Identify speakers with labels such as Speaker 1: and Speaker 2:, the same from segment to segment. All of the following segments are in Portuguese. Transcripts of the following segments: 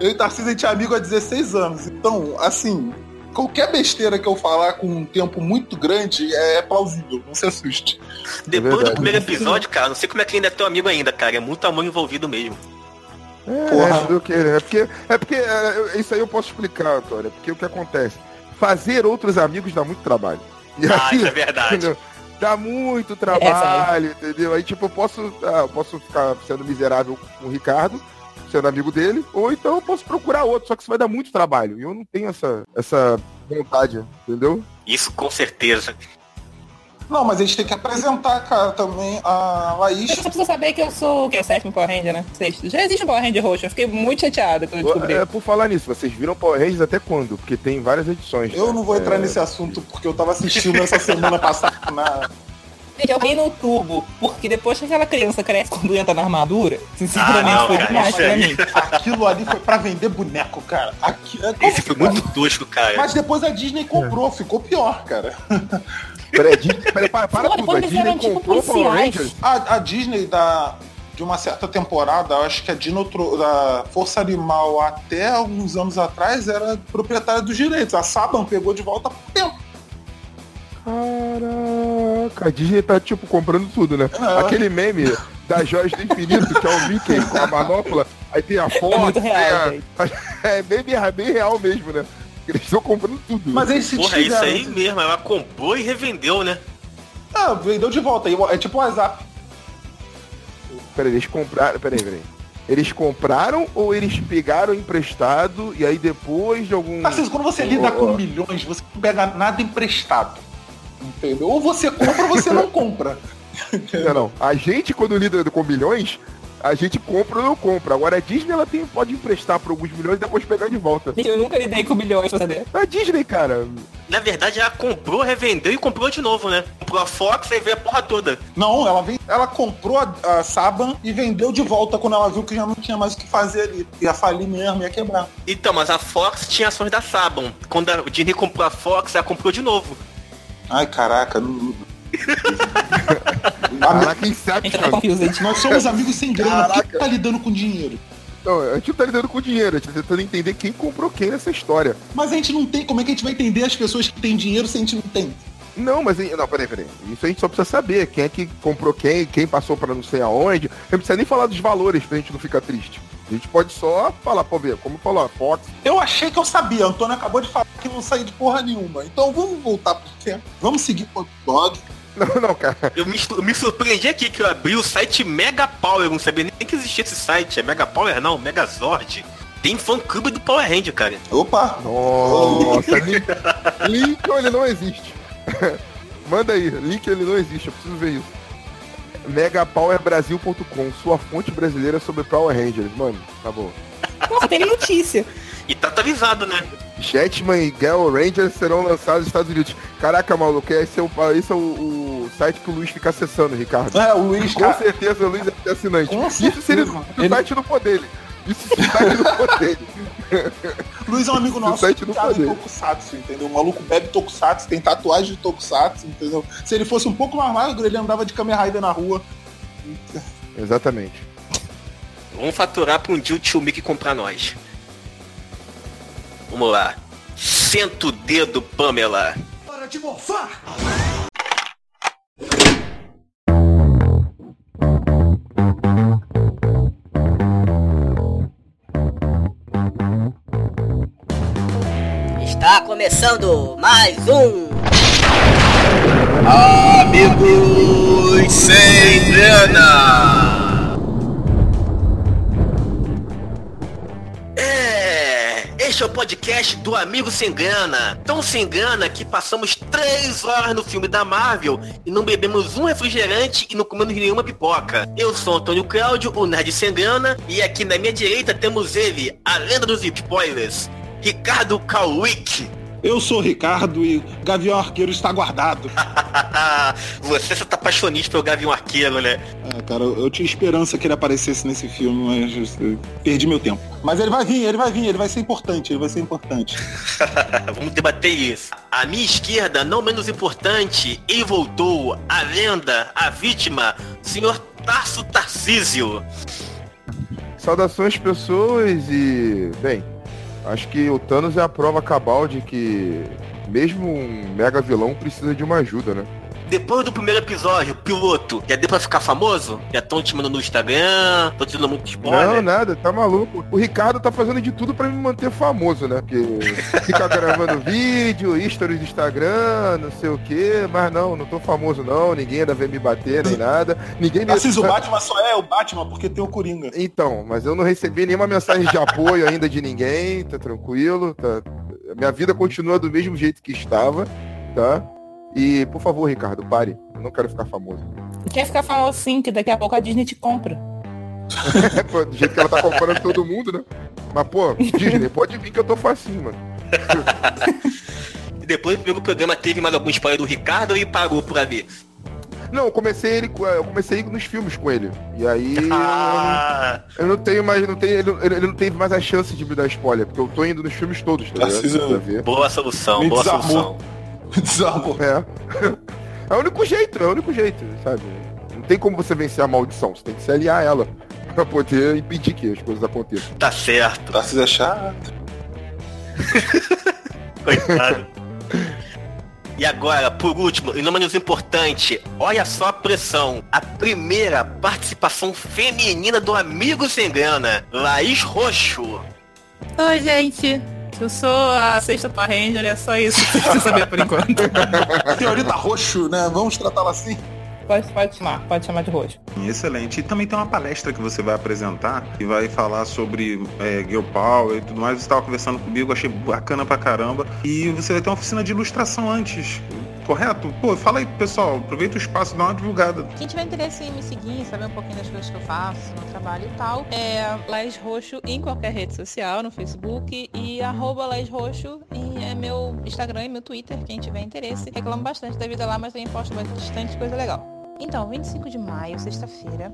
Speaker 1: Eu e Tarcísio a gente é amigo há 16 anos. Então, assim, qualquer besteira que eu falar com um tempo muito grande é plausível, não se assuste.
Speaker 2: Depois do primeiro episódio, cara, não sei como é que ainda é teu amigo ainda, cara. É muito amor envolvido mesmo.
Speaker 3: É, Porra. É, que, é porque, é porque é, isso aí eu posso explicar, Antônio. É porque o que acontece? Fazer outros amigos dá muito trabalho.
Speaker 2: E ah, aí, isso é verdade. Entendeu?
Speaker 3: Dá muito trabalho, é, entendeu? Aí, tipo, eu posso, ah, eu posso ficar sendo miserável com o Ricardo, sendo amigo dele, ou então eu posso procurar outro, só que isso vai dar muito trabalho. E eu não tenho essa, essa vontade, entendeu?
Speaker 2: Isso com certeza.
Speaker 1: Não, mas a gente tem que apresentar, cara, também a Laís.
Speaker 4: Você precisa saber que eu sou que é o sétimo Power Ranger, né? Sexto. Já existe um Power Ranger roxo, eu fiquei muito chateada quando eu descobri.
Speaker 3: É, por falar nisso, vocês viram Power Rangers até quando? Porque tem várias edições.
Speaker 1: Eu né? não vou entrar é... nesse assunto porque eu tava assistindo essa semana passada na
Speaker 4: eu ri no tubo, porque depois que aquela criança cresce quando entra na armadura, sinceramente ah, não, foi cara, demais pra mim.
Speaker 1: Aquilo ali foi pra vender boneco, cara. Aqui,
Speaker 2: é Esse foi muito tosco, cara.
Speaker 1: Mas depois a Disney comprou, é. ficou pior, cara.
Speaker 3: Peraí, peraí, para, para tudo. A Disney comprou tipo, Power Rangers?
Speaker 1: A, a Disney da de uma certa temporada, acho que a Dinotro, da Força Animal até alguns anos atrás era proprietária dos direitos. A Saban pegou de volta por tempo.
Speaker 3: Caraca, a Disney tá tipo comprando tudo, né? É. Aquele meme das joias do infinito, que é o Mickey com a manopla, aí tem a foto. É real, a... É bem, bem real mesmo, né? Eles estão comprando tudo.
Speaker 2: Mas eles se Porra, é isso aí mesmo, ela comprou e revendeu, né?
Speaker 1: Ah, vendeu de volta. É tipo o WhatsApp.
Speaker 3: Peraí, eles compraram. Peraí, peraí. Eles compraram ou eles pegaram emprestado e aí depois de algum.
Speaker 1: Assim, quando você lida com milhões, você não pega nada emprestado. Entendeu? Ou você compra ou você não compra.
Speaker 3: Não, não. A gente, quando lida com milhões, a gente compra ou não compra. Agora a Disney ela tem, pode emprestar por alguns milhões e depois pegar de volta.
Speaker 4: Eu nunca lidei com milhões pra saber.
Speaker 3: A Disney, cara.
Speaker 2: Na verdade, ela comprou, revendeu e comprou de novo, né? Comprou a Fox e veio a porra toda.
Speaker 1: Não, ela, vem, ela comprou a, a Saban e vendeu de volta quando ela viu que já não tinha mais o que fazer ali. Ia falir mesmo, ia quebrar.
Speaker 2: Então, mas a Fox tinha ações da Saban. Quando a Disney comprou a Fox, ela comprou de novo.
Speaker 1: Ai, caraca. Não...
Speaker 3: Caraca, Inception.
Speaker 1: Nós somos amigos sem grana. Caraca. Quem tá lidando com dinheiro?
Speaker 3: Não, a gente não tá lidando com dinheiro, a gente tá tentando entender quem comprou quem nessa história.
Speaker 1: Mas a gente não tem. Como é que a gente vai entender as pessoas que têm dinheiro se a gente não tem?
Speaker 3: Não, mas não, peraí, peraí. Isso a gente só precisa saber quem é que comprou quem, quem passou para não sei aonde. Não precisa nem falar dos valores pra gente não ficar triste. A gente pode só falar, pô, ver, como falou a Fox.
Speaker 1: Eu achei que eu sabia, o Antônio acabou de falar que não saí de porra nenhuma. Então vamos voltar pro tempo. Vamos seguir o blog.
Speaker 3: Não, não, cara.
Speaker 2: Eu me, eu me surpreendi aqui que eu abri o site Mega Power. Eu não sabia nem que existia esse site. É Mega Power, não, Megazord. Tem fã clube do Power Ranger, cara.
Speaker 1: Opa!
Speaker 3: Nossa, link, link ele não existe. Manda aí, link ele não existe, eu preciso ver isso megapowerbrasil.com, sua fonte brasileira sobre Power Rangers. Mano, tá bom.
Speaker 4: Nossa, tem notícia.
Speaker 2: E tá atualizado, né?
Speaker 3: Jetman e Gal Rangers serão lançados nos Estados Unidos. Caraca, maluco, esse é o, esse é o, o site que o Luiz fica acessando, Ricardo.
Speaker 1: É, o Luiz...
Speaker 3: Com certeza o Luiz é assinante. Com Isso seria o Ele... site não for dele. Isso se o site não for dele.
Speaker 1: Luiz é um amigo nosso
Speaker 3: que sabe
Speaker 1: Tokusatsu, entendeu? O maluco bebe Tokusatsu, tem tatuagem de Tokusatsu, entendeu? Se ele fosse um pouco mais magro, ele andava de Kamen Rider na rua.
Speaker 3: Exatamente.
Speaker 2: Vamos faturar pra um dia o tio Mickey comprar nós. Vamos lá. Senta o dedo, Pamela. Hora de morfar!
Speaker 5: Está começando mais um
Speaker 2: Amigos sem grana. É, este é o podcast do Amigo Sem Grana. Tão sem grana que passamos três horas no filme da Marvel e não bebemos um refrigerante e não comemos nenhuma pipoca. Eu sou Antônio Cláudio, o Nerd Sem Grana, e aqui na minha direita temos ele, a lenda dos spoilers, Ricardo Kawick.
Speaker 1: Eu sou o Ricardo e Gavião Arqueiro está guardado.
Speaker 2: Você só tá apaixonista pelo Gavião Arqueiro, né?
Speaker 1: É, cara, eu tinha esperança que ele aparecesse nesse filme, mas perdi meu tempo. Mas ele vai vir, ele vai vir, ele vai ser importante, ele vai ser importante.
Speaker 2: Vamos debater isso. A minha esquerda, não menos importante, ele voltou, a lenda, a vítima, senhor Tarso Tarcísio.
Speaker 3: Saudações pessoas e. Bem, acho que o Thanos é a prova cabal de que mesmo um mega vilão precisa de uma ajuda, né?
Speaker 2: Depois do primeiro episódio, piloto, já deu pra ficar famoso? Já estão te mandando no Instagram, tô te dando muito spoiler.
Speaker 3: Não, nada, tá maluco. O Ricardo tá fazendo de tudo pra me manter famoso, né? Porque fica gravando vídeo, stories do Instagram, não sei o quê, mas não, não tô famoso não, ninguém ainda vem me bater, nem nada. Ninguém me...
Speaker 1: Assis, o Batman só é o Batman porque tem o Coringa.
Speaker 3: Então, mas eu não recebi nenhuma mensagem de apoio ainda de ninguém, tá tranquilo, tá... Minha vida continua do mesmo jeito que estava, tá? E, por favor, Ricardo, pare. Eu não quero ficar famoso.
Speaker 6: Quer ficar famoso sim, que daqui a pouco a Disney te compra.
Speaker 3: Pô, do jeito que ela tá comprando todo mundo, né? Mas, pô, Disney, pode vir que eu tô facinho, mano.
Speaker 2: E depois do primeiro programa teve mais algum spoiler do Ricardo e parou pra ver?
Speaker 3: Não, eu comecei ele, eu comecei nos filmes com ele. E aí
Speaker 2: Ah,
Speaker 3: eu não tenho mais, não tenho, ele, ele não teve mais a chance de me dar spoiler, porque eu tô indo nos filmes todos, tá ligado?
Speaker 2: Boa solução,
Speaker 1: Me
Speaker 2: boa
Speaker 1: desarmou.
Speaker 2: solução.
Speaker 1: Desarmou.
Speaker 3: É. É o único jeito, é o único jeito, sabe? Não tem como você vencer a maldição, você tem que se aliar a ela pra poder impedir que as coisas aconteçam.
Speaker 2: Tá certo,
Speaker 1: Tarcísio é chato.
Speaker 2: coitado. E agora, por último, e não menos importante, olha só a pressão. A primeira participação feminina do Amigo Sem Grana, Laís Roxo.
Speaker 6: Oi, gente. Eu sou a sexta Power Ranger, é só isso que você saber por enquanto.
Speaker 1: Senhorita Roxo, né? Vamos tratá-la assim.
Speaker 6: Pode, pode chamar, pode chamar de roxo.
Speaker 7: Excelente. E também tem uma palestra que você vai apresentar que vai falar sobre é, Girl Power e tudo mais. Você estava conversando comigo, achei bacana pra caramba. E você vai ter uma oficina de ilustração antes, correto? Pô, fala aí, pessoal. Aproveita o espaço, dá uma divulgada.
Speaker 4: Quem tiver interesse em me seguir, saber um pouquinho das coisas que eu faço no trabalho e tal, é Laís Roxo em qualquer rede social, no Facebook e arroba Laís Roxo e é meu Instagram e meu Twitter, quem tiver interesse. Reclamo bastante da vida lá, mas também posto bastante coisa legal. Então, 25 de maio, sexta-feira,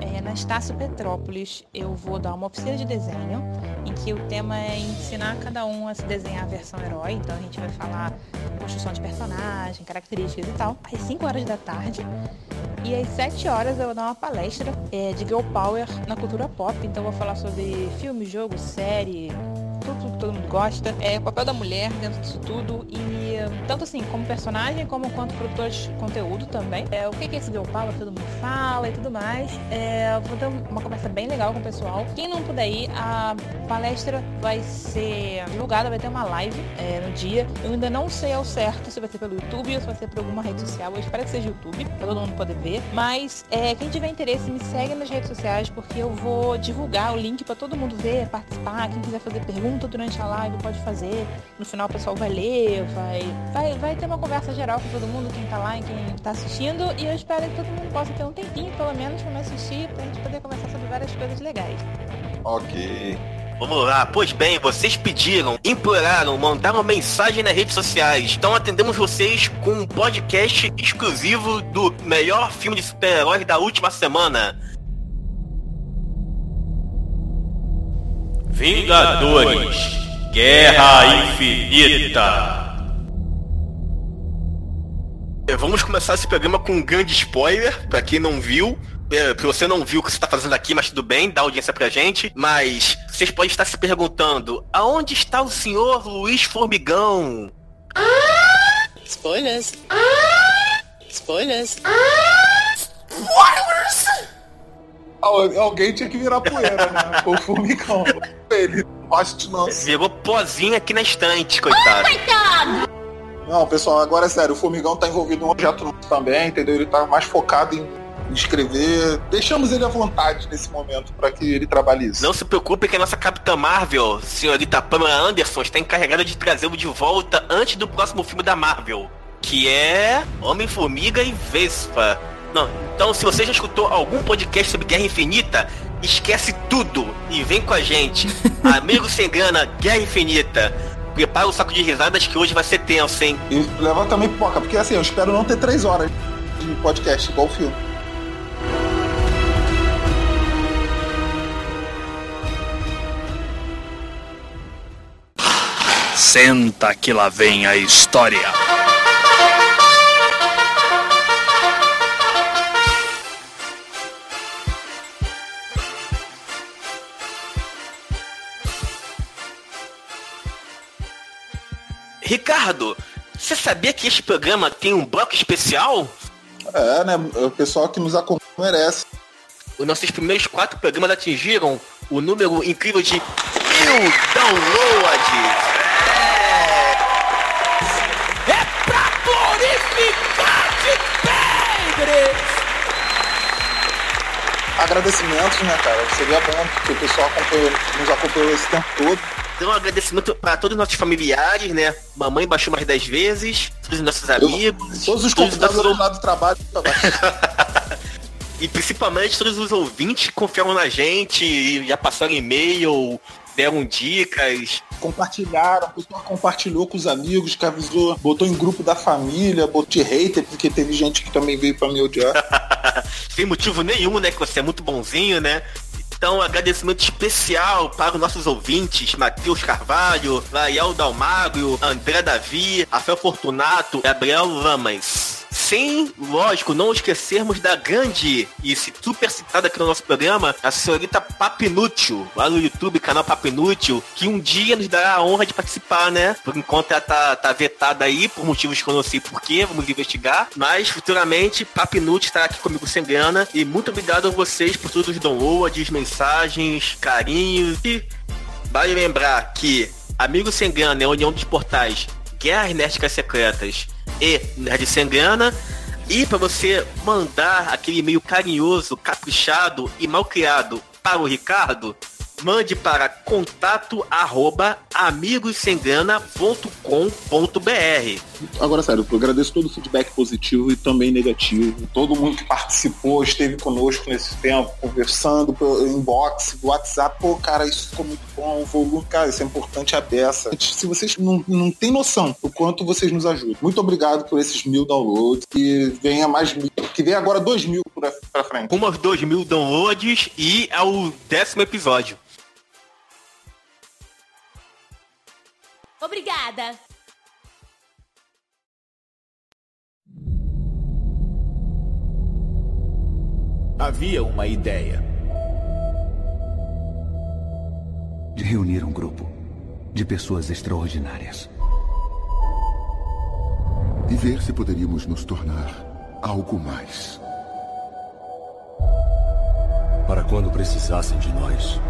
Speaker 4: é, na Estácio Petrópolis, eu vou dar uma oficina de desenho, em que o tema é ensinar cada um a se desenhar a versão herói. Então, a gente vai falar construção de personagem, características e tal, às 5 horas da tarde. E às 7 horas eu vou dar uma palestra é, de Girl Power na cultura pop. Então eu vou falar sobre filme, jogo, série, tudo que todo mundo gosta. É o papel da mulher dentro disso tudo. E tanto assim, como personagem, como quanto produtor de conteúdo também. É, o que é esse Girl Power, todo mundo fala e tudo mais. É, vou ter uma conversa bem legal com o pessoal. Quem não puder ir, a palestra vai ser divulgada, vai ter uma live é, no dia. Eu ainda não sei ao certo se vai ser pelo YouTube ou se vai ser por alguma rede social. Eu espero que seja YouTube, pra todo mundo poder ver. Mas é, quem tiver interesse, me segue nas redes sociais, porque eu vou divulgar o link pra todo mundo ver, participar. Quem quiser fazer pergunta durante a live, pode fazer. No final o pessoal vai ler, vai, vai, vai ter uma conversa geral com todo mundo, quem tá lá e quem tá assistindo. E eu espero que todo mundo possa ter um tempinho, pelo menos, pra me assistir, pra gente poder conversar sobre várias coisas legais.
Speaker 1: Ok.
Speaker 2: Vamos lá, pois bem, vocês pediram, imploraram, mandaram mensagem nas redes sociais. Então atendemos vocês com um podcast exclusivo do melhor filme de super-heróis da última semana. Vingadores Guerra Infinita. Eh, Vamos começar esse programa com um grande spoiler, pra quem não viu. É, Se você não viu o que você tá fazendo aqui, mas tudo bem, dá audiência pra gente. Mas vocês podem estar se perguntando, aonde está o senhor Luiz Formigão?
Speaker 8: Spoilers. Spoilers.
Speaker 1: Al- Alguém tinha que virar poeira, né? O Formigão. Ele. Poste não.
Speaker 2: Virou pozinho aqui na estante, coitado.
Speaker 1: Não, pessoal, agora é sério. O Formigão tá envolvido em um objeto novo também, entendeu? Ele tá mais focado em escrever. Deixamos ele à vontade nesse momento pra que ele trabalhe isso.
Speaker 2: Não se preocupe que a nossa Capitã Marvel, senhorita Pamela Anderson, está encarregada de trazê-lo de volta antes do próximo filme da Marvel, que é Homem-Formiga e Vespa. Não, então se você já escutou algum podcast sobre Guerra Infinita, esquece tudo e vem com a gente. Amigo sem grana, Guerra Infinita. Prepara o saco de risadas que hoje vai ser tenso, hein?
Speaker 1: E leva também pipoca, porque assim, eu espero não ter três horas de podcast, igual o filme.
Speaker 9: Senta que lá vem a história.
Speaker 2: Ricardo, você sabia que este programa tem um bloco especial?
Speaker 1: É, né? O pessoal que nos acompanha merece.
Speaker 2: Os nossos primeiros quatro programas atingiram o número incrível de mil downloads.
Speaker 4: É pra glorificar de Pedro!
Speaker 1: Agradecimentos, né, cara? Seria bom porque o pessoal acompanhou, nos acompanhou esse tempo todo.
Speaker 2: Então, um agradecimento para todos os nossos familiares, né? Mamãe baixou mais dez vezes, todos os nossos amigos.
Speaker 1: Todos os convidados do lado do trabalho.
Speaker 2: e principalmente todos os ouvintes que confiam na gente, e já passaram e-mail, deram dicas.
Speaker 1: Compartilharam, o pessoal compartilhou com os amigos, que avisou, botou em grupo da família, botou hater, porque teve gente que também veio pra me odiar.
Speaker 2: Sem motivo nenhum, né? Que você é muito bonzinho, né? Então, agradecimento especial para os nossos ouvintes, Matheus Carvalho, Lael Dalmagro, André Davi, Rafael Fortunato, Gabriel Lamas. Sem, lógico, não esquecermos da grande e super citada aqui no nosso programa, a senhorita Papinútil, lá no YouTube, canal Papinútil, que um dia nos dará a honra de participar, né? Por enquanto ela tá, tá vetada aí, por motivos que eu não sei porquê, vamos investigar. Mas futuramente, Papinútil estará aqui comigo sem grana. E muito obrigado a vocês por todos os downloads, mensagens, carinhos. E vale lembrar que Amigo Sem Grana é a união dos portais Guerras Nérticas Secretas e Nerd Sem Grana. E para você mandar aquele e-mail carinhoso, caprichado e mal criado para o Ricardo, mande para contato arroba amigossemgrana.com.br.
Speaker 1: Agora, sério, eu agradeço todo o feedback positivo e também negativo. Todo mundo que participou, esteve conosco nesse tempo, conversando pelo inbox, do WhatsApp. Pô, cara, isso ficou muito bom. O volume, cara, isso é importante a beça. Se vocês não, não têm noção do quanto vocês nos ajudam. Muito obrigado por esses mil downloads. Que venha mais mil. Que venha agora dois mil pra frente.
Speaker 2: Rumo aos dois mil downloads e ao décimo episódio.
Speaker 10: Obrigada.
Speaker 11: Havia uma ideia.
Speaker 12: De reunir um grupo de pessoas extraordinárias.
Speaker 13: E ver se poderíamos nos tornar algo mais.
Speaker 14: Para quando precisassem de nós,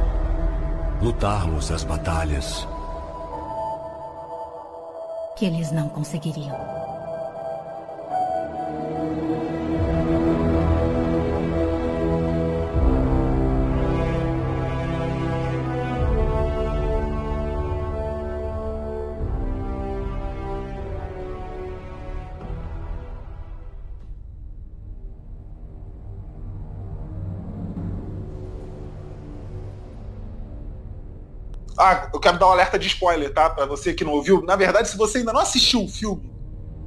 Speaker 14: lutarmos as batalhas
Speaker 10: que eles não conseguiriam.
Speaker 1: Quero dar um alerta de spoiler, tá? Pra você que não ouviu. Na verdade, se você ainda não assistiu o filme,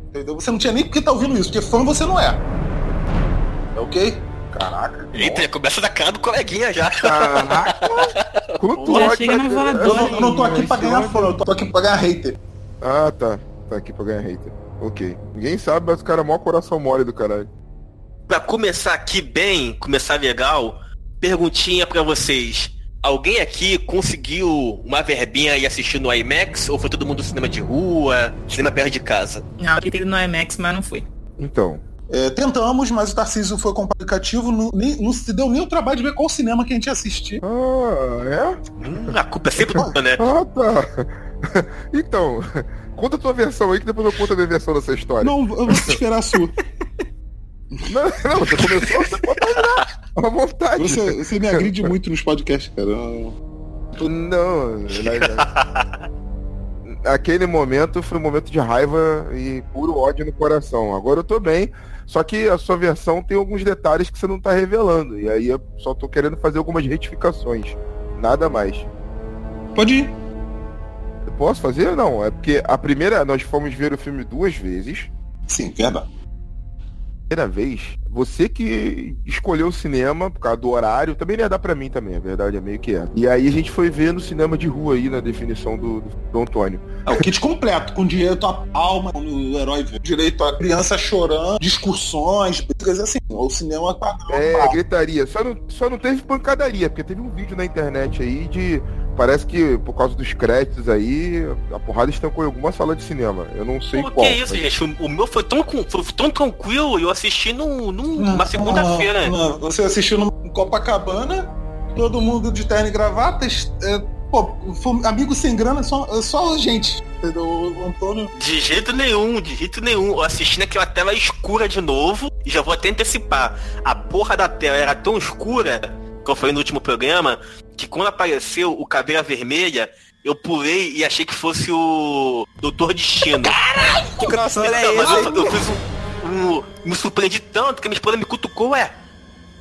Speaker 1: entendeu? Você não tinha nem porque tá ouvindo isso, porque fã você não é. É ok? Caraca.
Speaker 2: Eita, começa da cara do coleguinha já.
Speaker 3: Caraca. Quanto
Speaker 15: Já
Speaker 3: ódio,
Speaker 15: chega na voadora.
Speaker 1: Eu não, eu não tô aqui pra ganhar fã, eu tô aqui pra ganhar hater.
Speaker 3: Ah, tá. Tá aqui pra ganhar hater. Ok. Ninguém sabe, mas o cara é mó coração mole do caralho.
Speaker 2: Pra começar aqui bem, começar legal, perguntinha pra vocês. Alguém aqui conseguiu uma verbinha e assistir no IMAX? Ou foi todo mundo no cinema de rua, cinema perto de casa?
Speaker 15: Não, eu tentei no IMAX, mas não fui.
Speaker 3: Então.
Speaker 1: É, tentamos, mas o Tarcísio foi complicativo, não, nem, não se deu nem o trabalho de ver qual cinema que a gente ia assistir.
Speaker 3: Ah, é?
Speaker 2: Hum, a culpa é sempre tua, né?
Speaker 3: Ah, tá. Então, conta a tua versão aí que depois eu conto a minha versão dessa história.
Speaker 1: Não, eu vou esperar a sua.
Speaker 3: Não, não, você começou, você pode terminar. À vontade.
Speaker 1: Você, você me agride muito nos podcasts, cara.
Speaker 3: Não, na- na- aquele momento foi um momento de raiva e puro ódio no coração. Agora eu tô bem, só que a sua versão tem alguns detalhes que você não tá revelando. E aí eu só tô querendo fazer algumas retificações. Nada mais.
Speaker 1: Pode ir.
Speaker 3: Eu posso fazer? Não, é porque a primeira, nós fomos ver o filme duas vezes.
Speaker 1: Sim, verdade.
Speaker 3: Primeira vez, você que escolheu o cinema por causa do horário, também não ia dar pra mim também, a verdade é meio que é. E aí a gente foi ver no cinema de rua aí, na definição do, do Antônio.
Speaker 1: É o kit completo, com direito a palma, no herói direito a criança chorando, discussões, brigas assim. O cinema tá.
Speaker 3: É, gritaria. Só não, só não teve pancadaria, porque teve um vídeo na internet aí de parece que por causa dos créditos aí, a porrada estancou em alguma sala de cinema. Eu não sei
Speaker 2: Pô,
Speaker 3: qual.
Speaker 2: que isso,
Speaker 3: mas-
Speaker 2: gente? O, o meu foi tão, foi tão tranquilo, eu assisti num, num- numa segunda-feira.
Speaker 1: Não, não, Você assistiu no Copacabana, todo mundo de terno e gravata, é, pô, amigo sem grana, só, só a gente. O Antônio.
Speaker 2: De jeito nenhum, de jeito nenhum. Eu assisti naquela tela escura de novo e já vou até antecipar. A porra da tela era tão escura, que eu falei no último programa, que quando apareceu o Caveira Vermelha, eu pulei e achei que fosse o Doutor Destino.
Speaker 4: Que crossover é
Speaker 2: mas
Speaker 4: esse?
Speaker 2: eu, eu fiz um, um- Me surpreendi tanto que a minha esposa me cutucou, ué.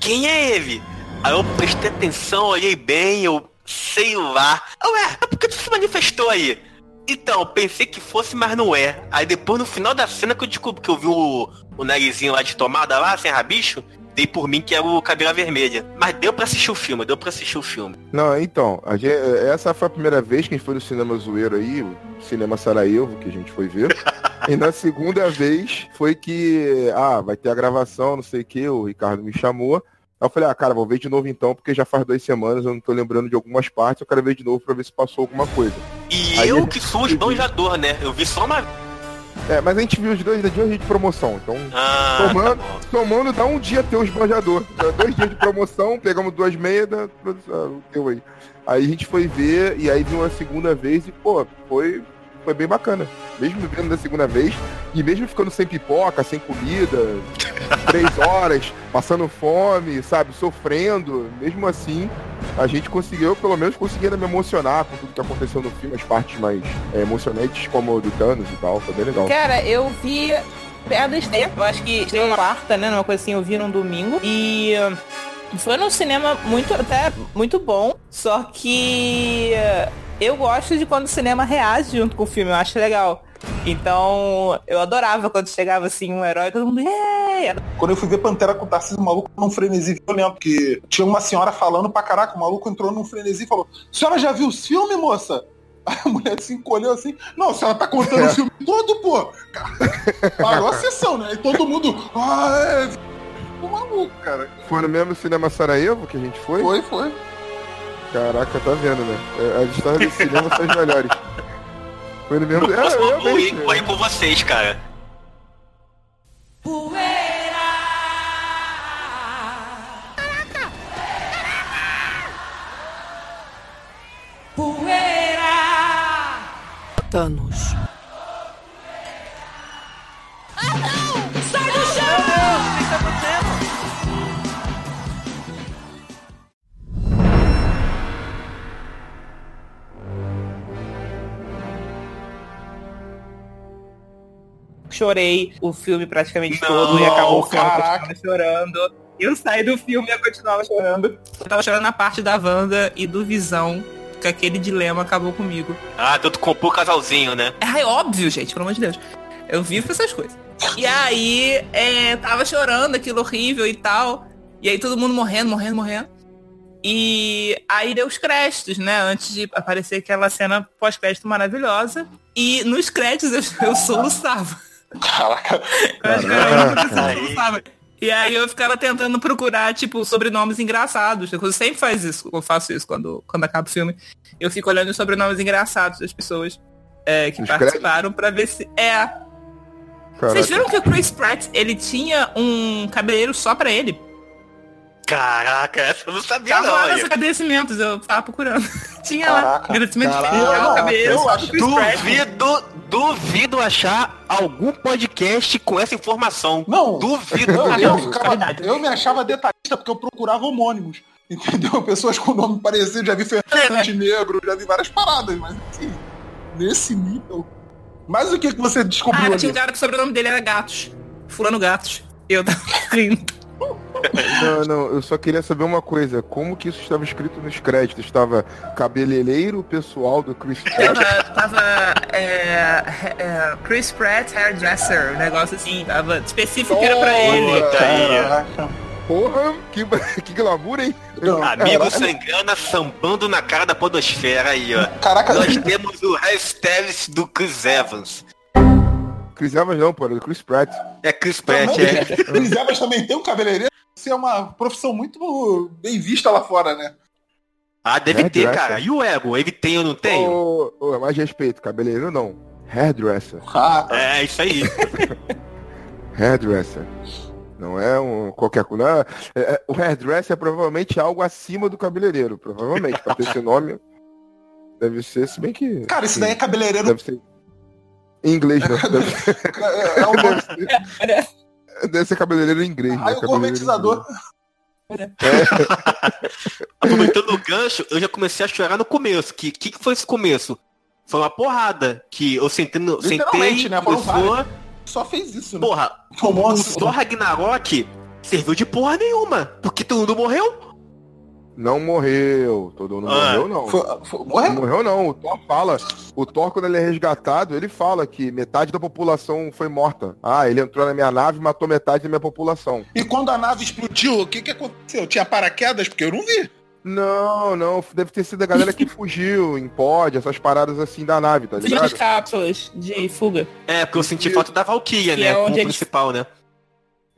Speaker 2: Quem é ele? Aí eu prestei atenção, olhei bem, eu sei lá. Ué, mas por que tu se manifestou aí? Então, eu pensei que fosse, mas não é. Aí depois no final da cena que eu descobri que eu vi o, o narizinho lá de tomada lá, sem rabicho, dei por mim que era o cabelo vermelha. Mas deu pra assistir o filme, deu pra assistir o filme.
Speaker 3: Não, então, a gente- essa foi a primeira vez que a gente foi no cinema zoeiro aí, o Cinema Sarajevo, que a gente foi ver. e na segunda vez foi que, ah, vai ter a gravação, não sei o que, o Ricardo me chamou. Aí eu falei, ah, cara, vou ver de novo então, porque já faz duas semanas, eu não tô lembrando de algumas partes, eu quero ver de novo pra ver se passou alguma coisa.
Speaker 2: E
Speaker 3: Aí
Speaker 2: eu que sou esbanjador, né? Eu vi só uma.
Speaker 3: É, mas a gente viu os dois dias de promoção, então
Speaker 2: Ah,
Speaker 3: Tomando,
Speaker 2: tá bom.
Speaker 3: tomando dá um dia teu esbanjador. Dá Dois dias de promoção, pegamos duas meias da o teu aí. Aí a gente foi ver e aí viu uma segunda vez e, pô, foi, foi bem bacana. Mesmo vendo da segunda vez, e mesmo ficando sem pipoca, sem comida, três horas, passando fome, sabe, sofrendo, mesmo assim, a gente conseguiu, pelo menos consegui ainda me emocionar com tudo que aconteceu no filme, as partes mais é, emocionantes, como o do Thanos e tal, foi bem legal.
Speaker 4: Cara, eu vi perto da estreia. Eu acho que estreou na quarta, né? Uma coisa assim, eu vi num domingo. E uh, foi num cinema muito, até muito bom. Só que eu gosto de quando o cinema reage junto com o filme. Eu acho legal. Então, eu adorava quando chegava assim um herói, todo mundo. "Yeah!"
Speaker 1: Quando eu fui ver Pantera com o Tarcísio, o maluco num frenesi violento, que tinha uma senhora falando pra caraca, o maluco entrou num frenesi e falou, senhora já viu o filme, moça? Aí a mulher se encolheu assim, não, a senhora tá contando o filme todo, pô. Parou a sessão, né? E todo mundo, ah, é... O maluco, cara.
Speaker 3: Foi no mesmo cinema Sarajevo que a gente foi?
Speaker 1: Foi, foi.
Speaker 3: Caraca, tá vendo, né? É, As histórias do cinema são as melhores. Foi no mesmo.
Speaker 2: Eu
Speaker 3: É,
Speaker 2: posso vou ir, vou ir com vocês, cara.
Speaker 16: Thanos.
Speaker 17: Sai
Speaker 4: Chorei o filme praticamente
Speaker 2: Não,
Speaker 4: todo e acabou o filme,
Speaker 1: caraca.
Speaker 4: continuava chorando. Eu saí do filme e eu continuava chorando. Eu tava chorando na parte da Wanda e do Visão, que aquele dilema acabou comigo.
Speaker 2: Ah, então tu comprou o casalzinho, né?
Speaker 4: É óbvio, gente, pelo amor de Deus. Eu vivo essas coisas. E aí, é, tava chorando, aquilo horrível e tal. E aí todo mundo morrendo, morrendo, morrendo. E aí deu os créditos, né? Antes de aparecer aquela cena pós-crédito maravilhosa. E nos créditos eu, eu soluçava.
Speaker 1: Caraca.
Speaker 4: Eu acho que era a única pessoa que soluçava. E aí eu ficava tentando procurar, tipo, sobrenomes engraçados. Eu sempre faz isso, eu faço isso quando, quando acaba o filme. Eu fico olhando os sobrenomes engraçados das pessoas é, que
Speaker 3: Os
Speaker 4: participaram pra ver se. É. Vocês viram que o Chris Pratt, ele tinha um cabeleireiro só pra ele?
Speaker 2: Caraca, essa eu não sabia
Speaker 4: Tava
Speaker 2: não.
Speaker 4: lá
Speaker 2: olha.
Speaker 4: nos agradecimentos, eu tava procurando. Tinha lá. Agradecimento
Speaker 1: Caraca. Eu acho-
Speaker 4: pro Chris Pratt.
Speaker 2: Duvido, duvido achar algum podcast com essa informação.
Speaker 1: Não,
Speaker 2: Duvido.
Speaker 1: Eu, eu ficava- eu me achava detalhista porque eu procurava homônimos. Entendeu? Pessoas com nome parecido, já vi Fernandes Negro, já vi várias paradas, mas assim, nesse nível. Mas o que, que você descobriu
Speaker 4: Ah,
Speaker 1: ali?
Speaker 4: tinha um cara que o sobrenome dele era Gatos. Fulano Gatos. Eu tava rindo.
Speaker 3: Não, não, eu só queria saber uma coisa. Como que isso estava escrito nos créditos? Estava cabeleireiro pessoal do Chris Pratt?
Speaker 4: Tava, tava é, é, Chris Pratt Hairdresser, um negócio assim, tava específico que era pra ele.
Speaker 1: Caraca.
Speaker 3: Porra, que, que glamour, hein?
Speaker 2: Amigo Sangrana sambando na cara da podosfera aí, ó.
Speaker 1: Caraca,
Speaker 2: Nós temos o hashtag do Chris Evans.
Speaker 3: Chris Evans não, pô, era do Chris Pratt.
Speaker 2: É Chris Pratt, é.
Speaker 1: Chris Evans também tem um cabeleireiro. Isso é uma profissão muito bem vista lá fora, né?
Speaker 2: Ah, deve ter,
Speaker 3: Hairdresser.
Speaker 2: cara. E o ego? Ele tem ou não tem?
Speaker 3: Ô, ô, mais respeito, cabeleireiro não. Hairdresser.
Speaker 1: Ah,
Speaker 2: É, isso aí.
Speaker 3: Hairdresser. Não é um qualquer coisa. É, é, o hairdresser é provavelmente algo acima do cabeleireiro, provavelmente. Pra ter esse nome, deve ser, se bem que.
Speaker 1: Cara, isso daí é cabeleireiro.
Speaker 3: Deve ser. Em inglês, não. Deve ser,
Speaker 1: É, é um nome.
Speaker 3: deve ser cabeleireiro em inglês.
Speaker 1: Aí
Speaker 3: né?
Speaker 1: o gourmetizador.
Speaker 2: Aproveitando o gancho, eu já comecei a chorar no começo. Que que, que foi esse começo? Foi uma porrada. Que eu sentei, no, sentei
Speaker 1: né? Vários. Só fez isso, né?
Speaker 2: Porra,
Speaker 1: Tomou
Speaker 2: o Thor Ragnarok serviu de porra nenhuma. Porque todo mundo morreu.
Speaker 3: Não morreu. Todo mundo
Speaker 2: Ah,
Speaker 3: morreu, não.
Speaker 1: Foi- foi-
Speaker 3: Não
Speaker 1: morreu?
Speaker 3: morreu não, o Thor fala. O Thor, quando ele é resgatado, ele fala que metade da população foi morta. Ah, ele entrou na minha nave e matou metade da minha população.
Speaker 1: E quando a nave explodiu, o que que aconteceu? Tinha paraquedas? Porque eu não vi.
Speaker 3: Não, não, deve ter sido a galera que fugiu em pod, essas paradas assim da nave, tá
Speaker 4: Fugiu das
Speaker 3: ligado?
Speaker 4: cápsulas de fuga.
Speaker 2: É, porque eu senti falta da Valkyria, né?
Speaker 4: é
Speaker 2: como
Speaker 4: onde eles-
Speaker 2: principal, né?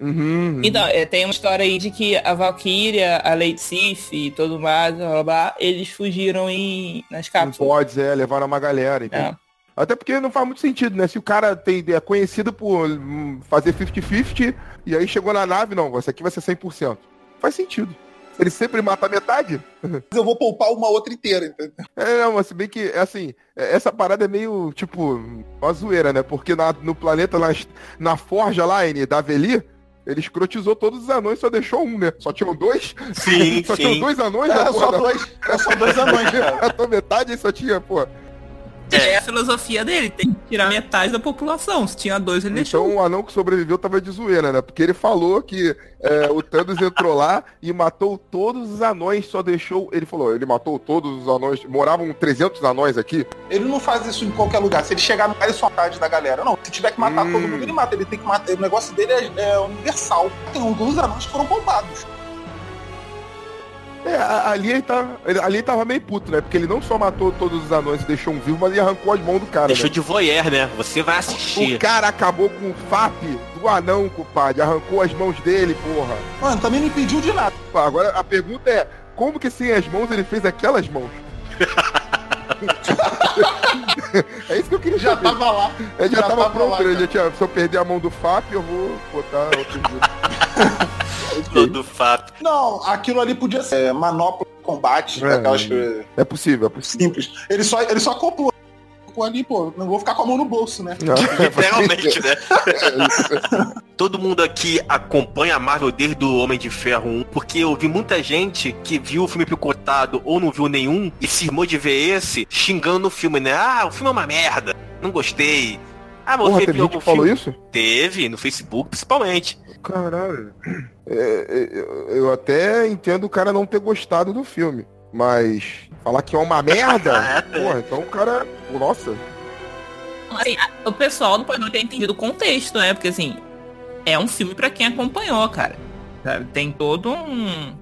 Speaker 3: Uhum.
Speaker 4: Então, é, tem uma história aí de que a Valkyria, a Lady Sif e todo mais, blá, blá, blá, eles fugiram em, nas
Speaker 3: Em
Speaker 4: cápsulas.
Speaker 3: pods, é, levaram uma galera, entendeu?
Speaker 4: É.
Speaker 3: Até porque não faz muito sentido, né? Se o cara tem, é conhecido por hum, fazer 50-50 e aí chegou na nave, não, esse aqui vai ser 100%. Faz sentido. Se ele sempre mata metade,
Speaker 1: Mas eu vou poupar uma outra inteira, entendeu?
Speaker 3: É, não, mas se bem que, é assim, é, essa parada é meio, tipo, uma zoeira, né? Porque na- no planeta, na, na forja lá, N, da Aveli, ele escrotizou todos os anões, só deixou um, né? Só tinham dois?
Speaker 2: Sim,
Speaker 3: só
Speaker 2: sim.
Speaker 3: tinham dois anões?
Speaker 1: É,
Speaker 3: na
Speaker 1: só
Speaker 3: da-
Speaker 1: dois, é só dois anões, cara.
Speaker 3: Matou metade só tinha, pô.
Speaker 4: É a filosofia dele, tem que tirar metade da população. Se tinha dois, ele deixou.
Speaker 3: Então o anão que sobreviveu tava de zoeira, né? Porque ele falou que é, o Thanos entrou lá e matou todos os anões, só deixou... Ele falou, ele matou todos os anões, moravam 300 anões aqui.
Speaker 1: Ele não faz isso em qualquer lugar. Se ele chegar no só metade da galera. Não, se tiver que matar
Speaker 3: Hum.
Speaker 1: todo mundo, ele mata. Ele tem que matar. O negócio dele é, é universal. Tem um dos anões que foram poupados.
Speaker 3: É, ali ele, tava, ele- ali ele tava meio puto, né? Porque ele não só matou todos os anões e deixou um vivo, mas ele arrancou as mãos do cara,
Speaker 2: Deixou
Speaker 3: né?
Speaker 2: de voyeur, né? Você vai
Speaker 3: O
Speaker 2: assistir.
Speaker 3: cara acabou com o FAP do anão, compadre. Arrancou as mãos dele, porra.
Speaker 1: Mano, também não impediu de nada.
Speaker 3: Agora a pergunta é, como que sem as mãos ele fez aquelas mãos? é isso que eu queria
Speaker 1: Já
Speaker 3: saber.
Speaker 1: tava lá.
Speaker 3: Ele já,
Speaker 1: já
Speaker 3: tava,
Speaker 1: tava
Speaker 3: pronto,
Speaker 1: lá,
Speaker 3: ele já tinha, se eu perder a mão do FAP, eu vou botar outro dia.
Speaker 2: Todo fato.
Speaker 1: Não, aquilo ali podia ser é, manopla de combate,
Speaker 3: É,
Speaker 1: aquelas
Speaker 3: É possível, é possível.
Speaker 1: simples. Ele só, ele só acoplou. Ali, pô, não vou ficar com a mão no bolso, né?
Speaker 2: Literalmente, né? Todo mundo aqui acompanha a Marvel desde o Homem de Ferro 1, porque eu vi muita gente que viu o filme picotado ou não viu nenhum e se irmou de ver esse xingando o filme, né? Ah, o filme é uma merda, não gostei. Ah, você
Speaker 3: Porra, teve
Speaker 2: viu
Speaker 3: gente
Speaker 2: algum
Speaker 3: que falou
Speaker 2: filme?
Speaker 3: isso?
Speaker 2: Teve, no Facebook principalmente.
Speaker 3: Caralho. É, é, eu- eu até entendo o cara não ter gostado do filme. Mas falar que é uma merda,
Speaker 2: É,
Speaker 3: porra, então o cara. Nossa.
Speaker 4: Assim, a- o pessoal não pode não ter entendido o contexto, né? Porque assim, é um filme pra quem acompanhou, cara. Tem todo um.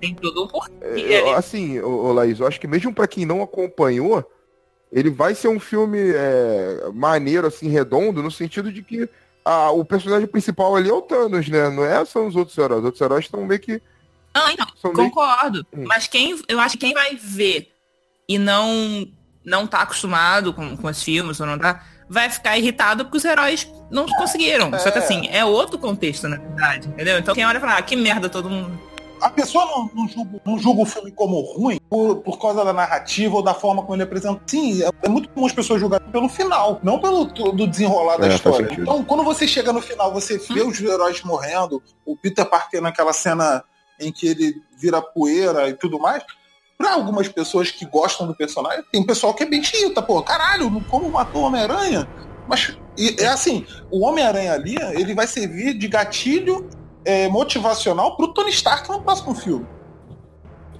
Speaker 4: Tem todo um porquê.
Speaker 3: Eu, assim, ô, Laís, eu acho que mesmo pra quem não acompanhou, ele vai ser um filme é, maneiro, assim, redondo, no sentido de que ah, o personagem principal ali é o Thanos, né? Não é, são os outros heróis. Os outros heróis estão meio que.
Speaker 4: Não, então,
Speaker 3: São
Speaker 4: concordo.
Speaker 3: Hum.
Speaker 4: Mas quem, eu acho que quem vai ver e não não tá acostumado com, com os filmes ou não tá, vai ficar irritado porque os heróis não conseguiram. Só que
Speaker 1: É.
Speaker 4: assim, é outro contexto, na verdade, entendeu? Então quem olha e fala, ah, que merda todo mundo.
Speaker 1: A pessoa não, não, julga, não julga o filme como ruim por, por causa da narrativa ou da forma como ele apresenta. Sim, é, é muito comum as pessoas julgarem pelo final, não pelo do desenrolar da
Speaker 3: É, faz
Speaker 1: história. Então, quando você chega no final, você vê os heróis morrendo, o Peter Parker naquela cena em que ele vira poeira e tudo mais. Pra algumas pessoas que gostam do personagem, tem pessoal que é bem chita, pô, caralho, como matou o Homem-Aranha? Mas é assim, o Homem-Aranha ali, ele vai servir de gatilho é, motivacional pro Tony Stark no próximo filme.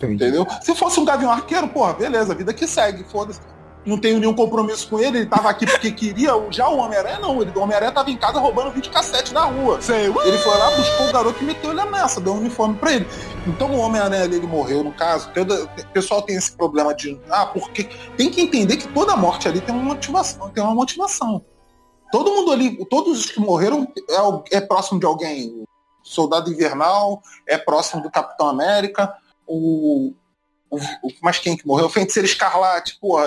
Speaker 1: Entendeu? Se fosse um Gavião Arqueiro, porra, beleza, a vida que segue, foda-se. Não tenho nenhum compromisso com ele, ele tava aqui porque queria. Já o Homem-Aranha não, ele, o Homem-Aranha tava em casa roubando vídeo cassete na rua. Ele foi lá, buscou o garoto e meteu ele nessa, deu um uniforme pra ele. Então o Homem-Aranha ali, ele morreu, no caso. Todo- o pessoal tem esse problema de. Ah, porque. Tem que entender que toda morte ali tem uma motivação. Tem uma motivação. Todo mundo ali, todos os que morreram é, é próximo de alguém. O Soldado Invernal é próximo do Capitão América. O, o, o, mas quem que morreu? Feiticeira Escarlate, pô,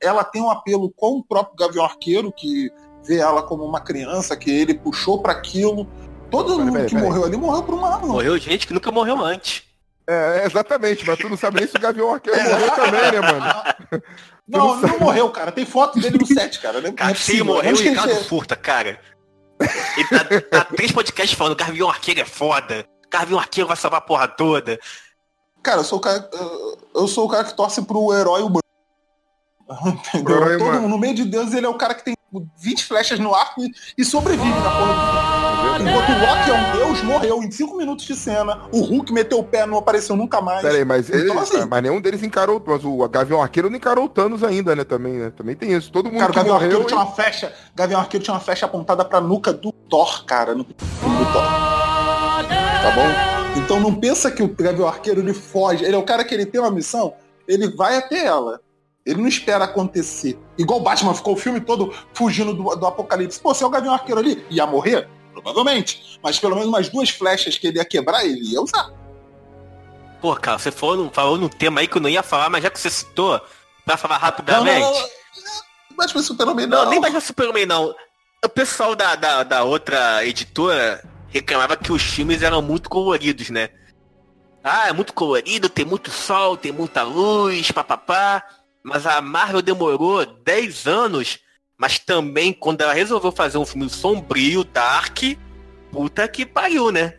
Speaker 1: ela tem um apelo com o próprio Gavião Arqueiro, que vê ela como uma criança, que ele puxou para aquilo. Todo pera, mundo pera, que pera, morreu ali morreu por uma razão.
Speaker 2: Morreu gente que nunca morreu antes.
Speaker 3: É, exatamente, mas tu não sabe nem se o Gavião Arqueiro é. morreu também, né, mano?
Speaker 1: Não, não, não, morreu, cara. Tem foto dele no set, cara. Não é
Speaker 2: cara, se morreu, o Ricardo Furta, cara. Ele tá, tá três podcasts falando, Gavião Arqueiro é foda. Gavião Arqueiro vai salvar a porra toda.
Speaker 1: Cara, eu sou o cara, eu sou o cara que torce pro herói humano. Entendeu? Herói Todo, no meio de Deus, ele é o cara que tem 20 flechas no arco e, e sobrevive na porra do Enquanto o Loki é um deus, morreu em 5 minutos de cena. O Hulk meteu o pé, não apareceu nunca mais.
Speaker 3: Peraí, mas, ele, então, assim, mas nenhum deles encarou. Mas o Gavião Arqueiro não encarou o Thanos ainda, né? Também, né? Também tem isso. Todo mundo
Speaker 1: cara, o Gavião Arqueiro e... tinha uma flecha. Gavião Arqueiro tinha uma flecha apontada pra nuca do Thor, cara. No, do Thor. Tá bom? Então não pensa que o Gavião Arqueiro ele foge. Ele é o cara que ele tem uma missão, ele vai até ela. Ele não espera acontecer. Igual o Batman ficou o filme todo fugindo do, do apocalipse. Pô, se é o Gavião Arqueiro ali, ia morrer? Provavelmente. Mas pelo menos umas duas flechas que ele ia quebrar, ele ia usar.
Speaker 2: Pô, cara, você falou, falou num tema aí que eu não ia falar, mas já que você citou, pra falar rapidamente. Não, não, não.
Speaker 1: Batman Superman não.
Speaker 2: Não, nem Batman Superman não. O pessoal da, da, da outra editora reclamava que os filmes eram muito coloridos, né? Ah, é muito colorido, tem muito sol, tem muita luz, papapá. Mas a Marvel demorou 10 anos, mas também quando ela resolveu fazer um filme sombrio, dark, puta que pariu, né?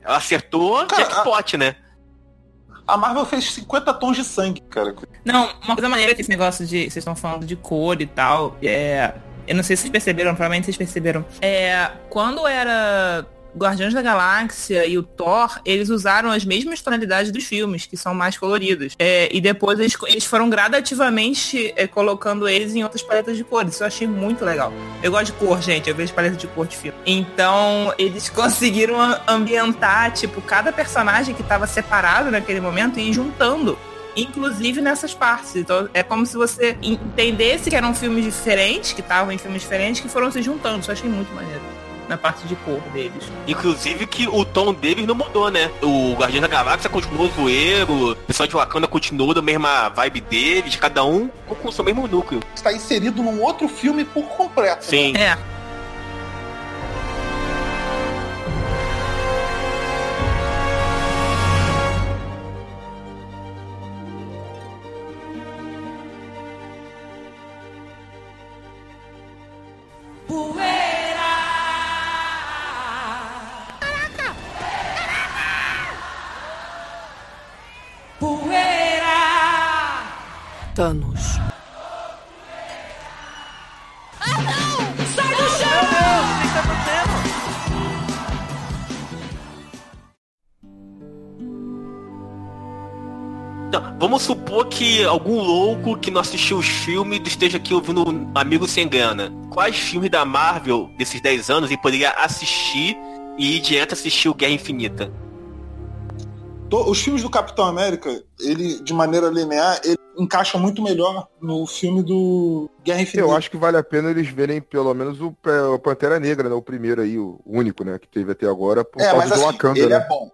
Speaker 2: Ela acertou cara, jackpot, a... né?
Speaker 1: A Marvel fez 50 tons de sangue, cara.
Speaker 4: Não, uma coisa maneira que esse negócio de. Vocês estão falando de cor e tal. É. Eu não sei se vocês perceberam, provavelmente vocês perceberam. É. Quando era Guardiões da Galáxia e o Thor, eles usaram as mesmas tonalidades dos filmes, que são mais coloridos. É, e depois eles, eles foram gradativamente é, colocando eles em outras paletas de cores. Isso eu achei muito legal. Eu gosto de cor, gente. Eu vejo paletas de cor de filme. Então, eles conseguiram ambientar, tipo, cada personagem que estava separado naquele momento e ir juntando inclusive nessas partes. Então é como se você entendesse que eram filmes diferentes, que estavam em filmes diferentes, que foram se juntando. Isso eu achei muito maneiro na parte de cor deles.
Speaker 2: Inclusive que o tom deles não mudou, né? O Guardião da Galáxia continuou zoeiro, o pessoal de Wakanda continuou da mesma vibe deles, cada um com o seu mesmo núcleo.
Speaker 1: Está inserido num outro filme por completo.
Speaker 2: Sim.
Speaker 4: Né? É.
Speaker 17: Thanos. Ah, não! Sai do chão! Meu Deus, o que está acontecendo?
Speaker 2: Então, vamos supor que algum louco que não assistiu os filmes esteja aqui ouvindo um Amigo Sem Grana. Quais filmes da Marvel desses 10 anos ele poderia assistir e ir direto assistir o Guerra Infinita?
Speaker 1: Os filmes do Capitão América, ele, de maneira linear, ele encaixa muito melhor no filme do Guerra Infinita.
Speaker 3: Eu acho que vale a pena eles verem pelo menos o, Pantera Negra, né? O primeiro aí, o único, né? Que teve até agora, por
Speaker 1: é,
Speaker 3: causa
Speaker 1: mas,
Speaker 3: do
Speaker 1: assim,
Speaker 3: Wakanda,
Speaker 1: ele
Speaker 3: né?
Speaker 1: é bom.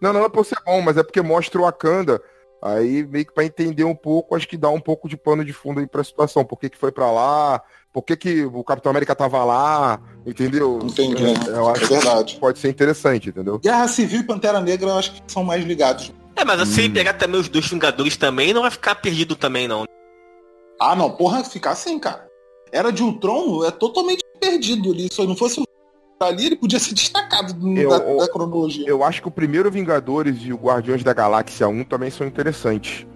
Speaker 3: Não, não é por ser bom, mas é porque mostra o Wakanda. Aí meio que para entender um pouco, acho que dá um pouco de pano de fundo aí pra situação. Por que, que foi para lá? Por que, que o Capitão América tava lá? Entendeu?
Speaker 1: Entendi. É, eu acho é verdade.
Speaker 3: pode ser interessante, entendeu?
Speaker 1: Guerra Civil e Pantera Negra eu acho que são mais ligados.
Speaker 2: É, mas assim, hum. pegar também os dois Vingadores também, não vai ficar perdido também, não.
Speaker 1: Ah, não, porra, ficar assim, cara. Era de Ultron é totalmente perdido ali. Se não fosse ali, ele podia ser destacado eu, da, da, cronologia.
Speaker 3: Eu acho que o primeiro Vingadores e o Guardiões da Galáxia 1 também são interessantes.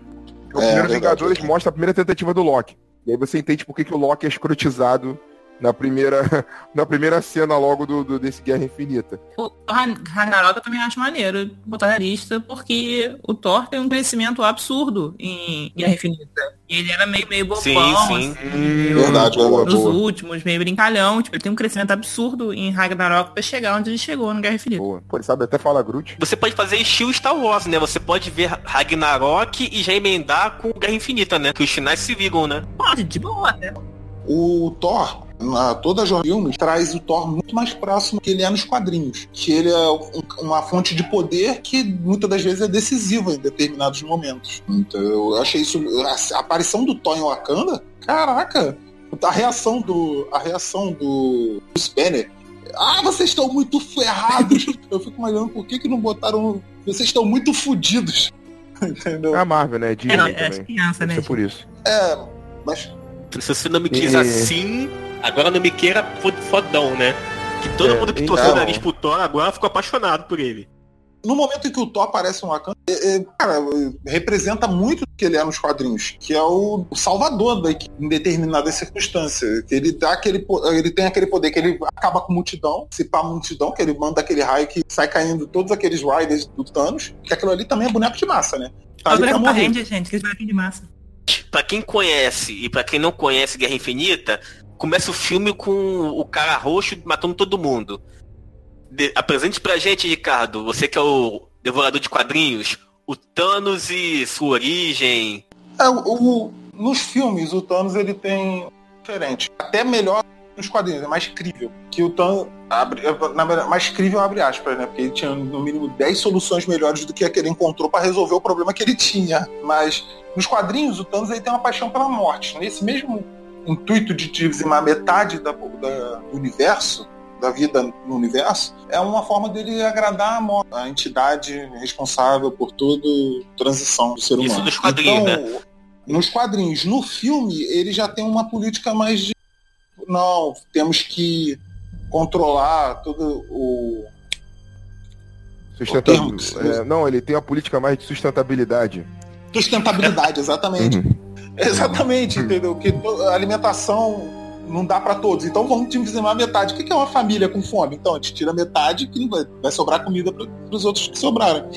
Speaker 3: O é, primeiro Vingadores mostra a primeira tentativa do Loki. E aí você entende por que, que o Loki é escrotizado na primeira, na primeira cena logo do, do desse Guerra Infinita.
Speaker 4: O Ragnarok eu também acho maneiro botar na lista, porque o Thor tem um crescimento absurdo em Guerra Infinita. E ele era meio, meio bobão,
Speaker 2: sim, sim.
Speaker 1: Assim, verdade, boa,
Speaker 4: nos boa. últimos, meio brincalhão. Tipo, ele tem um crescimento absurdo em Ragnarok pra chegar onde ele chegou no Guerra Infinita. Boa.
Speaker 3: Pô, ele sabe até falar Groot.
Speaker 2: Você pode fazer estilo Star Wars, né? Você pode ver Ragnarok e já emendar com Guerra Infinita, né? Que os finais se ligam, né?
Speaker 4: Pode, de boa, né?
Speaker 1: O Thor, na toda a jornada traz o Thor muito mais próximo que ele é nos quadrinhos. Que ele é um, uma fonte de poder que muitas das vezes é decisiva em determinados momentos. Então eu achei isso. A, a aparição do Thor em Wakanda, caraca! A reação do. A reação do, Spanner. Ah, vocês estão muito ferrados! eu fico imaginando por que, que não botaram. Vocês estão muito fodidos. Entendeu?
Speaker 3: É a Marvel, né? Disney
Speaker 4: É, é
Speaker 3: também.
Speaker 4: criança, né,
Speaker 3: ser por isso.
Speaker 1: É, mas
Speaker 2: Se você não me quis
Speaker 3: E-
Speaker 2: assim, agora não me queira fo- fodão, né? Que todo
Speaker 3: É,
Speaker 2: mundo que
Speaker 3: então-
Speaker 2: torceu o nariz pro Thor agora ficou apaixonado por ele.
Speaker 1: no momento em que o Thor aparece em Wakanda, é, é, cara, é, representa muito do que ele é nos quadrinhos, que é o, o salvador da equipe em determinada circunstância. Que ele dá aquele, ele tem aquele poder que ele acaba com multidão, se pá multidão, que ele manda aquele raio que sai caindo todos aqueles riders do Thanos, que aquilo ali também é boneco de massa, né? Tá ali pra
Speaker 4: o
Speaker 1: morrer.
Speaker 4: Ranger, gente, que bonequinho de massa.
Speaker 2: Pra quem conhece e pra quem não conhece Guerra Infinita, começa o filme com o cara roxo matando todo mundo. De- apresente pra gente, Ricardo, você que é o devorador de quadrinhos, o Thanos e sua origem.
Speaker 1: É, o, nos filmes, o Thanos ele tem diferente. Até melhor nos quadrinhos, é mais crível. Que o Thanos. Abre, na verdade, mais crível abre aspas, né? Porque ele tinha no mínimo 10 soluções melhores do que a que ele encontrou para resolver o problema que ele tinha. Mas nos quadrinhos, o Thanos ele tem uma paixão pela morte. Nesse mesmo intuito de dizimar metade da, da- do universo, da vida no universo, é uma forma dele agradar a, morte, a entidade responsável por toda transição do ser humano.
Speaker 2: Isso nos quadrinhos,
Speaker 1: então,
Speaker 2: né?
Speaker 1: nos quadrinhos. No filme, ele já tem uma política mais de. Não, temos que controlar todo o.
Speaker 3: Sustentabil-
Speaker 1: O termo-
Speaker 3: é, não, ele tem uma política mais de sustentabilidade.
Speaker 1: Sustentabilidade, exatamente.
Speaker 3: Uhum.
Speaker 1: Exatamente, entendeu? Que a alimentação não dá para todos. Então vamos dizimar metade. O que que é uma família com fome? Então a gente tira metade que vai, sobrar comida para os outros que sobraram.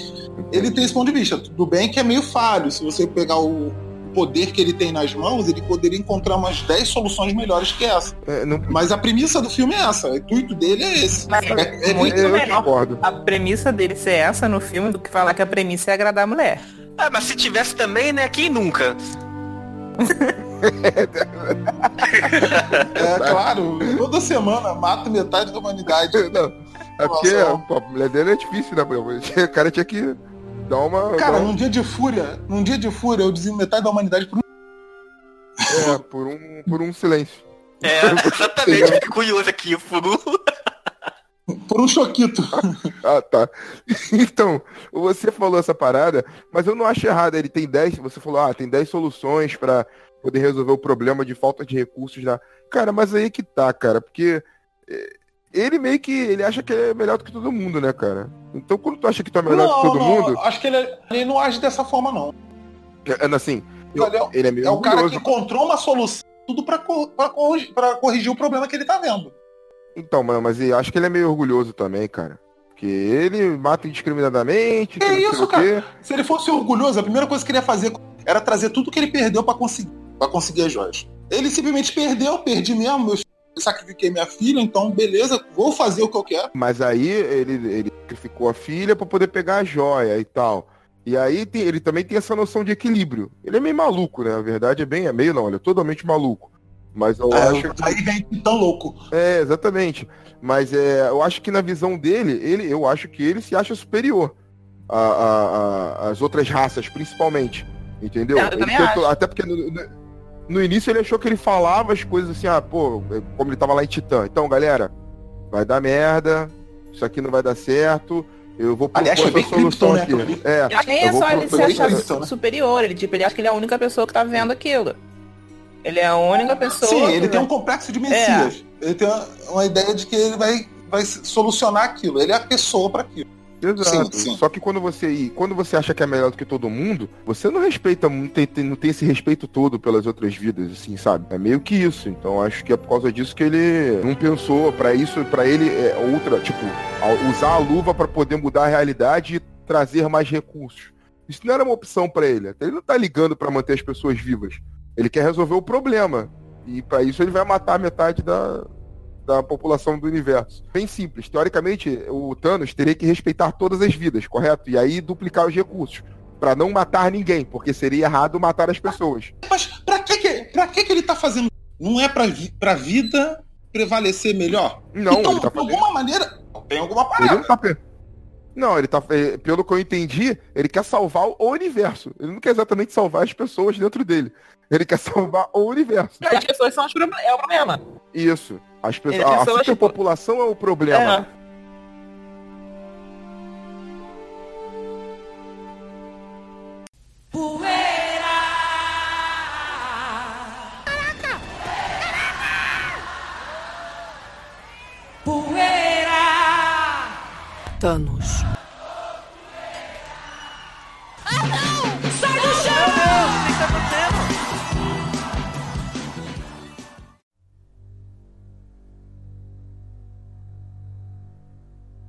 Speaker 1: Ele tem esse ponto de vista. Tudo bem que é meio falho. Se você pegar o poder que ele tem nas mãos, ele poderia encontrar umas 10 soluções melhores que essa.
Speaker 3: É, não-
Speaker 1: Mas a premissa do filme é essa. O intuito dele é esse.
Speaker 4: Mas
Speaker 1: É- é-
Speaker 4: muito
Speaker 3: eu
Speaker 4: melhor a premissa dele ser essa no filme do que falar que a premissa é agradar a mulher.
Speaker 2: Ah, mas se tivesse também, né? Quem nunca?
Speaker 1: É claro, toda semana mata metade da humanidade.
Speaker 3: Não, é porque pô, a mulher dele é difícil, né? meu? O cara tinha que dar uma.
Speaker 1: Cara,
Speaker 3: dar um-
Speaker 1: num dia de fúria, num dia de fúria, eu dizia metade da humanidade por um.
Speaker 3: é, por um, por um silêncio.
Speaker 2: É, exatamente, curioso aqui, Furu.
Speaker 1: Por um choquito.
Speaker 3: Ah, tá. Então, você falou essa parada, mas eu não acho errado. Ele tem 10, você falou, ah, tem 10 soluções pra poder resolver o problema de falta de recursos na. Cara, mas aí que tá, cara, porque eh, ele meio que ele acha que é melhor do que todo mundo, né, cara? Então, quando tu acha que tu é melhor do que todo
Speaker 1: não,
Speaker 3: mundo,
Speaker 1: acho que ele, ele não age dessa forma, não.
Speaker 3: é assim, eu-
Speaker 1: Ele é,
Speaker 3: ele é meio
Speaker 1: é o cara que encontrou uma solução tudo pra corrigir, pra corrigir o problema que ele tá vendo.
Speaker 3: Então, mano, mas eu acho que ele é meio orgulhoso também, cara. Porque ele mata indiscriminadamente, que
Speaker 1: isso,
Speaker 3: quê.
Speaker 1: Se ele fosse orgulhoso, a primeira coisa que ele ia fazer era trazer tudo que ele perdeu pra conseguir, pra conseguir as joias. Ele simplesmente perdeu, perdi mesmo, eu sacrifiquei minha filha, então beleza, vou fazer o que eu quero.
Speaker 3: Mas aí ele, ele sacrificou a filha pra poder pegar a joia e tal. E aí tem- ele também tem essa noção de equilíbrio. Ele é meio maluco, né? A verdade é bem, é meio não, ele é totalmente maluco. Mas eu
Speaker 1: É,
Speaker 3: acho.
Speaker 1: Aí vem tão louco.
Speaker 3: É, exatamente. Mas é, eu acho que na visão dele, ele, eu acho que ele se acha superior a- a- a- às outras raças, principalmente. Entendeu?
Speaker 4: Eu
Speaker 3: tentou-
Speaker 4: acho.
Speaker 3: até porque no, no- no início ele achou que ele falava as coisas assim, ah, pô, como ele tava lá em Titã. Então, galera, vai dar merda, isso aqui não vai dar certo. Eu vou propor
Speaker 1: foi
Speaker 3: essa solução
Speaker 1: Krypton, né,
Speaker 3: aqui. É,
Speaker 4: Eu acho que nem é só ele se achar superior, ele, tipo, ele acha que ele é a única pessoa que tá vendo aquilo. Ele é a única pessoa.
Speaker 1: Sim, ele tem
Speaker 4: vai-
Speaker 1: um complexo de Messias. Ele tem uma, uma ideia de que ele vai, vai solucionar aquilo. Ele é a pessoa para aquilo.
Speaker 3: Exato.
Speaker 1: Sim, sim.
Speaker 3: Só que quando você e quando você acha que é melhor do que todo mundo, você não respeita, não tem, tem- não tem esse respeito todo pelas outras vidas, assim, sabe? É meio que isso. Então acho que é por causa disso que ele não pensou pra isso, pra ele é outra, tipo, a- usar a luva pra poder mudar a realidade e trazer mais recursos. Isso não era uma opção pra ele. Ele não tá ligando pra manter as pessoas vivas. Ele quer resolver o problema. E pra isso ele vai matar metade da, da população do universo. Bem simples. Teoricamente, o Thanos teria que respeitar todas as vidas, correto? E aí duplicar os recursos. Pra não matar ninguém, porque seria errado matar as pessoas.
Speaker 1: Mas pra que, que, pra que, que ele tá fazendo? Não é pra, vi, pra vida prevalecer melhor?
Speaker 3: Não,
Speaker 1: então,
Speaker 3: ele tá
Speaker 1: de alguma maneira, tem alguma
Speaker 3: Ele
Speaker 1: parada.
Speaker 3: não tá. Não, ele tá. eh, Pelo que eu entendi, ele quer salvar o universo. Ele não quer exatamente salvar as pessoas dentro dele. Ele quer salvar o universo.
Speaker 4: As pessoas são proble- é o problema.
Speaker 3: Isso. As pessoas, a
Speaker 4: tipo,
Speaker 3: superpopulação é o problema.
Speaker 4: É.
Speaker 16: Thanos.
Speaker 17: Ah, não! Sai do chão!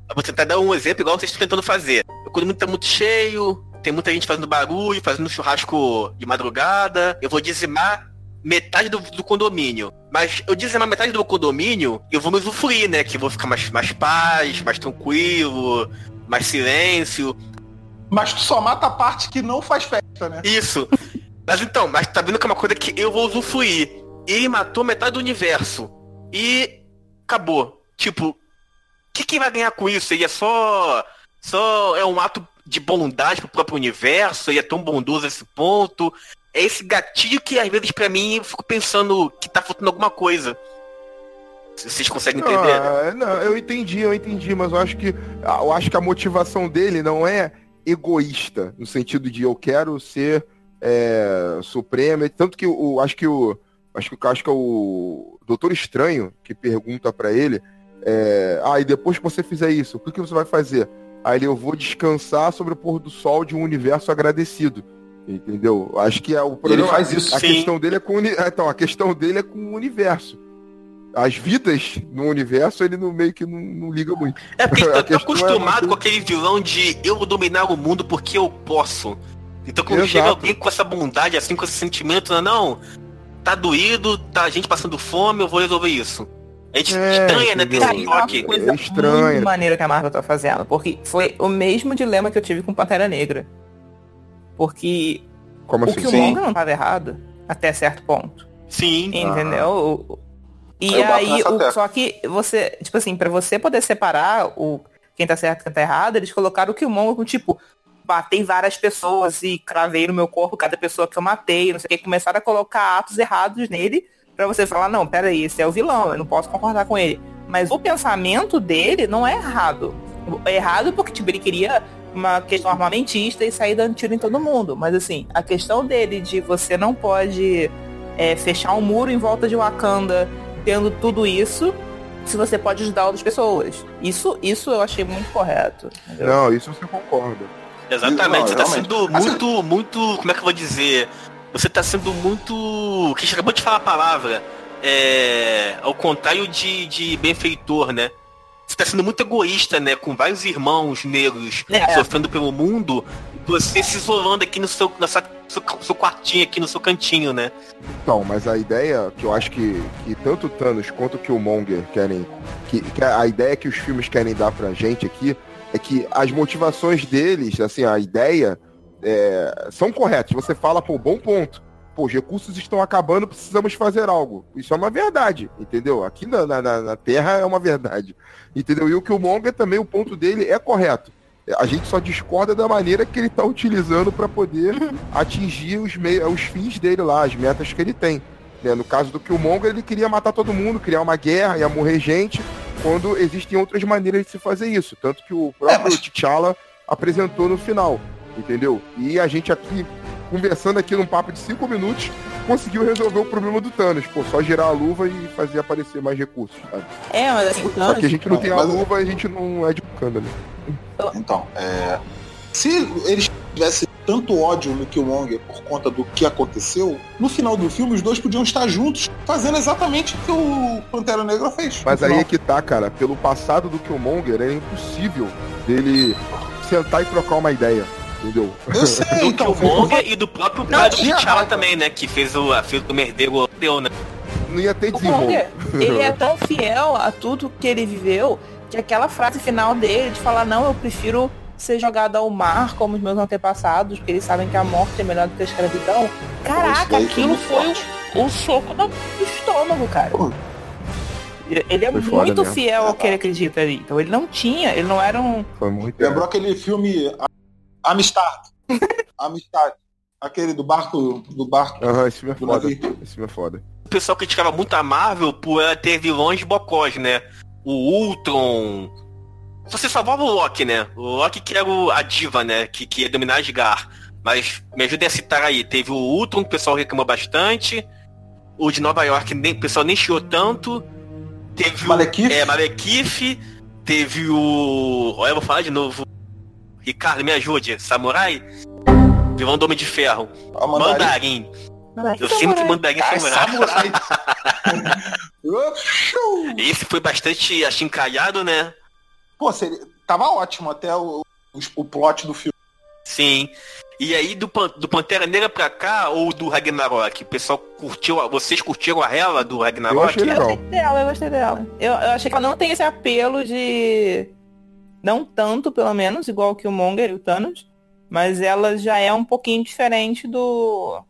Speaker 2: Eu vou tentar dar um exemplo igual vocês estão tentando fazer. Quando muito tá muito cheio, tem muita gente fazendo barulho, fazendo churrasco de madrugada, eu vou dizimar metade do, do condomínio. Mas eu dizimar metade do condomínio, eu vou me usufruir, né? Que eu vou ficar mais, mais paz, mais tranquilo, mais silêncio.
Speaker 1: Mas tu só mata a parte que não faz festa, né?
Speaker 2: Isso. Mas então, mas tá vendo que é uma coisa que eu vou usufruir. Ele matou metade do universo. E acabou. Tipo, o que, que vai ganhar com isso? Ele é só. Só é um ato de bondade pro próprio universo, ele é tão bondoso a esse ponto. É esse gatilho que às vezes pra mim eu fico pensando que tá faltando alguma coisa. Vocês conseguem entender?
Speaker 3: é, não, eu entendi, eu entendi, mas eu acho que eu acho que a motivação dele não é egoísta, no sentido de eu quero ser é, supremo, tanto que o acho que o acho que acho que é o Doutor Estranho que pergunta pra ele, é, ah, e depois que você fizer isso, o que, que você vai fazer? Aí ele, eu vou descansar sobre o pôr do sol de um universo agradecido. Entendeu? Acho que é o problema.
Speaker 1: faz isso,
Speaker 3: a
Speaker 1: sim.
Speaker 3: questão dele é com o uni- então, a questão dele é com o universo. As vidas no universo ele não, meio que não, não liga muito.
Speaker 2: É porque tô
Speaker 3: questão é
Speaker 2: acostumado
Speaker 3: uma
Speaker 2: com aquele vilão de eu vou dominar o mundo porque eu posso. Então quando
Speaker 3: Exato.
Speaker 2: chega alguém com essa bondade, assim, com esse sentimento, não, não, tá doído, tá a gente passando fome, eu vou resolver isso. A gente
Speaker 3: É,
Speaker 2: estranha, né? Tem esse
Speaker 4: Cara, é coisa
Speaker 3: É
Speaker 4: muito maneira que a Marvel tá fazendo. Porque foi o mesmo dilema que eu tive com Pantera Negra. Porque
Speaker 3: Como
Speaker 4: o
Speaker 3: assim?
Speaker 4: Killmonger não tava errado até certo ponto.
Speaker 2: Sim.
Speaker 4: Entendeu? O- E
Speaker 1: Eu
Speaker 4: aí, o- só que você, tipo assim, pra você poder separar o quem tá certo e quem tá errado, eles colocaram o Killmonger com tipo, matei várias pessoas e cravei no meu corpo cada pessoa que eu matei, não sei o que, começaram a colocar atos errados nele pra você falar, não, peraí, esse é o vilão, eu não posso concordar com ele. Mas o pensamento dele não é errado. É errado porque, tipo, ele queria uma questão armamentista e sair dando tiro em todo mundo. Mas assim, a questão dele de você não pode é, fechar um muro em volta de Wakanda, tendo tudo isso, se você pode ajudar outras pessoas. Isso, isso eu achei muito correto. entendeu?
Speaker 3: Não, isso você concorda.
Speaker 2: Exatamente,
Speaker 1: Não,
Speaker 2: você tá
Speaker 1: realmente.
Speaker 2: sendo
Speaker 1: Assim-
Speaker 2: muito, muito. Como é que eu vou dizer? Você tá sendo muito. Que acabou de falar a palavra. É. Ao contrário de, de benfeitor, né? Você tá sendo muito egoísta, né? Com vários irmãos negros
Speaker 4: É.
Speaker 2: sofrendo pelo mundo, você se isolando aqui no seu, na sua, seu, seu quartinho, aqui no seu cantinho, né?
Speaker 3: Então, mas a ideia que eu acho que, que tanto o Thanos quanto o Killmonger querem. Que, que a ideia que os filmes querem dar pra gente aqui é que as motivações deles, assim, a ideia, é, são corretas. Você fala, pô, bom ponto. Pô, os recursos estão acabando, precisamos fazer algo. Isso é uma verdade, entendeu? Aqui na, na, na- Terra é uma verdade. Entendeu? E o Killmonger também, o ponto dele é correto. A gente só discorda da maneira que ele está utilizando para poder atingir os, meios, os fins dele lá, as metas que ele tem. né? No caso do Killmonger, ele queria matar todo mundo, criar uma guerra, ia morrer gente, quando existem outras maneiras de se fazer isso. Tanto que o próprio
Speaker 1: É, mas-
Speaker 3: T'Challa apresentou no final, entendeu? E a gente aqui, conversando aqui num papo de cinco minutos, conseguiu resolver o problema do Thanos. Pô, só girar a luva e fazer aparecer mais recursos, sabe?
Speaker 4: É, mas assim, o
Speaker 3: Só
Speaker 4: Thanos,
Speaker 3: que a gente não tem a luva e a gente não é de Wakanda, né?
Speaker 1: Então, é, se eles tivessem tanto ódio no Killmonger por conta do que aconteceu, no final do filme os dois podiam estar juntos fazendo exatamente o que o Pantera Negra fez.
Speaker 3: Mas aí é que tá, cara. Pelo passado do Killmonger, é impossível dele sentar e trocar uma ideia. Entendeu?
Speaker 1: Eu sei,
Speaker 2: Do
Speaker 1: então.
Speaker 2: Killmonger e do próprio do
Speaker 1: tinha
Speaker 2: T'Challa também, né? Que fez o, fez o merdeiro deu, né?
Speaker 3: Não ia ter desenrolo.
Speaker 4: Ele é tão fiel a tudo que ele viveu que aquela frase final dele de falar, não, eu prefiro ser jogado ao mar como os meus antepassados, porque eles sabem que a morte é melhor do que a escravidão. Caraca, aquilo foi o, o soco no estômago, cara. Ele é
Speaker 3: Foi
Speaker 4: muito
Speaker 3: mesmo.
Speaker 4: fiel ao que ele acredita ali. Então ele não tinha, ele não era um.
Speaker 3: Foi muito.
Speaker 1: Lembrou aquele filme A- Amistad. Amistad. Aquele do barco. Do barco.
Speaker 3: Aham, esse filme é foda.
Speaker 1: navio.
Speaker 3: Esse filme é foda.
Speaker 2: O pessoal criticava muito a Marvel por ela ter vilões bocós, né? O Ultron. Só se salvava o Loki, né? O Loki que era o- a diva, né? Que, que ia dominar Asgard. Mas me ajude a citar aí. Teve o Ultron, que o pessoal reclamou bastante. O de Nova York, nem, o pessoal nem chiou tanto. Teve
Speaker 1: Malekith.
Speaker 2: o. É, Malekith. Teve o. Olha, eu vou falar de novo. Ricardo, me ajude. Samurai? Vilão do Homem de Ferro.
Speaker 1: A
Speaker 2: Mandarim. Eu sinto que Mandarim
Speaker 1: Cara,
Speaker 2: samurai.
Speaker 1: samurai.
Speaker 2: Esse foi bastante achincalhado, né?
Speaker 1: Pô, seria, tava ótimo até o, o, o plot do filme.
Speaker 2: Sim. E aí do, Pan- do Pantera Negra pra cá ou do Ragnarok? O pessoal curtiu, a- vocês curtiram a rela do Ragnarok?
Speaker 3: Eu achei legal.
Speaker 4: dela, eu gostei dela. Eu, eu achei que ela não tem esse apelo de. Não tanto, pelo menos, igual que o Monger e o Thanos. Mas ela já é um pouquinho diferente do.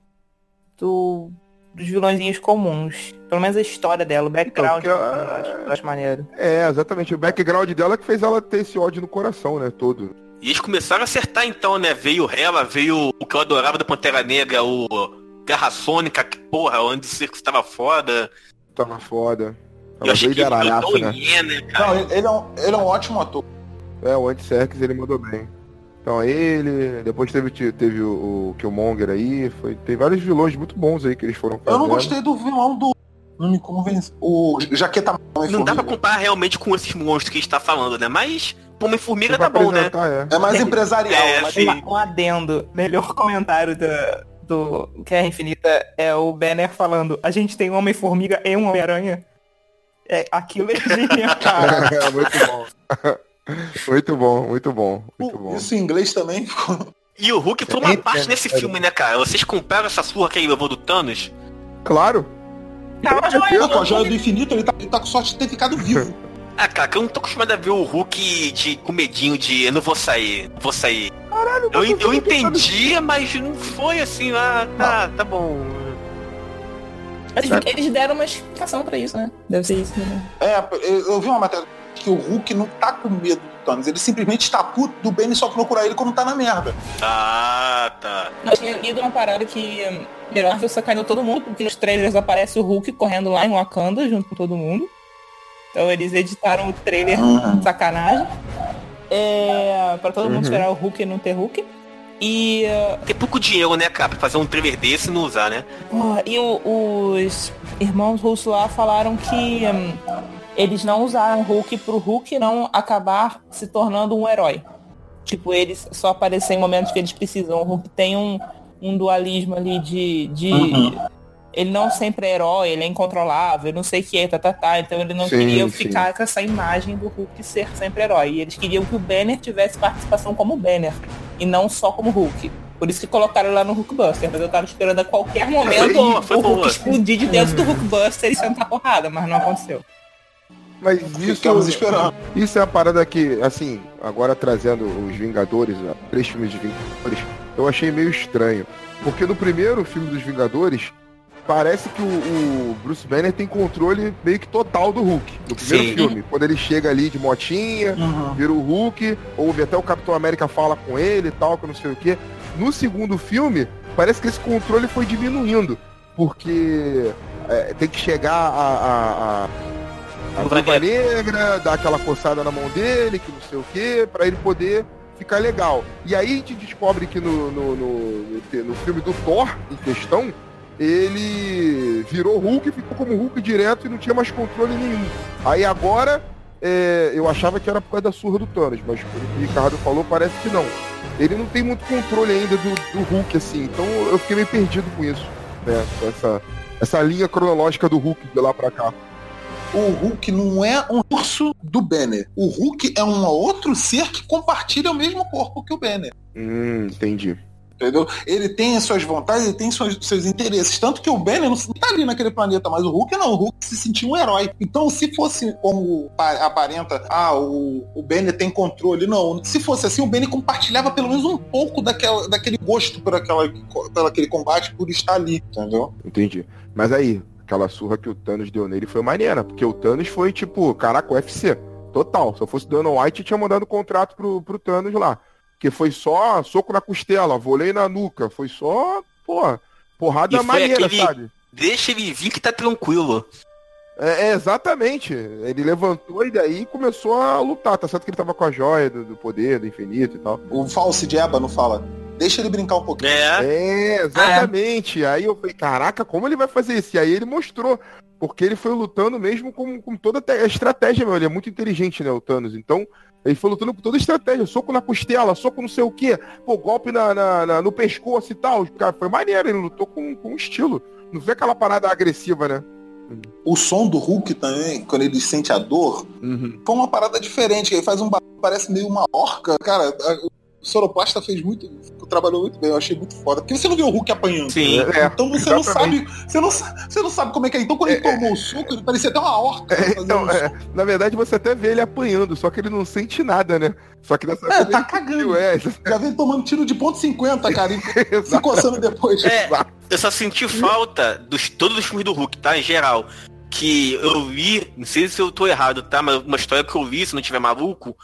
Speaker 4: do dos vilõezinhos comuns. Pelo menos a história dela, o background.
Speaker 3: Então,
Speaker 4: eu,
Speaker 3: porque ela-
Speaker 4: acho, eu acho maneiro.
Speaker 3: É, exatamente. O background dela que fez ela ter esse ódio no coração, né? Todo.
Speaker 2: E eles começaram a acertar então, né? Veio Hela, veio o que eu adorava da Pantera Negra, o Garra Sônica, que porra, onde o circo estava foda.
Speaker 3: Tava foda.
Speaker 2: Eu
Speaker 3: Tava
Speaker 2: achei
Speaker 3: doido
Speaker 2: que
Speaker 3: de aralhaço,
Speaker 2: o
Speaker 3: né?
Speaker 2: Né, cara?
Speaker 1: Não, ele, ele é um, ele é um ótimo ator.
Speaker 3: É, o Anti-Serkis ele mandou bem. Então ele, depois teve, teve o, o Killmonger aí, foi, tem vários vilões muito bons aí que eles foram
Speaker 1: Eu
Speaker 3: fazendo.
Speaker 1: não gostei do vilão do. Não me convence. O Jaqueta
Speaker 2: Não dá pra comparar realmente com esses monstros que a gente tá falando, né? Mas Homem-Formiga tá bom, né?
Speaker 3: é.
Speaker 1: É mais empresarial.
Speaker 2: É,
Speaker 1: mas-
Speaker 2: sim.
Speaker 4: Um, adendo. Melhor comentário do, do Guerra Infinita é o Banner falando: a gente tem um Homem-Formiga e um Homem-Aranha. É, aquilo é genial, cara.
Speaker 3: É, muito bom. Muito bom, muito bom, muito bom.
Speaker 1: Isso em inglês também ficou.
Speaker 2: E o Hulk foi uma
Speaker 3: É,
Speaker 2: parte
Speaker 3: é,
Speaker 2: nesse
Speaker 3: é.
Speaker 2: filme, né, cara? Vocês compraram essa surra que ele levou do Thanos?
Speaker 3: Claro.
Speaker 4: Tava
Speaker 1: Eu, com a joia do infinito, ele tá, ele tá com sorte de ter ficado vivo.
Speaker 2: Ah, cara, que eu não tô acostumado a ver o Hulk de, com medinho de eu não vou sair, não vou sair.
Speaker 3: Caralho,
Speaker 2: Eu,
Speaker 3: mas
Speaker 2: eu
Speaker 3: tô
Speaker 2: entendi, mas não foi assim, ah, tá, tá bom.
Speaker 4: Eles, eles deram uma explicação pra isso, né? Deve ser isso, né?
Speaker 1: É, eu, eu vi uma matéria que o Hulk não tá com medo do Thanos. Ele simplesmente está puto do Benny só procurar ele quando tá na merda.
Speaker 2: Ah, tá.
Speaker 4: Eu tinha lido uma parada que hum, Marvel sacaneou todo mundo, porque nos trailers aparece o Hulk correndo lá em Wakanda junto com todo mundo. Então eles editaram o trailer
Speaker 1: Uhum.
Speaker 4: sacanagem. É, pra todo mundo
Speaker 3: Uhum.
Speaker 4: esperar o Hulk e não ter Hulk. E, uh,
Speaker 2: Tem pouco dinheiro, né, cara, pra fazer um trailer desse e não usar, né?
Speaker 4: porra, e o- os irmãos russos lá falaram que hum, eles não usaram o Hulk pro Hulk não acabar se tornando um herói. Tipo, eles só aparecem em momentos que eles precisam. O Hulk tem um, um dualismo ali de. de
Speaker 1: Uhum.
Speaker 4: Ele não sempre é herói, ele é incontrolável, não sei o que, tá, tá, tá. Então ele não
Speaker 3: Sim,
Speaker 4: queria
Speaker 3: sim.
Speaker 4: ficar com essa imagem do Hulk ser sempre herói. E eles queriam que o Banner tivesse participação como Banner e não só como Hulk. Por isso que colocaram lá no Hulkbuster, mas eu tava esperando a qualquer momento
Speaker 2: boa, foi
Speaker 4: o Hulk
Speaker 2: boa.
Speaker 4: explodir de dentro do Hulkbuster e sentar porrada, mas não aconteceu.
Speaker 3: Mas isso,
Speaker 1: Ficamos esperando.
Speaker 3: isso é a parada que, assim, agora trazendo os Vingadores, três filmes de Vingadores, eu achei meio estranho. Porque no primeiro filme dos Vingadores, parece que o, o Bruce Banner tem controle meio que total do Hulk. No primeiro
Speaker 2: Sim.
Speaker 3: filme, quando ele chega ali de motinha,
Speaker 1: Uhum.
Speaker 3: vira o Hulk, ouve até o Capitão América fala com ele e tal, que eu não sei o quê. No segundo filme, parece que esse controle foi diminuindo, porque é, tem que chegar a, a, a, a
Speaker 2: Viúva
Speaker 3: Negra, dar aquela coçada na mão dele, que não sei o quê, pra ele poder ficar legal. E aí a gente descobre que no, no, no, no- no filme do Thor, em questão, ele virou Hulk, ficou como Hulk direto e não tinha mais controle nenhum. Aí agora, é, eu achava que era por causa da surra do Thanos, mas pelo que o Ricardo falou, parece que não. Ele não tem muito controle ainda do, do Hulk, assim, então eu fiquei meio perdido com isso, né? Com essa, essa linha cronológica do Hulk de lá pra cá.
Speaker 1: O Hulk não é um urso do Banner. O Hulk é um outro ser que compartilha o mesmo corpo que o Banner.
Speaker 3: Hum, entendi.
Speaker 1: Entendeu? Ele tem as suas vontades, ele tem seus, seus interesses. Tanto que o Banner não tá ali naquele planeta, mas o Hulk não. O Hulk se sentia um herói. Então, se fosse como pa- aparenta, ah, o, o Banner tem controle. Não. Se fosse assim, o Banner compartilhava pelo menos um pouco daquela, daquele gosto por, aquela, por aquele combate, por estar ali. Entendeu?
Speaker 3: Entendi. Mas aí, Aquela surra que o Thanos deu nele foi maneira, porque o Thanos foi tipo, caraca, o UFC. Total. Se eu fosse Dana White, eu tinha mandado contrato pro, pro Thanos lá. Que foi só soco na costela, volei na nuca. Foi só, pô, porrada maneira, aquele... sabe?
Speaker 2: Deixa ele vir que tá tranquilo.
Speaker 3: É, é, exatamente. Ele levantou e daí começou a lutar. Tá certo que ele tava com a joia do, do poder, do infinito e tal.
Speaker 1: O falso de Eba não fala. Deixa ele brincar um pouquinho.
Speaker 3: É, é exatamente. Ah, é. Aí eu falei, caraca, como ele vai fazer isso? E aí ele mostrou. Porque ele foi lutando mesmo com, com toda a estratégia, meu. Ele é muito inteligente, né, o Thanos. Então, ele foi lutando com toda a estratégia. Soco na costela, soco não sei o quê. Pô, golpe na, na, na no pescoço e tal. Cara, foi maneiro. Ele lutou com, com estilo. Não vê aquela parada agressiva, né?
Speaker 1: O som do Hulk também, quando ele sente a dor, uhum. foi uma parada diferente. Ele faz um parece meio uma orca. Cara, o Soroplasta fez muito, trabalhou muito bem, eu achei muito foda. Porque você não vê o Hulk apanhando.
Speaker 2: Sim.
Speaker 1: É, então você exatamente. não sabe. Você não, você não sabe como é que é. Então quando ele é, tomou o suco, ele parecia até uma orca.
Speaker 3: É, então, é, na verdade, você até vê ele apanhando, só que ele não sente nada, né? Só que
Speaker 1: dessa É, tá cagando. É. Já vem tomando tiro de ponto 50, cara. E se coçando depois.
Speaker 2: É, eu só senti falta dos todos os filmes do Hulk, tá? Em geral. Que eu vi, não sei se eu tô errado, tá? Mas uma história que eu vi, se não tiver maluco,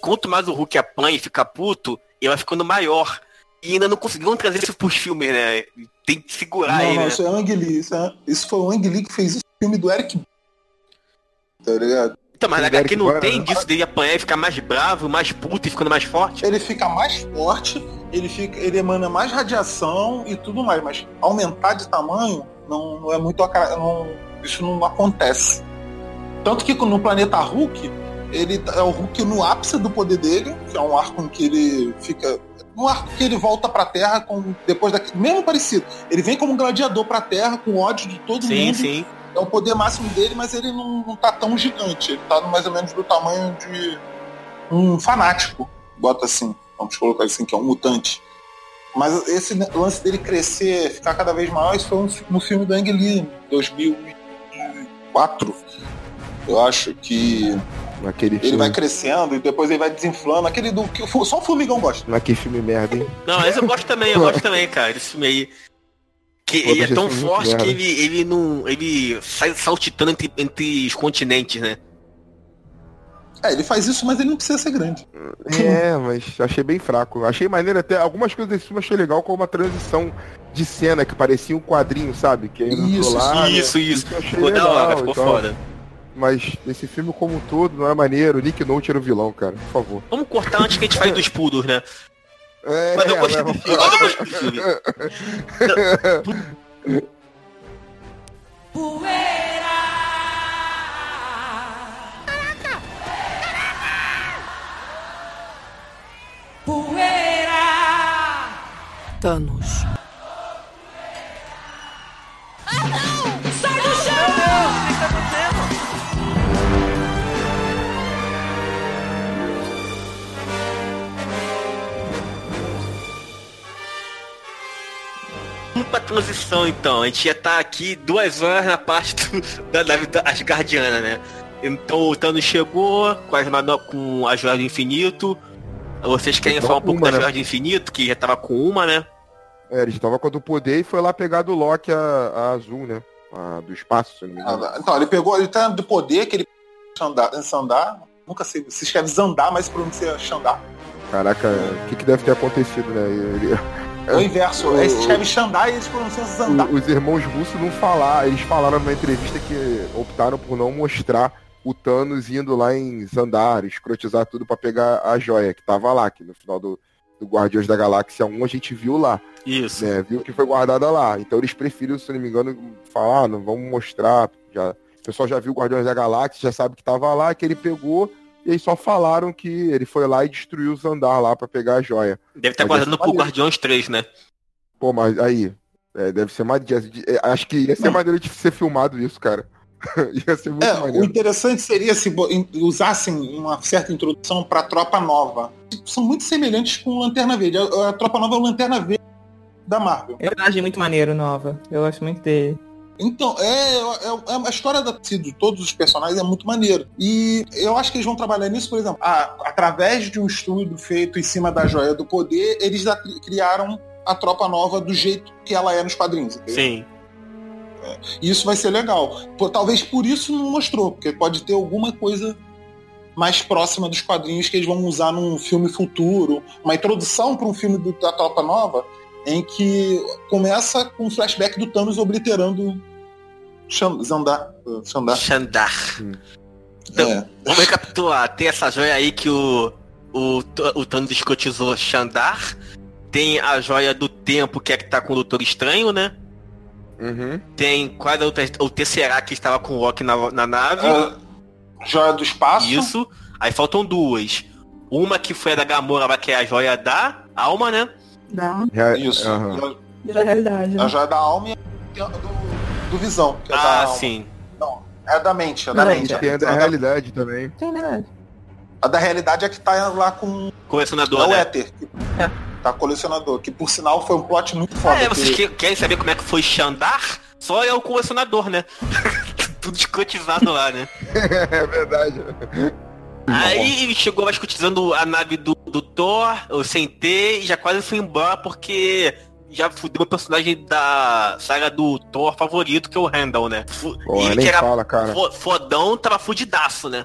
Speaker 2: quanto mais o Hulk apanha e fica puto, ele vai ficando maior. E ainda não conseguiram trazer isso pros filmes, né? Tem que segurar
Speaker 1: não,
Speaker 2: ele.
Speaker 1: Não,
Speaker 2: né?
Speaker 1: isso é Ang Lee. Isso, é... isso foi o Ang Lee que fez esse filme do Eric. Tá ligado?
Speaker 2: Então, mas na HQ não tem disso dele apanhar e ficar mais bravo, mais puto e ficando mais forte?
Speaker 1: Ele fica mais forte, ele, fica, ele emana mais radiação e tudo mais, mas aumentar de tamanho não, não é muito. Não, isso não acontece. Tanto que no planeta Hulk, ele é o Hulk no ápice do poder dele, que é um arco em que ele fica. Um arco que ele volta pra Terra com. Depois daquele. Mesmo parecido. Ele vem como um gladiador pra Terra, com ódio de todo
Speaker 2: sim,
Speaker 1: mundo.
Speaker 2: Sim.
Speaker 1: É o poder máximo dele, mas ele não, não tá tão gigante. Ele tá mais ou menos do tamanho de um fanático. Bota assim. Vamos colocar assim, que é um mutante. Mas esse lance dele crescer, ficar cada vez maior, isso foi no filme do Ang Lee, 2004. Eu acho que
Speaker 3: Naquele
Speaker 1: ele
Speaker 3: filme.
Speaker 1: vai crescendo e depois ele vai desinflando. Aquele do que só o Formigão gosta.
Speaker 3: Naquele filme merda, hein?
Speaker 2: Não, esse eu gosto também, eu gosto também, cara. Esse filme aí. Que Pô, ele é tão forte que ele, ele não. ele sai saltitando entre, entre os continentes, né?
Speaker 1: É, ele faz isso, mas ele não precisa ser grande.
Speaker 3: É, mas achei bem fraco. Achei maneiro até. Algumas coisas desse filme achei legal, como uma transição de cena que parecia um quadrinho, sabe? Que
Speaker 2: isso, lá, isso, né? isso, isso. Ficou da hora, ficou então, foda.
Speaker 3: Mas esse filme como um todo não é maneiro. Nick Note era o vilão, cara. Por favor.
Speaker 2: Vamos cortar antes que a gente fale dos pudos, né?
Speaker 3: É, Mas eu é, gostei do filme. Eu gostei do filme.
Speaker 17: Poeira! Poeira!
Speaker 4: Thanos.
Speaker 2: Transição então. A gente já tá aqui duas horas na parte do, da nave Asgardiana, né? Então o Thanos chegou com, as, com a Joia do Infinito. Vocês querem falar um pouco uma, da né? Joia do Infinito, que já tava com uma, né?
Speaker 3: É, ele já tava com a do poder e foi lá pegar do Loki a, a azul, né? A do espaço, se não me engano.
Speaker 1: Ah, então, ele pegou, ele tá do poder que ele Xandar, Xandar nunca sei, se escreve Zandar, mas pronuncia Xandar.
Speaker 3: Caraca, o que, que deve ter acontecido, né? Ele,
Speaker 1: é o inverso. O, se escreve Xandar e eles pronunciam Zandar.
Speaker 3: Os irmãos russos não falaram. Eles falaram numa entrevista que optaram por não mostrar o Thanos indo lá em Zandar, escrotizar tudo para pegar a joia, que tava lá, que no final do, do Guardiões da Galáxia 1 a gente viu lá.
Speaker 2: Isso.
Speaker 3: Né, viu que foi guardada lá. Então eles preferiram, se não me engano, falar, ah, não vamos mostrar. Já, o pessoal já viu Guardiões da Galáxia, já sabe que tava lá, que ele pegou e aí só falaram que ele foi lá e destruiu os andar lá para pegar a joia.
Speaker 2: Deve estar guardando pro Guardiões 3, né?
Speaker 3: Pô, mas aí. É, deve ser mais. É, acho que ia ser Não. maneiro de ser filmado isso, cara. ia ser muito
Speaker 1: é,
Speaker 3: maneiro.
Speaker 1: O interessante seria se usassem uma certa introdução pra tropa nova. São muito semelhantes com Lanterna Verde. A, a tropa nova é o Lanterna Verde da Marvel.
Speaker 4: É um personagem muito maneiro, nova. Eu gosto muito dele.
Speaker 1: Então, é, é, é, a história da, de todos os personagens é muito maneiro. E eu acho que eles vão trabalhar nisso, por exemplo, a, através de um estudo feito em cima da joia do poder, eles criaram a tropa nova do jeito que ela é nos quadrinhos.
Speaker 2: Entendeu? Sim.
Speaker 1: É, E isso vai ser legal. Pô, talvez por isso não mostrou, porque pode ter alguma coisa mais próxima dos quadrinhos que eles vão usar num filme futuro, uma introdução para um filme do- da Tropa Nova, em que começa com um flashback do Thanos obliterando Xan- Xandar. Xandar.
Speaker 2: Xandar. Então,
Speaker 1: É.
Speaker 2: vamos recapitular. Tem essa joia aí que o, o, o Thanos escotizou Xandar. Tem a joia do tempo, que é que tá com o Doutor Estranho, né?
Speaker 3: Uhum.
Speaker 2: Tem quase o, te- o Tesseract que estava com o Loki na, na nave.
Speaker 1: Ah, joia do espaço.
Speaker 2: Isso. Aí faltam duas. Uma que foi a da Gamora, que é a joia da alma, né?
Speaker 4: Dá.
Speaker 1: Isso.
Speaker 4: Da realidade. né?
Speaker 1: A joia da alma e a do, do visão. Que é da
Speaker 2: Ah, sim.
Speaker 1: Não, é da mente, é da
Speaker 4: Não,
Speaker 1: mente.
Speaker 3: Tem a da
Speaker 1: A da,
Speaker 3: realidade também.
Speaker 4: Tem, né?
Speaker 1: a da realidade é que tá lá com
Speaker 2: Colecionador,
Speaker 1: é o
Speaker 2: né?
Speaker 1: Éter. que- Tá colecionador. Que por sinal foi um plot muito foda.
Speaker 2: Ah, é, vocês
Speaker 1: que-
Speaker 2: que- querem saber como é que foi Xandar? Só é o colecionador, né? Tudo escotizado lá, né?
Speaker 3: é verdade.
Speaker 2: Aí chegou lá escutizando a nave do, do Thor, eu sentei e já quase fui embora porque já fudeu o personagem da saga do Thor favorito, que é o Randall, né? Fu-
Speaker 3: Porra,
Speaker 2: e
Speaker 3: nem
Speaker 2: que era
Speaker 3: fala, cara.
Speaker 2: fo- fodão, tava fudidaço, né?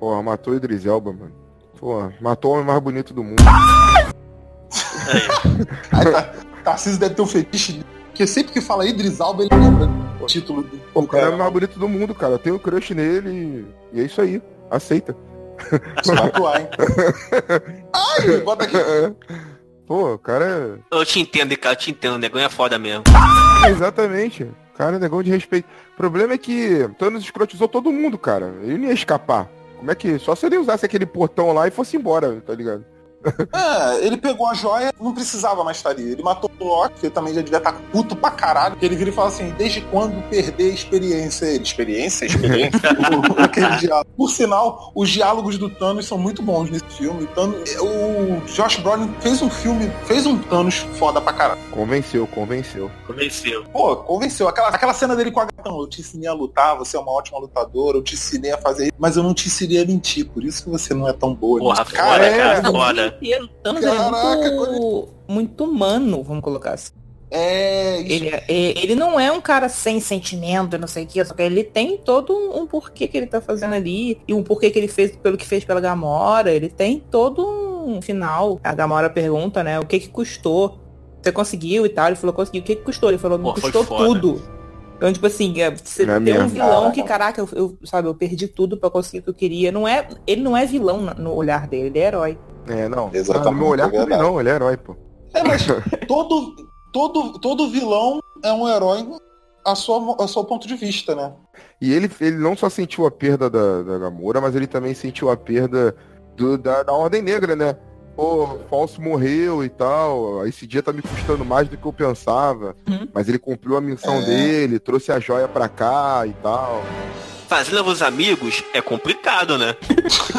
Speaker 3: Porra, matou o Idris Elba, mano. Porra, matou o homem mais bonito do mundo.
Speaker 1: Aí tá, Tarcísio deve ter um fetiche. Porque sempre que fala Idris Alba, ele lembra o título do.
Speaker 3: Pô, o cara é o mais bonito do mundo, cara. Eu tenho um crush nele e é isso aí. Aceita.
Speaker 1: Vai atuar, hein? Ai, bota aqui.
Speaker 3: Pô, o cara
Speaker 2: Eu te entendo, cara, eu te entendo, o negão é foda mesmo.
Speaker 3: Exatamente. Cara, é negão de respeito. O problema é que Thanos escrotizou todo mundo, cara. Ele não ia escapar. Como é que... Só se ele usasse aquele portão lá e fosse embora, tá ligado?
Speaker 1: É, ele pegou a joia, não precisava mais estar ali. Ele matou o Loki, que ele também já devia estar puto pra caralho. Que ele vira e fala assim: desde quando perder a experiência? Ele, experiência? Experiência? O- Aquele diálogo. Por sinal, os diálogos do Thanos são muito bons nesse filme. O, Thanos- o Josh Brolin fez um filme, fez um Thanos foda pra caralho.
Speaker 3: Convenceu, convenceu.
Speaker 2: Convenceu.
Speaker 1: Pô, convenceu. Aquela, aquela cena dele com a gatão. Eu te ensinei a lutar, você é uma ótima lutadora, eu te ensinei a fazer isso, mas eu não te ensinei a mentir, por isso que você não é tão boa.
Speaker 2: Porra, foda, cara,
Speaker 4: Não, o
Speaker 2: foda.
Speaker 4: O Thanos
Speaker 1: Caraca,
Speaker 4: é muito, muito humano, vamos colocar assim.
Speaker 1: É, isso.
Speaker 4: Ele, é- ele não é um cara sem sentimento, não sei o que, só que ele tem todo um, um porquê que ele tá fazendo ali, e um porquê que ele fez pelo que fez pela Gamora, ele tem todo um final. A Gamora pergunta, né, o que que custou? Você conseguiu e tal? Ele falou, conseguiu. O que que custou? Ele falou, não
Speaker 2: Pô,
Speaker 4: custou tudo. Então, tipo assim, é, você
Speaker 3: é
Speaker 4: tem um vilão que, caraca, eu, eu- sabe, eu perdi tudo pra conseguir o que eu queria. Não é, ele não é vilão no olhar dele, ele é herói.
Speaker 3: É, não.
Speaker 1: Exatamente,
Speaker 3: Ah, no meu olhar
Speaker 1: é verdade.
Speaker 3: também não, ele é herói, pô.
Speaker 1: É, mas todo, todo, todo vilão é um herói a sua, a seu ponto de vista, né?
Speaker 3: E ele, ele não só sentiu a perda da, da Gamora, mas ele também sentiu a perda do- da, da Ordem Negra, né? Pô, Falso morreu e tal. Esse dia tá me custando mais do que eu pensava.
Speaker 4: Uhum.
Speaker 3: Mas ele cumpriu a missão
Speaker 1: É.
Speaker 3: dele, trouxe a joia pra cá e tal.
Speaker 2: Fazer novos amigos é complicado, né?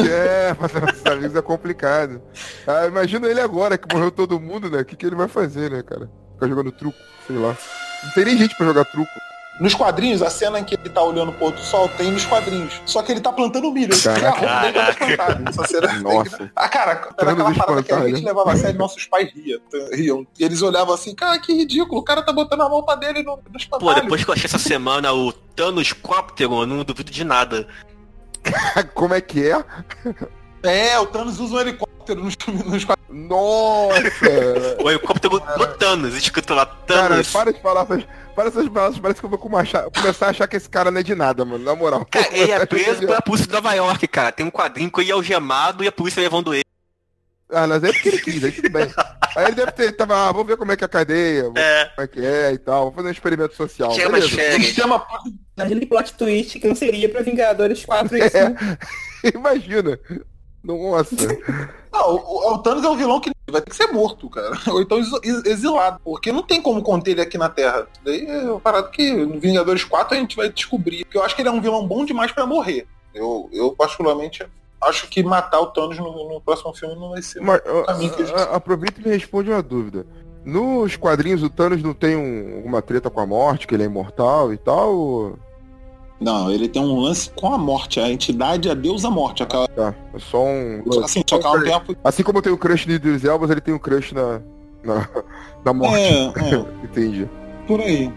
Speaker 3: É, fazer nossos amigos é complicado. Ah, imagina ele agora que morreu todo mundo, né? O que, que ele vai fazer, né, cara? Ficar jogando truco, sei lá. Não tem nem gente pra jogar truco.
Speaker 1: Nos quadrinhos, a cena em que ele tá olhando pro pôr do sol tem nos quadrinhos. Só que ele tá plantando milho. Ele tem a roupa dele toda plantada. Essa cena
Speaker 3: Nossa.
Speaker 1: Ah, cara, era aquela parada que a gente levava a sério, nossos pais riam, riam. E eles olhavam assim, cara, que ridículo, o cara tá botando a roupa dele no, no
Speaker 2: Pô, depois que eu achei essa semana o Thanos Cóptero, eu não duvido de nada.
Speaker 3: Como é que é?
Speaker 1: É, o Thanos usa um helicóptero nos, nos quadrinhos.
Speaker 3: Nossa!
Speaker 2: O helicóptero do Thanos, escrito lá,
Speaker 3: Cara,
Speaker 2: Thanos.
Speaker 3: para de falar essas, para essas palavras, parece que eu vou começar, começar a achar que esse cara não é de nada, mano, na moral.
Speaker 2: Cara, ele é preso pela polícia de Nova York, cara. Tem um quadrinho com ele algemado e a polícia levando ele.
Speaker 3: Ah, mas é porque ele quis, aí tudo bem. Aí ele deve ter, tava, ah, vamos ver como é que é a cadeia,
Speaker 2: É,
Speaker 3: como é que é e tal, vamos fazer um experimento social.
Speaker 2: férias.
Speaker 1: Chama
Speaker 4: Imagina que plot twist que não seria pra Vingadores 4 isso,
Speaker 3: É.
Speaker 4: né?
Speaker 3: Imagina. Nossa.
Speaker 1: Não, o, o Thanos é um vilão que vai ter que ser morto, cara. Ou então exilado. Porque não tem como conter ele aqui na Terra. Daí é uma parada que no Vingadores 4 a gente vai descobrir. Porque eu acho que ele é um vilão bom demais pra morrer. Eu, eu particularmente, acho que matar o Thanos no, no próximo filme não vai ser.
Speaker 3: Mas,
Speaker 1: caminho que a gente-
Speaker 3: a- a- aproveita e me responde uma dúvida. Nos quadrinhos o Thanos não tem um- alguma treta com a morte, que ele é imortal e tal? ou-
Speaker 1: Não, ele tem um lance com a morte. A entidade, a deusa morte. Aquela,
Speaker 3: Tá, é só um.
Speaker 1: assim, só mesmo tempo.
Speaker 3: Assim como eu tenho o crush de Idris Elba, ele tem um crush na, na, na morte.
Speaker 1: É, é,
Speaker 3: Entendi.
Speaker 1: por aí.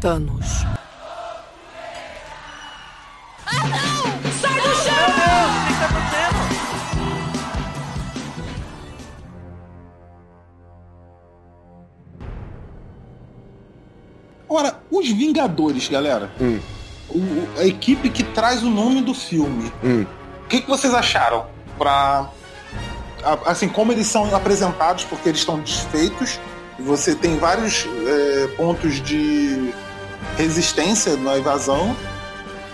Speaker 16: Thanos.
Speaker 17: Ah, não! Sai do chão!
Speaker 2: Meu Deus, o que está acontecendo?
Speaker 1: Agora, os Vingadores, galera.
Speaker 3: Hum.
Speaker 1: O- a equipe que traz o nome do filme.
Speaker 3: Hum.
Speaker 1: O que, que vocês acharam? Pra. Assim, como eles são apresentados, porque eles estão desfeitos. Você tem vários é, pontos de resistência na invasão.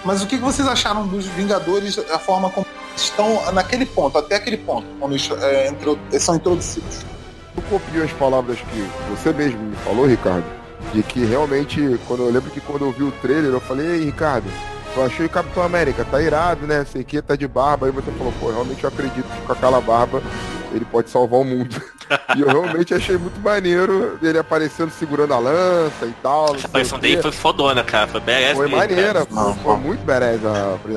Speaker 1: Mas o que, vocês acharam dos Vingadores, a forma como estão naquele ponto, até aquele ponto, quando é, intro- são introduzidos?
Speaker 3: Eu copio as palavras que você mesmo me falou, Ricardo, de que realmente, quando eu lembro que quando eu vi o trailer, eu falei, ei, Ricardo, tu achei o Capitão América, tá irado, né? Sei que tá de barba, aí você falou, pô, realmente eu acredito que com aquela barba ele pode salvar o mundo. e eu realmente achei muito maneiro ele aparecendo segurando a lança e tal. não
Speaker 2: A
Speaker 3: sei
Speaker 2: aparição dele foi fodona, cara. Foi badass
Speaker 3: Foi maneira, foi, foi muito badass a,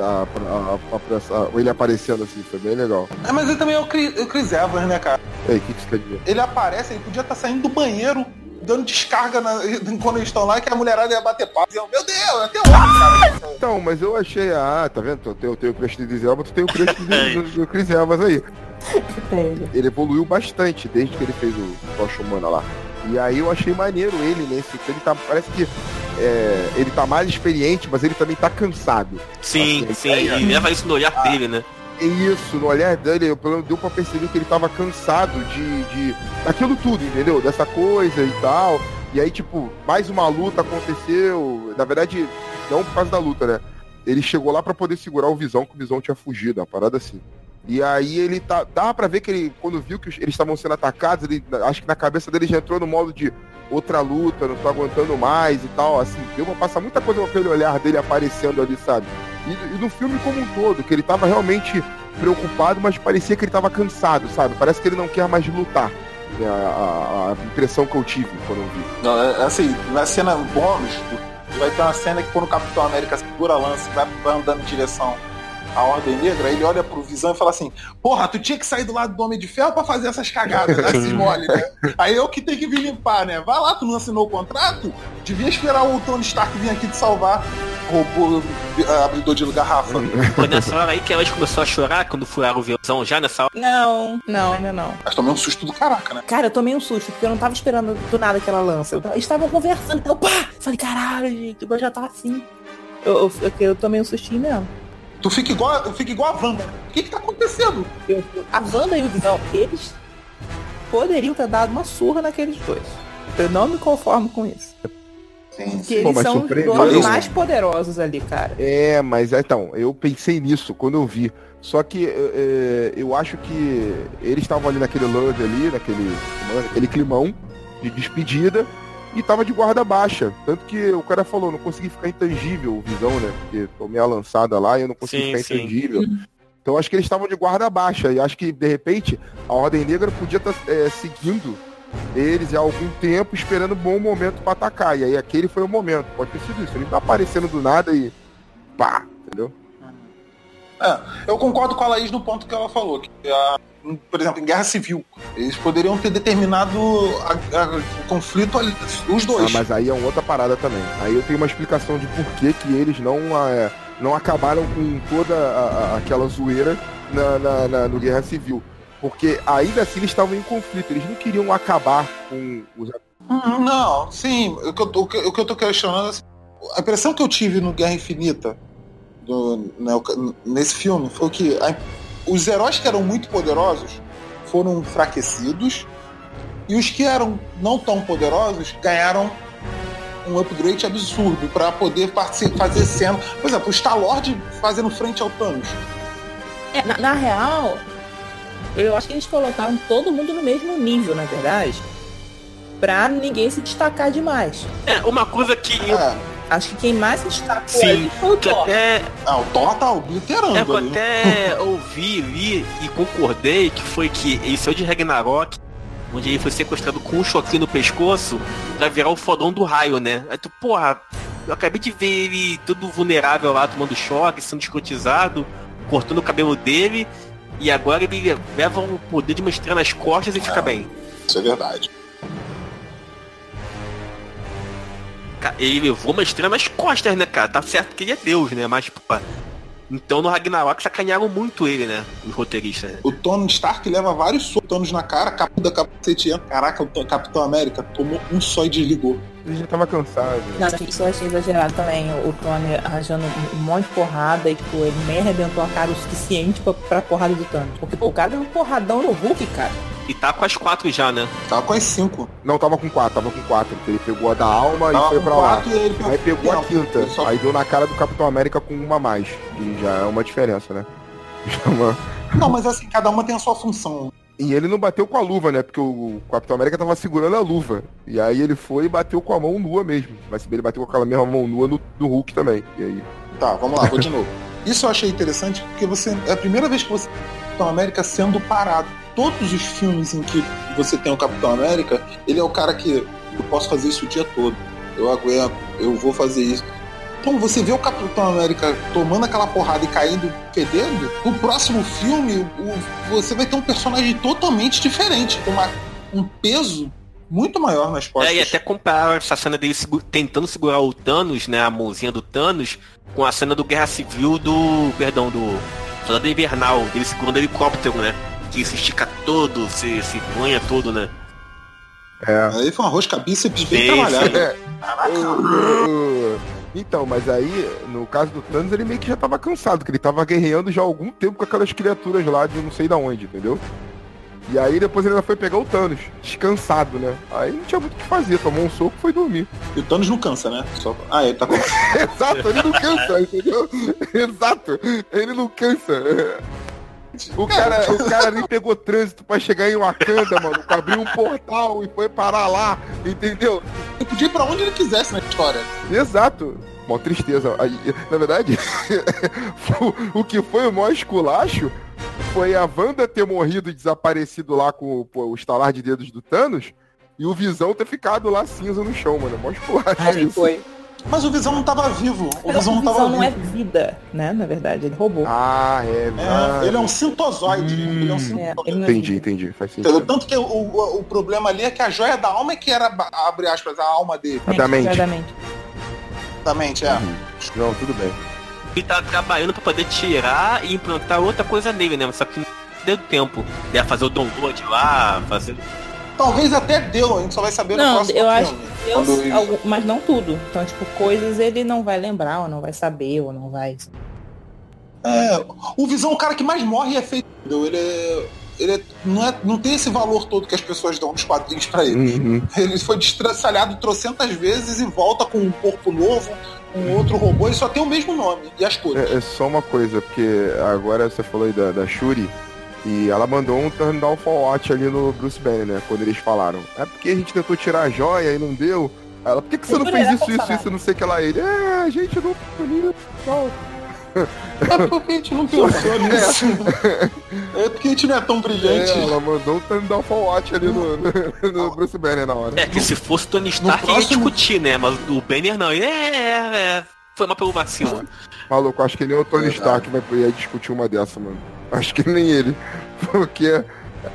Speaker 3: a, a- a- a- ele aparecendo assim, foi bem legal.
Speaker 1: É, mas ele também é o Chris, o Chris Evans, né, cara?
Speaker 3: Ei, o que, que dizer?
Speaker 1: Ele aparece, ele podia estar saindo do banheiro, dando descarga na- quando eles estão lá, que a mulherada ia bater papo. Diziam, Meu Deus, até onde, cara?
Speaker 3: Então, mas eu achei, ah, tá vendo? Eu tenho, eu tenho o crush Chris Evans, tu tem o crush do, do, do Chris Evans aí. Ele evoluiu bastante desde que ele fez o Tocha Humana lá. E aí eu achei maneiro ele nesse. Ele tá, parece que é, ele tá mais experiente, mas ele também tá cansado.
Speaker 2: Sim,
Speaker 3: Assim,
Speaker 2: sim. E leva isso no olhar dele, né?
Speaker 3: É Isso, no olhar dele, eu, pelo menos deu pra perceber que ele tava cansado de, de. daquilo tudo, entendeu? Dessa coisa e tal. E aí, tipo, mais uma luta aconteceu. Na verdade, não por causa da luta, né? Ele chegou lá pra poder segurar o Visão, que o Visão tinha fugido, uma parada assim. E aí ele tá. Dava pra ver que ele, quando viu que eles estavam sendo atacados, ele. Acho que na cabeça dele já entrou no modo de outra luta, não tô aguentando mais e tal. Assim, deu pra passar muita coisa com aquele olhar dele aparecendo ali, sabe? E, e no filme como um todo, que ele tava realmente preocupado, mas parecia que ele tava cansado, sabe? Parece que ele não quer mais lutar. É a, a- a impressão que eu tive quando eu vi.
Speaker 1: Não, é, assim, na cena bônus, vai ter uma cena que quando o Capitão América segura a lança e vai andando em direção à Ordem Negra, ele olha pro Visão e fala assim, porra, tu tinha que sair do lado do Homem de Ferro pra fazer essas cagadas, né, esses mole, né? Aí eu que tenho que vir limpar, né? Vai lá, tu não assinou o contrato? Devia esperar o Tony Stark vir aqui te salvar, robô eh, abridor de garrafa.
Speaker 2: Foi nessa hora aí que a gente começou a chorar quando furaram o violão, já nessa hora.
Speaker 4: Não, não, ainda não.
Speaker 1: Mas tomei um susto do caraca, né?
Speaker 4: Cara, eu tomei um susto, porque eu não tava esperando do nada aquela lança. Eu tava- Eles estavam conversando, então, pá! Falei, caralho, gente, o já tá assim. Eu, eu, eu, eu tomei um sustinho mesmo.
Speaker 1: Tu fica igual, fica igual a Wanda. O que que tá acontecendo?
Speaker 4: Eu- a Wanda e o Visão, eles poderiam ter dado uma surra naqueles dois. Eu não me conformo com isso. Porque
Speaker 3: Pô,
Speaker 4: eles são os dois mais poderosos ali, cara.
Speaker 3: É, mas então, eu pensei nisso quando eu vi. Só que é, eu acho que eles estavam ali naquele lance ali, naquele, naquele climão de despedida, e tava de guarda baixa. Tanto que o cara falou, não consegui ficar intangível, o visão, né? Porque tomei a lançada lá e eu não consegui
Speaker 2: Sim,
Speaker 3: ficar
Speaker 2: sim.
Speaker 3: intangível. Então eu acho que eles estavam de guarda baixa. E acho que, de repente, a Ordem Negra podia estar seguindo eles há algum tempo, esperando um bom momento pra atacar. E aí aquele foi o momento. Pode ter sido isso. Ele tá aparecendo do nada e. pá, entendeu?
Speaker 1: É, eu concordo com a Laís no ponto que ela falou, que a- por exemplo, em guerra civil, eles poderiam ter determinado a- a- o conflito ali, os
Speaker 3: Ah,
Speaker 1: dois.
Speaker 3: mas aí é uma outra parada também. Aí eu tenho uma explicação de por que, que eles não, é, não acabaram com toda a- aquela zoeira na, na- na- no Guerra Civil. Porque ainda assim eles estavam em conflito, eles não queriam acabar com os.
Speaker 1: Não, sim, o que eu, o que, o que eu tô questionando é assim, a impressão que eu tive no Guerra Infinita, do- né, nesse filme, foi que a- os heróis que eram muito poderosos foram enfraquecidos e os que eram não tão poderosos ganharam um upgrade absurdo para poder fazer cena. Por exemplo, o Star-Lord fazendo frente ao Thanos.
Speaker 4: É, na, na real, eu acho que eles colocaram todo mundo no mesmo nível, na verdade. Pra ninguém se destacar demais.
Speaker 2: É, uma coisa que eu.
Speaker 4: Acho que quem mais destacou
Speaker 2: Sim,
Speaker 4: ali foi o Thor.
Speaker 2: até.
Speaker 1: Ah, o Thor tá obliterando
Speaker 2: É eu
Speaker 1: ali.
Speaker 2: até ouvi, li e concordei que foi que ele saiu de Ragnarok, onde ele foi sequestrado com um choquinho no pescoço pra virar o fodão do raio, né? Aí tu, porra, eu acabei de ver ele todo vulnerável lá, tomando choque, sendo escrotizado, cortando o cabelo dele, e agora ele leva o poder de uma estrela nas costas e fica bem.
Speaker 1: Isso é verdade.
Speaker 2: Ca- Ele levou uma estrela nas costas, né, cara? Tá certo que ele é Deus, né? Mas, pô. Então no Ragnarok sacanearam muito ele, né? Os roteiristas. né?
Speaker 1: O Tony Stark leva vários sotonos na cara, capuda, capacete. entra. Caraca, o Capitão América tomou um só e desligou.
Speaker 3: Ele já tava cansado.
Speaker 4: Não, isso eu achei exagerado também. O Tony arranjando um monte de porrada e, tipo, ele nem arrebentou a cara o suficiente pra, pra porrada do Thanos. Porque, pô, o cara deu um porradão no Hulk, cara.
Speaker 2: E tá com as quatro já, né?
Speaker 1: Tava com as cinco.
Speaker 3: Não, tava com quatro, tava com quatro. porque Ele pegou a da alma
Speaker 1: Tava
Speaker 3: e foi pra lá.
Speaker 1: e pegou-
Speaker 3: Aí pegou a
Speaker 1: Não,
Speaker 3: quinta.
Speaker 1: ele só-
Speaker 3: Aí deu na cara do Capitão América com uma a mais. E já é uma diferença, né? É uma-
Speaker 1: Não, mas assim, cada uma tem a sua função.
Speaker 3: E ele não bateu com a luva, né? Porque o Capitão América tava segurando a luva. E aí ele foi e bateu com a mão nua mesmo. Mas ele bateu com aquela mesma mão nua no, no Hulk também. E aí.
Speaker 1: Tá, vamos lá, vou de novo. Isso eu achei interessante porque você é a primeira vez que você Capitão América sendo parado. Todos os filmes em que você tem o Capitão América, ele é o cara que eu posso fazer isso o dia todo. Eu aguento, eu vou fazer isso. Então você vê o Capitão América tomando aquela porrada e caindo fedendo, no próximo filme o- você vai ter um personagem totalmente diferente, com uma- um peso muito maior nas costas.
Speaker 2: É, e até comparar essa cena dele segu- tentando segurar o Thanos, né? A mãozinha do Thanos, com a cena do Guerra Civil do. Perdão, do. Soldado Invernal, ele segurando o helicóptero, né? Que se estica todo, se, se banha todo, né?
Speaker 3: É.
Speaker 1: Aí foi um arroz cabeça bem
Speaker 2: Sim,
Speaker 1: trabalhado.
Speaker 3: É. Então, mas aí, no caso do Thanos, ele meio que já tava cansado, que ele tava guerreando já há algum tempo com aquelas criaturas lá de não sei da onde, entendeu? E aí depois ele ainda foi pegar o Thanos, descansado, né? Aí não tinha muito o que fazer, tomou um soco e foi dormir.
Speaker 1: E o Thanos não cansa, né? Só... Ah, ele tá com.
Speaker 3: Exato, ele não cansa, entendeu? Exato, ele não cansa. O cara, o cara nem pegou trânsito pra chegar em Wakanda, mano. Abriu um portal e foi parar lá, entendeu?
Speaker 1: Ele podia ir pra onde ele quisesse na história.
Speaker 3: Exato. Mó tristeza. Na verdade, o que foi o maior esculacho foi a Wanda ter morrido e desaparecido lá com pô, o estalar de dedos do Thanos e o Visão ter ficado lá cinza no chão, mano. Mó esculacho
Speaker 4: Aí
Speaker 3: isso.
Speaker 4: foi.
Speaker 1: Mas o Visão não tava vivo. O Visão não tava
Speaker 4: não é
Speaker 1: vivo.
Speaker 4: vida, né? Na verdade, ele roubou.
Speaker 3: Ah, é.
Speaker 1: É, ele é um sintozoide. Ele é um
Speaker 4: É,
Speaker 1: sintozoide.
Speaker 4: não é
Speaker 3: Entendi, entendi. Faz sentido.
Speaker 1: Tanto que o, o, o problema ali é que a joia da alma é que era, abre aspas, a alma dele.
Speaker 3: Da mente.
Speaker 4: Exatamente.
Speaker 1: Exatamente, é.
Speaker 3: Não, tudo bem.
Speaker 2: Ele tá trabalhando pra poder tirar e implantar outra coisa nele, né? Só que não deu tempo. Ia fazer o download lá, fazer.
Speaker 1: Talvez até deu, a gente só vai saber no
Speaker 4: Não,
Speaker 1: próximo
Speaker 4: eu acho
Speaker 1: filme.
Speaker 4: que
Speaker 1: ele-
Speaker 4: algu- mas não tudo. Então, tipo, coisas ele não vai lembrar, ou não vai saber, ou não vai.
Speaker 1: É, o Visão o cara que mais morre é feito. Ele é. Ele é- não, é, não tem esse valor todo que as pessoas dão nos quadrinhos pra ele.
Speaker 3: Uhum.
Speaker 1: Ele foi destraçalhado trocentas vezes e volta com um corpo novo, um outro robô, ele só tem o mesmo nome e as cores.
Speaker 3: É, é só uma coisa, porque agora você falou aí da, da Shuri e ela mandou um turn down for watch ali no Bruce Banner, né? Quando eles falaram. É porque a gente tentou tirar a joia e não deu. Ela, por que, que você não fez isso, isso, isso, não sei o que lá? Ele, é, a gente não puniu. Não.
Speaker 1: É porque a gente não pensou nisso. É porque a gente não é tão brilhante.
Speaker 3: É, ela mandou um down for watch ali no, no, no Bruce Banner na hora.
Speaker 2: É que se fosse Tony Stark ia
Speaker 1: próximo-
Speaker 2: discutir, né? Mas o Banner não. É, é, é. Foi mal pelo vacilo.
Speaker 3: Maluco, acho que nem o Tony Stark vai ia discutir uma dessa, mano. Acho que nem ele. Porque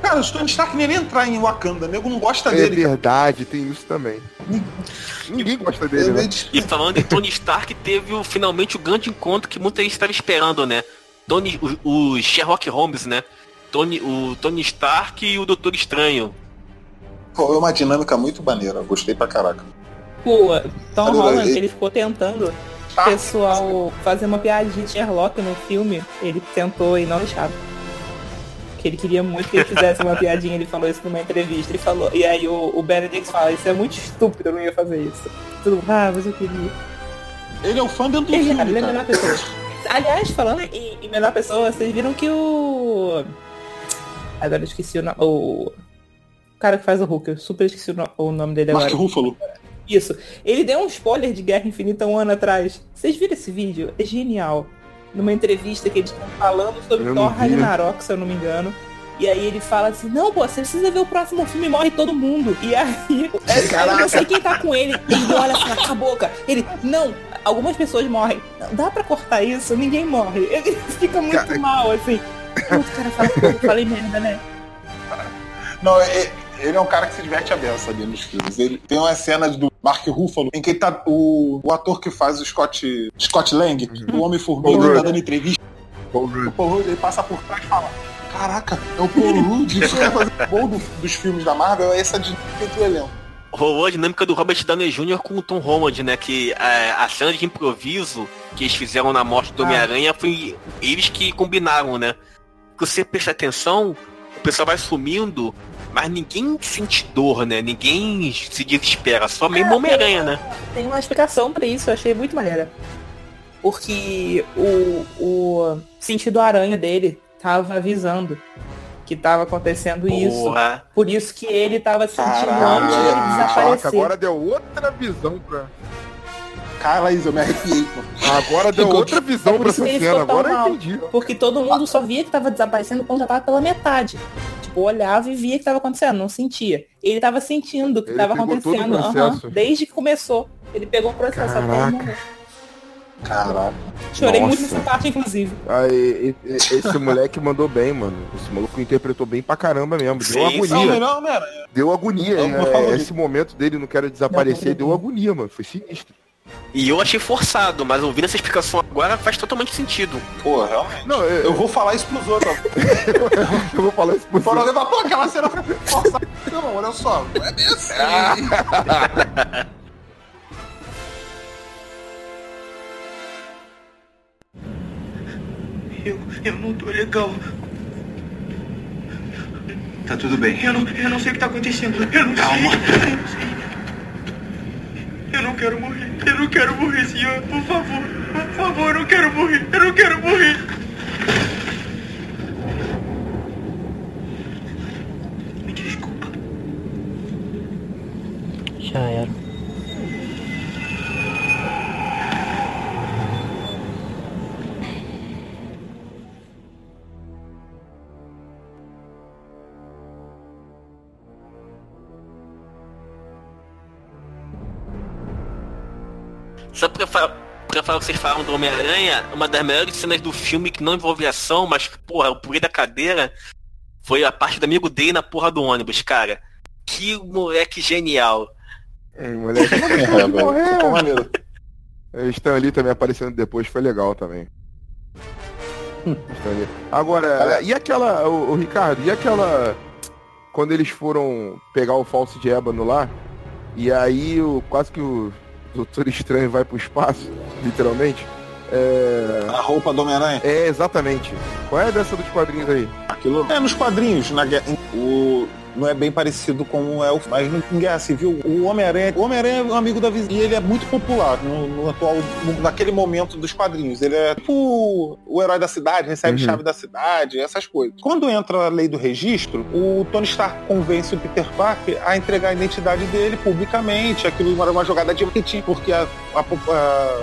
Speaker 1: Cara, o Tony Stark nem entrar em Wakanda, nego não gosta
Speaker 3: é
Speaker 1: dele.
Speaker 3: verdade, tem isso também. Ninguém gosta dele,
Speaker 1: Ele é
Speaker 3: né?
Speaker 1: de-
Speaker 2: E falando em Tony Stark, teve o- finalmente o grande encontro que muita gente estava esperando, né? Tony, o, o Sherlock Holmes, né? Tony, o Tony Stark e o Doutor Estranho.
Speaker 1: Pô, é uma dinâmica muito maneira, gostei pra caraca.
Speaker 4: Pô, Tom
Speaker 1: Cadê
Speaker 4: Holland, ele ficou tentando
Speaker 1: Tá.
Speaker 4: pessoal fazer uma piadinha de Sherlock no filme. Ele tentou e não deixava. Que ele queria muito que ele fizesse uma piadinha, ele falou isso numa entrevista. Ele falou, e aí o, o Benedict fala, isso é muito estúpido, eu não ia fazer isso. Tudo, ah, mas eu queria.
Speaker 1: Ele é o fã dentro do
Speaker 4: Ele,
Speaker 1: filme,
Speaker 4: ele é a melhor pessoa. Aliás, falando em, em melhor pessoa, vocês viram que o. Agora eu esqueci o nome. O cara que faz o Hulk, eu super esqueci o, no- o nome dele
Speaker 1: Mark
Speaker 4: agora.
Speaker 1: Ruffalo.
Speaker 4: Isso. Ele deu um spoiler de Guerra Infinita um ano atrás. Vocês viram esse vídeo? É genial. Numa entrevista que eles estão falando sobre
Speaker 3: Eu
Speaker 4: Thor. Ragnarok, se eu não me engano. E aí ele fala assim, não, pô, você precisa ver o próximo filme, morre todo mundo. E aí, é, eu não sei quem tá com ele. Ele olha assim na boca. Ele, não, algumas pessoas morrem. Não, dá pra cortar isso? Ninguém morre. Ele fica muito
Speaker 3: Cara,
Speaker 4: mal, assim. Putz, cara, fala, falei merda, né?
Speaker 1: Não, é- Ele é um cara que se diverte a beça ali nos filmes. Ele tem uma cena do Mark Ruffalo em que ele tá. O, o ator que faz o Scott, Scott Lang, o Homem-Formiga, ele tá dando entrevista.
Speaker 3: Paul Rudd.
Speaker 1: O Paul Rudd, ele passa por trás e fala. Caraca, é o Paul Rudd. Isso é fazer o bom do- dos filmes da Marvel, é essa de do elenco.
Speaker 2: Rolou a dinâmica do Robert Downey Jr. com o Tom Holland, né? Que é, a cena de improviso que eles fizeram na morte do
Speaker 4: Ah.
Speaker 2: Homem-Aranha foi eles que combinaram, né? Porque você presta atenção, o pessoal vai sumindo, mas ninguém sente dor, né? Ninguém se desespera, só mesmo
Speaker 4: É,
Speaker 2: Homem-Aranha, né?
Speaker 4: Tem uma explicação pra isso, eu achei muito maneira. Porque o, o sentido aranha dele tava avisando que tava acontecendo isso.
Speaker 2: Porra.
Speaker 4: Por isso que ele tava sentindo
Speaker 1: Caralho.
Speaker 4: antes de ele
Speaker 3: Caraca,
Speaker 4: desaparecer.
Speaker 3: agora deu outra visão pra.
Speaker 1: Cara, isso, eu me arrepiei. pô.
Speaker 3: Agora deu
Speaker 1: Ficou-
Speaker 3: outra visão
Speaker 4: É
Speaker 3: pra
Speaker 4: isso
Speaker 3: essa cena. Agora eu
Speaker 4: mal.
Speaker 3: entendi.
Speaker 4: Porque todo mundo só via que tava desaparecendo quando já tava pela metade. Tipo, olhava e via que tava acontecendo, não sentia. Ele tava sentindo o que
Speaker 3: Ele
Speaker 4: tava
Speaker 3: pegou todo o
Speaker 4: acontecendo.
Speaker 3: processo.
Speaker 4: desde que começou. Ele pegou o processo até
Speaker 3: Caraca.
Speaker 4: morrer.
Speaker 1: Caraca.
Speaker 4: Chorei
Speaker 3: Nossa.
Speaker 4: muito nessa parte, inclusive.
Speaker 3: Aí, esse moleque mandou bem, mano. Esse maluco interpretou bem pra caramba mesmo. Deu
Speaker 2: Sim,
Speaker 1: Não,
Speaker 3: agonia.
Speaker 1: melhor Homem-Aranha.
Speaker 3: Deu agonia.
Speaker 1: É o
Speaker 3: esse momento dele, não quero desaparecer, deu agonia, mano. Foi sinistro.
Speaker 2: E eu achei forçado, mas ouvindo essa explicação agora faz totalmente sentido.
Speaker 1: Pô, realmente.
Speaker 3: Não, eu,
Speaker 1: Eu vou falar isso pros outros.
Speaker 3: eu vou falar isso
Speaker 1: Foram
Speaker 3: você.
Speaker 1: levar, pô, aquela cena foi forçada. Não, olha só, não é bem assim.
Speaker 16: Eu, eu não tô legal.
Speaker 12: Tá tudo bem.
Speaker 16: Eu não, eu não sei o que tá acontecendo. Eu não
Speaker 12: Calma.
Speaker 16: sei. Eu não sei. Eu não quero morrer. Eu não quero morrer, senhor. Por favor. Por favor, eu não quero morrer. Eu não quero morrer. Me desculpa.
Speaker 4: Já era.
Speaker 2: Pra, fa pra falar o que vocês falaram do Homem-Aranha, uma das melhores cenas do filme que não envolve ação, mas, porra, eu pulei da cadeira, foi a parte do amigo dele na porra do ônibus, cara. Que moleque genial.
Speaker 3: Hum, moleque, não
Speaker 1: É.
Speaker 3: É, Stan Lee também aparecendo depois foi legal também. Lee. Agora, e aquela, o, o Ricardo, e aquela. Quando eles foram pegar o falso de ébano lá, e aí o, quase que o Doutor Estranho vai pro espaço, literalmente. É,
Speaker 1: A roupa do Homem-Aranha.
Speaker 3: é exatamente. Qual é dessa dos quadrinhos aí?
Speaker 1: Aquilo é nos quadrinhos, na guerra. O, não é bem parecido com o Elfo, mas em Guerra Civil, o Homem-Aranha. O Homem-Aranha é um amigo da vizinha. E ele é muito popular no, no atual. no- naquele momento dos quadrinhos. Ele é tipo o herói da cidade, recebe
Speaker 3: Uhum.
Speaker 1: chave da cidade, essas coisas. Quando entra a lei do registro, o Tony Stark convence o Peter Parker a entregar a identidade dele publicamente. Aquilo era uma jogada de marketing, porque a, a-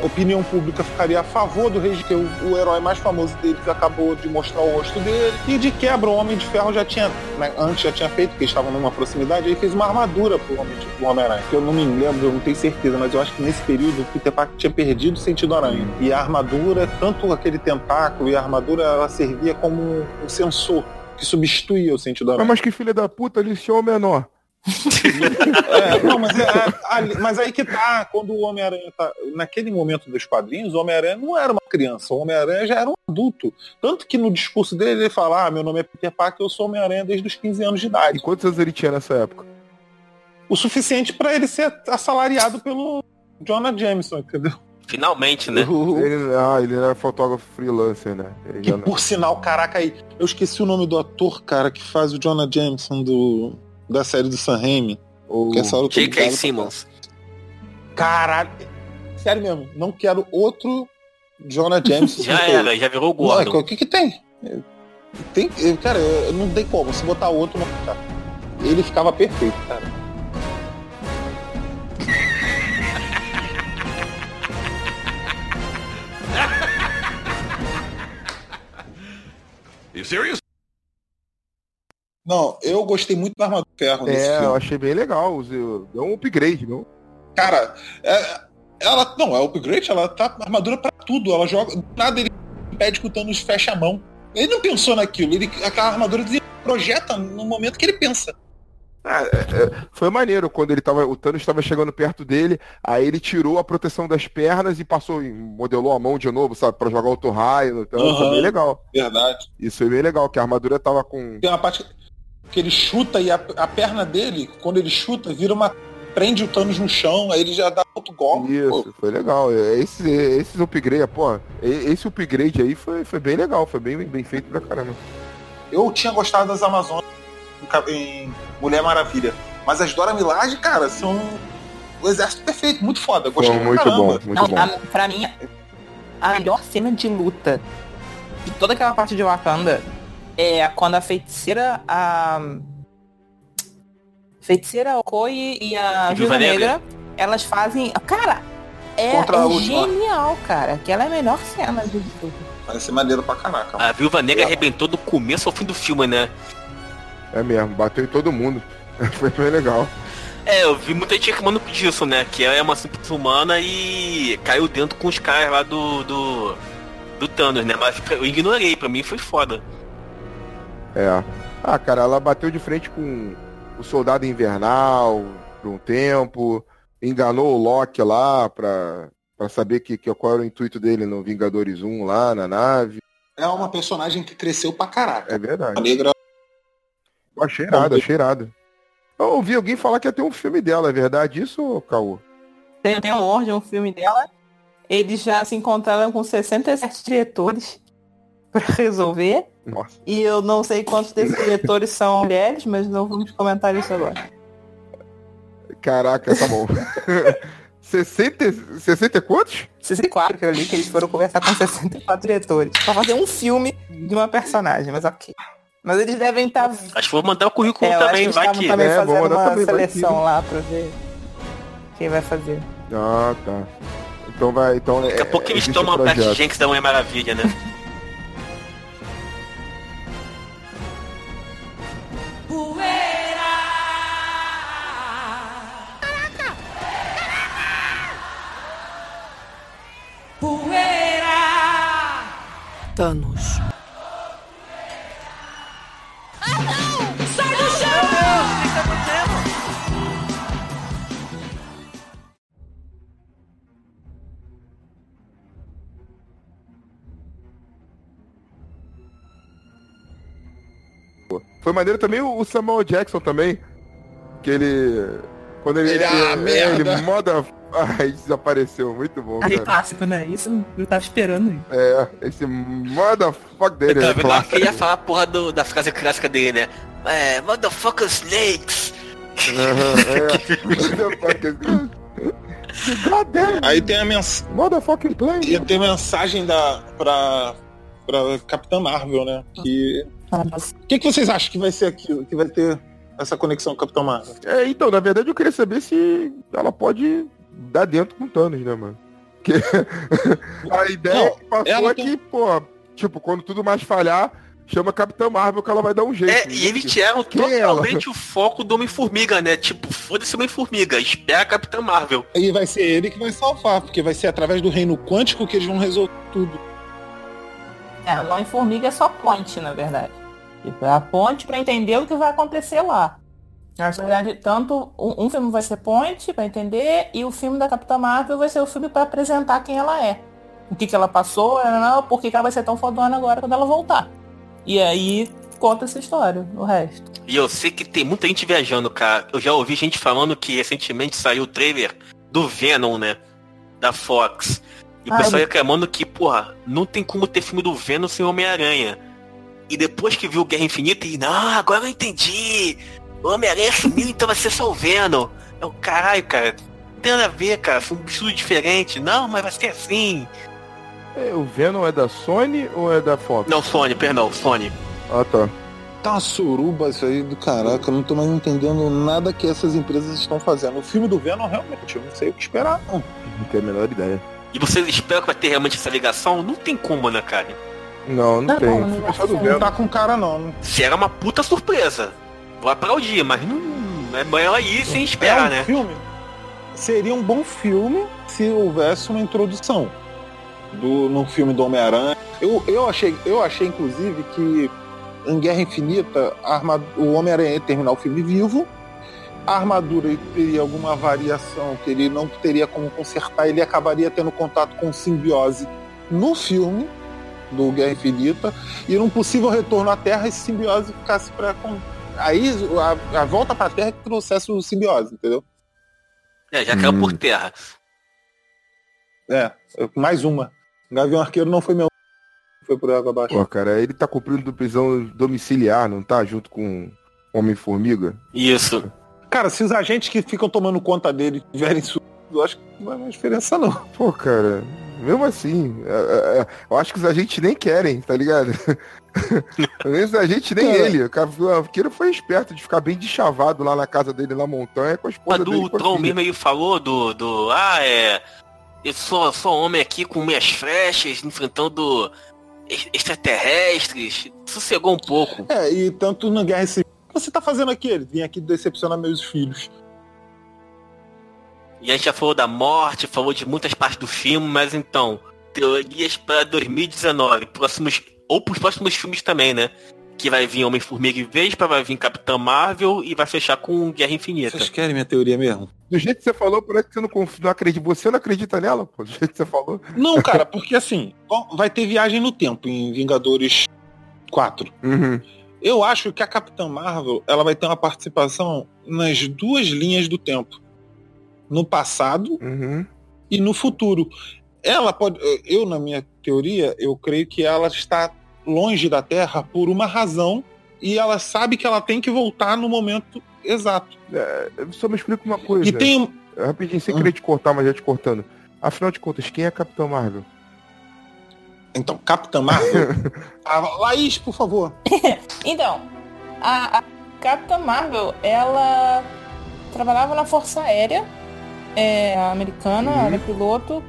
Speaker 1: a opinião pública ficaria a favor do registro, o, o herói mais famoso dele que acabou de mostrar o rosto dele. E de quebra, o Homem de Ferro já tinha, né, antes já tinha feito, eles estavam numa proximidade, aí fez uma armadura pro de- pro Homem-Aranha. Que eu não me lembro, eu não tenho certeza, mas eu acho que nesse período o Peter Parker tinha perdido o sentido aranha. E a armadura, tanto aquele tentáculo e a armadura, ela servia como um, um sensor que substituía o sentido aranha.
Speaker 3: Ah, mas que filha da puta, ele se é o menor.
Speaker 1: É, não, mas, é, é, ali- mas aí que tá, quando o Homem-Aranha tá. Naquele momento dos quadrinhos, o Homem-Aranha não era uma criança, o Homem-Aranha já era um adulto. Tanto que no discurso dele ele fala: Ah, meu nome é Peter Parker, eu sou Homem-Aranha desde os 15 anos de
Speaker 3: E
Speaker 1: idade.
Speaker 3: quantos anos ele tinha nessa época?
Speaker 1: O suficiente pra ele ser assalariado pelo Jonah Jameson, entendeu?
Speaker 2: Finalmente, né?
Speaker 3: Ele, ah, ele era fotógrafo freelancer, né? Ele
Speaker 1: Que por sinal, caraca, aí, eu esqueci o nome do ator, cara, que faz o Jonah Jameson do, da série do Sam Raimi.
Speaker 3: o-
Speaker 1: tô
Speaker 2: J.K. Simmons.
Speaker 1: Caralho. Sério mesmo, não quero outro Jonah Jameson.
Speaker 2: Já era, já virou
Speaker 1: Não, é,
Speaker 2: Gordon.
Speaker 1: o que que tem? Tem, cara, eu- não tem como. Se botar outro, não fica. Ele ficava perfeito, cara.
Speaker 14: You serious?
Speaker 1: Não, eu gostei muito da Armadura de Ferro nesse
Speaker 3: É, eu achei bem legal. Deu um upgrade, não?
Speaker 1: Cara, é- ela não é upgrade, ela tá armadura pra tudo. Ela joga. Nada ele impede que o Thanos feche a mão. Ele não pensou naquilo. Ele, aquela armadura ele projeta no momento que ele pensa.
Speaker 3: Ah, é, é, foi maneiro quando ele tava, o Thanos estava chegando perto dele, aí ele tirou a proteção das pernas e passou, modelou a mão de novo, sabe, para jogar outro raio. Então
Speaker 1: Aham.
Speaker 3: foi bem legal.
Speaker 1: Verdade.
Speaker 3: Isso foi bem legal, que a armadura tava com.
Speaker 1: Tem uma parte que ele chuta e a, a perna dele, quando ele chuta, vira uma. prende o Thanos no chão, aí ele já dá outro golpe.
Speaker 3: Isso, foi legal. É, Esse, esses upgrade, pô, esse upgrade aí foi, foi bem legal, foi bem, bem feito pra caramba.
Speaker 1: Eu tinha gostado das Amazonas em Mulher Maravilha. Mas as Dora Milaje, cara, são o exército perfeito, muito foda. Gostei
Speaker 3: Foi muito
Speaker 1: caramba.
Speaker 3: bom, muito
Speaker 4: Não,
Speaker 3: bom.
Speaker 4: a, pra mim, a melhor cena de luta de toda aquela parte de Wakanda é quando a feiticeira, a feiticeira Okoye e a
Speaker 2: Viúva Negra.
Speaker 4: Negra, elas fazem, cara, é, é genial, cara. Aquela é a melhor cena de tudo.
Speaker 1: Parece maneiro pra caraca.
Speaker 2: A Viúva Negra arrebentou do começo ao fim do filme, né?
Speaker 3: É mesmo, bateu em todo mundo. foi bem legal.
Speaker 2: É, eu vi muita gente reclamando disso, né? Que ela é uma simples humana e caiu dentro com os caras lá do. do. do Thanos, né? Mas eu ignorei, pra mim foi foda.
Speaker 3: É. Ah, cara, ela bateu de frente com o Soldado Invernal por um tempo, enganou o Loki lá pra, pra saber que, que, qual era o intuito dele no Vingadores 1 lá na nave.
Speaker 1: É uma personagem que cresceu pra caraca.
Speaker 3: É verdade.
Speaker 1: A negra.
Speaker 3: Eu achei irado, achei irado. Eu ouvi alguém falar que ia ter um filme dela, é verdade isso, Caô?
Speaker 4: Tem, tem um Word, um filme dela. Eles já se encontraram com 67 diretores pra resolver.
Speaker 3: Nossa.
Speaker 4: E eu não sei quantos desses diretores são mulheres, mas não vamos comentar isso agora.
Speaker 3: Caraca, tá bom. 60, 60 e quantos?
Speaker 4: 64 que eu li que eles foram conversar com 64 diretores. Pra fazer um filme de uma personagem, mas ok. Mas eles devem estar.
Speaker 2: Acho que vou mandar o currículo
Speaker 4: É, que
Speaker 2: também,
Speaker 4: eles
Speaker 2: vai que.
Speaker 4: também
Speaker 3: É, vou
Speaker 4: fazendo uma
Speaker 3: também,
Speaker 4: seleção lá pra ver quem vai fazer.
Speaker 3: Ah, tá. Então vai. Então,
Speaker 2: Daqui a pouco eles tomam a parte
Speaker 3: projeto.
Speaker 2: Jenks da Mulher Maravilha, né?
Speaker 17: Thanos.
Speaker 16: Sai do chão! O que tá acontecendo?
Speaker 3: Foi maneiro também o Samuel Jackson também. Que ele. Quando ele.
Speaker 1: Ele, ah,
Speaker 3: é,
Speaker 1: merda.
Speaker 3: ele moda. Ai, desapareceu. Muito bom,
Speaker 4: Aí
Speaker 3: cara.
Speaker 4: clássico, né? Isso eu tava esperando.
Speaker 3: É, esse motherfuck dele
Speaker 2: Eu
Speaker 3: é
Speaker 2: tava ele ia falar a porra do- da frase clássica dele, né? É, motherfucker snakes.
Speaker 3: Aham, é.
Speaker 1: Aí tem a mensagem.
Speaker 3: motherfucking plane.
Speaker 1: Ia ter mensagem da. pra. pra Capitã Marvel, né? Que. O que, que vocês acham que vai ser aquilo? Que vai ter essa conexão com a Capitã Marvel?
Speaker 3: É, então, na verdade eu queria saber se ela pode dar dentro com Thanos, né, mano? Que a ideia
Speaker 1: Não,
Speaker 3: que passou é que, pô, tipo, quando tudo mais falhar, chama a Capitã Marvel que ela vai dar um jeito.
Speaker 2: É, e eles tiraram
Speaker 3: Quem é ela?
Speaker 2: totalmente o foco do Homem-Formiga, né? Tipo, foda-se Homem-Formiga, espera a Capitã Marvel.
Speaker 1: E vai ser ele que vai salvar, porque vai ser através do reino quântico que eles vão resolver tudo.
Speaker 4: É, o Homem-Formiga é só ponte, na verdade. Tipo, é a ponte pra entender o que vai acontecer lá. Na verdade, tanto um, um filme vai ser ponte pra entender e o filme da Capitã Marvel vai ser o filme pra apresentar quem ela é. O que, que ela passou, não, por que, que ela vai ser tão fodona agora quando ela voltar. E aí conta essa história, o resto.
Speaker 2: E eu sei que tem muita gente viajando, cara. Eu já ouvi gente falando que recentemente saiu o trailer do Venom, né? Da Fox. E o
Speaker 4: Ah,
Speaker 2: pessoal
Speaker 4: eu-
Speaker 2: reclamando que, porra, não tem como ter filme do Venom sem Homem-Aranha. E depois que viu Guerra Infinita, e não, agora eu entendi. O Homem-Aranha sumiu, então vai ser só o Venom. É o caralho, cara. Não tem nada a ver, cara. Foi um estudo diferente. Não, mas vai ser assim.
Speaker 3: É, o Venom é da Sony ou é da Fox?
Speaker 2: Não, Sony, perdão, Sony.
Speaker 3: Ah, tá.
Speaker 1: Tá uma suruba isso aí do caraca, eu não tô mais entendendo nada que essas empresas estão fazendo. O filme do Venom, realmente, eu não sei o que esperar, não.
Speaker 3: Não tenho a menor ideia.
Speaker 2: E vocês esperam que vai ter realmente essa ligação? Não tem como, né, cara?
Speaker 3: Não, não,
Speaker 4: Não,
Speaker 3: tem.
Speaker 4: não,
Speaker 1: Não
Speaker 3: Venom.
Speaker 1: tá com cara, não.
Speaker 2: Se era uma puta surpresa. Vou aplaudir, mas não. É melhor ir sem esperar,
Speaker 1: é um
Speaker 2: né?
Speaker 1: filme. Seria um bom filme se houvesse uma introdução do, no filme do Homem-Aranha. Eu, eu, achei, eu achei, inclusive, que em Guerra Infinita o Homem-Aranha ia terminar o filme vivo a armadura teria alguma variação que ele não teria como consertar, ele acabaria tendo contato com simbiose no filme do Guerra Infinita e num possível retorno à Terra esse simbiose ficasse para aí a, a volta para a Terra que trouxesse o simbiose, entendeu?
Speaker 2: É, já caiu hum. por terra.
Speaker 1: É, mais uma. O Gavião Arqueiro não foi meu. Foi por água abaixo.
Speaker 3: Pô, cara, ele tá cumprindo prisão domiciliar, não tá? Junto com Homem-Formiga?
Speaker 2: Isso.
Speaker 1: Cara, se os agentes que ficam tomando conta dele tiverem su... eu acho que não vai mais diferença, não.
Speaker 3: Pô, cara, mesmo assim, é, é, é, eu acho que os agentes nem querem, tá ligado? Mesmo a gente nem cara. ele. O arqueiro foi esperto de ficar bem deschavado lá na casa dele na montanha com a esposa
Speaker 2: Mas do Tron mesmo ele falou do, do. Ah, é. Eu sou, sou homem aqui com minhas flechas, enfrentando extraterrestres. Sossegou um pouco.
Speaker 1: É, e tanto na Guerra Civil. O que você tá fazendo aqui? Ele vim aqui decepcionar meus filhos.
Speaker 2: E a gente já falou da morte, falou de muitas partes do filme, mas então, teorias para 2019, próximos ou pros próximos filmes também, né? Que vai vir Homem-Formiga e Vespa, vai vir Capitã Marvel e vai fechar com Guerra Infinita.
Speaker 1: Vocês querem minha teoria mesmo?
Speaker 3: Do jeito que você falou, parece que você não, não acredita. Você não acredita nela, pô, do jeito que você falou.
Speaker 1: Não, cara, porque assim, vai ter viagem no tempo em Vingadores 4.
Speaker 3: Uhum.
Speaker 1: Eu acho que a Capitã Marvel ela vai ter uma participação nas duas linhas do tempo. No passado
Speaker 3: uhum.
Speaker 1: e no futuro. Ela pode. Eu, na minha teoria, eu creio que ela está longe da Terra por uma razão e ela sabe que ela tem que voltar no momento exato.
Speaker 3: É, só me explica uma coisa.
Speaker 1: E tem
Speaker 3: Rapidinho, sem querer te cortar, mas já te cortando. Afinal de contas, quem é Capitão Marvel?
Speaker 1: Então, Capitã Marvel? a Laís, por favor.
Speaker 4: então, a, a Capitã Marvel, ela trabalhava na Força Aérea é, americana, uhum. ela é piloto.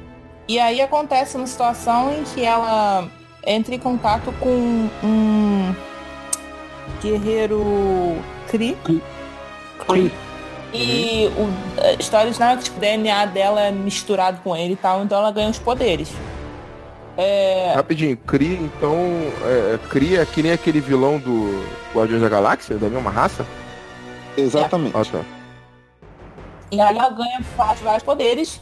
Speaker 4: E aí acontece uma situação em que ela entra em contato com um guerreiro Kree.
Speaker 1: Kree.
Speaker 4: E o, a história original é que tipo, o DNA dela é misturado com ele e tal, então ela ganha os poderes.
Speaker 3: É... Rapidinho, Kree, então. É, Kree é que nem aquele vilão do Guardiões da Galáxia, da mesma raça?
Speaker 1: Exatamente.
Speaker 3: É. Ah, tá.
Speaker 4: E aí ela ganha vários poderes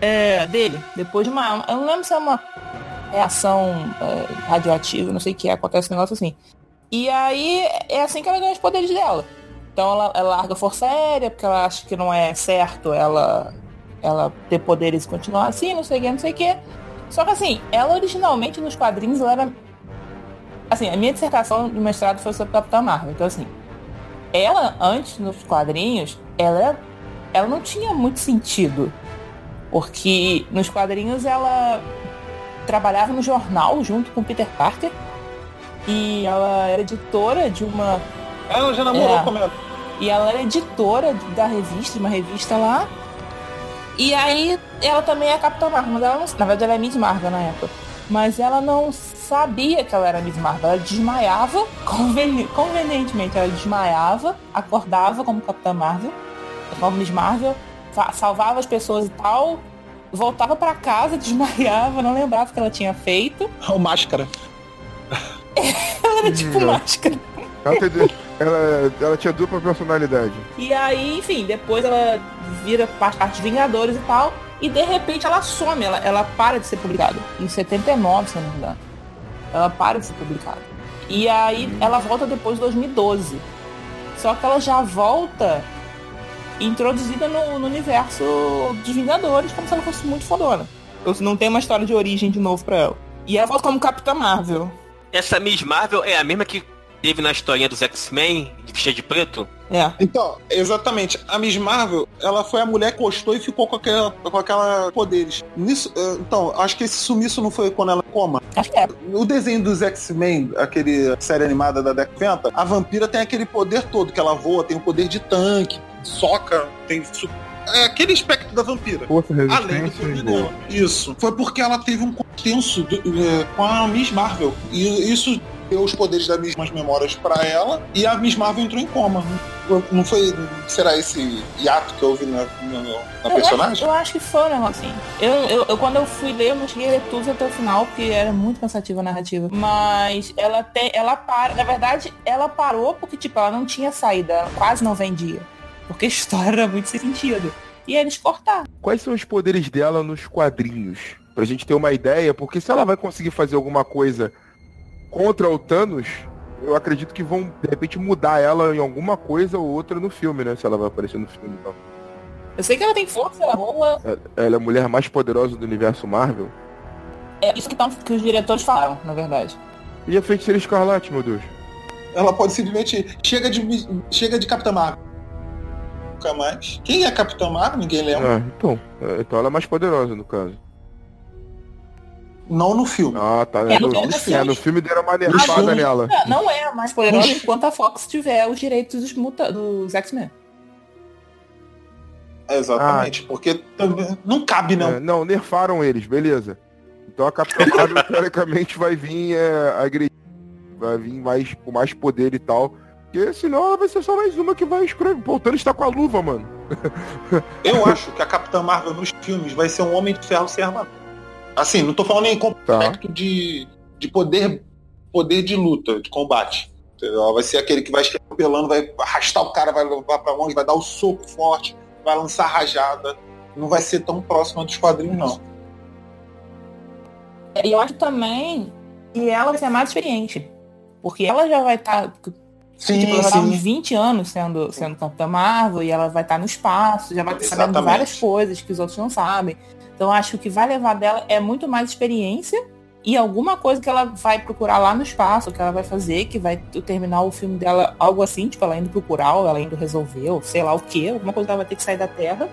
Speaker 4: é, dele. Depois de uma. Eu não lembro se é uma reação é, radioativa, não sei o que, acontece um negócio assim. E aí é assim que ela ganha os poderes dela. Então ela, ela larga a força aérea, porque ela acha que não é certo ela, ela ter poderes e continuar assim, não sei o que, não sei o que. Só que assim, ela originalmente nos quadrinhos ela era. Assim, a minha dissertação de mestrado foi sobre Capitã Marvel. Então assim, ela antes nos quadrinhos, ela, ela não tinha muito sentido. Porque nos quadrinhos ela trabalhava no jornal junto com Peter Parker. E ela era editora de uma.
Speaker 1: Ela já namorou é, com ela.
Speaker 4: E ela era editora da revista, de uma revista lá. E aí ela também é Capitã Marvel, mas ela não, na verdade ela é Miss Marvel na época. Mas ela não sabia que ela era Miss Marvel. Ela desmaiava, conveni convenientemente, ela desmaiava, acordava como Capitã Marvel, como Miss Marvel, salvava as pessoas e tal, voltava para casa, desmaiava, não lembrava o que ela tinha feito.
Speaker 1: O máscara.
Speaker 4: ela era tipo hum. máscara.
Speaker 3: Ela, ela, ela, tinha dupla personalidade.
Speaker 4: E aí, enfim, depois ela vira parte dos Vingadores e tal. E de repente ela some, ela, ela para de ser publicada. Em 79, se não me engano. Ela para de ser publicada. E aí hum. ela volta depois de 2012. Só que ela já volta introduzida no, no, universo dos Vingadores como se ela fosse muito fodona. Não tem uma história de origem de novo pra ela. E ela volta como Capitã Marvel.
Speaker 2: Essa Miss Marvel é a mesma que teve na historinha dos X-Men, de vestida de preto?
Speaker 4: É.
Speaker 1: Então, exatamente. A Miss Marvel, ela foi a mulher que gostou e ficou com aquela, com aquela poderes. Nisso, eh, então, acho que esse sumiço não foi quando ela coma.
Speaker 4: Acho que é.
Speaker 1: O desenho dos X-Men, aquele série animada da década 90, a vampira tem aquele poder todo, que ela voa, tem o poder de tanque, soca, tem é aquele aspecto da vampira.
Speaker 3: Força,
Speaker 1: além do poder dela. Isso. Foi porque ela teve um contenso do, é, com a Miss Marvel. E isso deu os poderes das mesmas memórias para ela e a Miss Marvel entrou em coma. Não foi. Será esse hiato que houve na, na, na personagem?
Speaker 4: Acho, eu acho que foi um negócio assim. Eu, eu, eu, quando eu fui ler, eu não cheguei a ler tudo até o final, porque era muito cansativa a narrativa. Mas ela tem. Ela para. Na verdade, ela parou porque, tipo, ela não tinha saída, ela quase não vendia. Porque a história era muito sem sentido. E eles cortaram.
Speaker 3: Quais são os poderes dela nos quadrinhos? Pra gente ter uma ideia, porque se ela vai conseguir fazer alguma coisa contra o Thanos, eu acredito que vão, de repente, mudar ela em alguma coisa ou outra no filme, né? Se ela vai aparecer no filme, então.
Speaker 4: Eu sei que ela tem força, ela voa.
Speaker 3: Ela é a mulher mais poderosa do universo Marvel.
Speaker 4: É isso que, tão, que os diretores falaram, na verdade.
Speaker 3: E a feiticeira escarlate, meu Deus?
Speaker 1: Ela pode simplesmente. Chega de, chega de Capitã Marvel. Nunca mais. Quem é a Capitã Marvel? Ninguém lembra.
Speaker 3: Ah, então. é, Então ela é mais poderosa, no caso.
Speaker 1: Não no filme.
Speaker 3: Ah, tá.
Speaker 4: É,
Speaker 3: no,
Speaker 4: no-
Speaker 3: no,
Speaker 4: no
Speaker 3: é, no filme deram uma nerfada
Speaker 1: filme-
Speaker 3: nela.
Speaker 4: Não, não é a mais poderosa enquanto a Fox tiver os direitos dos, muta dos X-Men.
Speaker 1: Exatamente. Porque também. Não cabe, não.
Speaker 3: É, não, nerfaram eles, beleza. Então a Capitã Marvel, teoricamente, vai vir é, agredir. Vai vir mais, com mais poder e tal. Porque senão ela vai ser só mais uma que vai escrever. Pô, o Thanos tá com a luva, mano.
Speaker 1: Eu acho que a Capitã Marvel nos filmes vai ser um homem de ferro sem armadura. Assim, não tô falando em
Speaker 3: Tá.
Speaker 1: aspecto de, de poder, poder de luta, de combate. Ela vai ser aquele que vai escapelando, vai arrastar o cara, vai levar pra longe, vai dar o soco forte, vai lançar rajada. Não vai ser tão próximo dos quadrinhos, não.
Speaker 4: E eu acho também que ela vai ser mais experiente. Porque ela já vai estar.
Speaker 1: Sim,
Speaker 4: tipo, ela
Speaker 1: sim.
Speaker 4: uns 20 anos sendo, sendo Capitã Marvel e ela vai estar no espaço, já vai estar sabendo
Speaker 1: Exatamente.
Speaker 4: várias coisas que os outros não sabem. Então acho que o que vai levar dela é muito mais experiência e alguma coisa que ela vai procurar lá no espaço, que ela vai fazer, que vai terminar o filme dela, algo assim, tipo, ela indo procurar, ou ela indo resolver, ou sei lá o que, alguma coisa que ela vai ter que sair da Terra.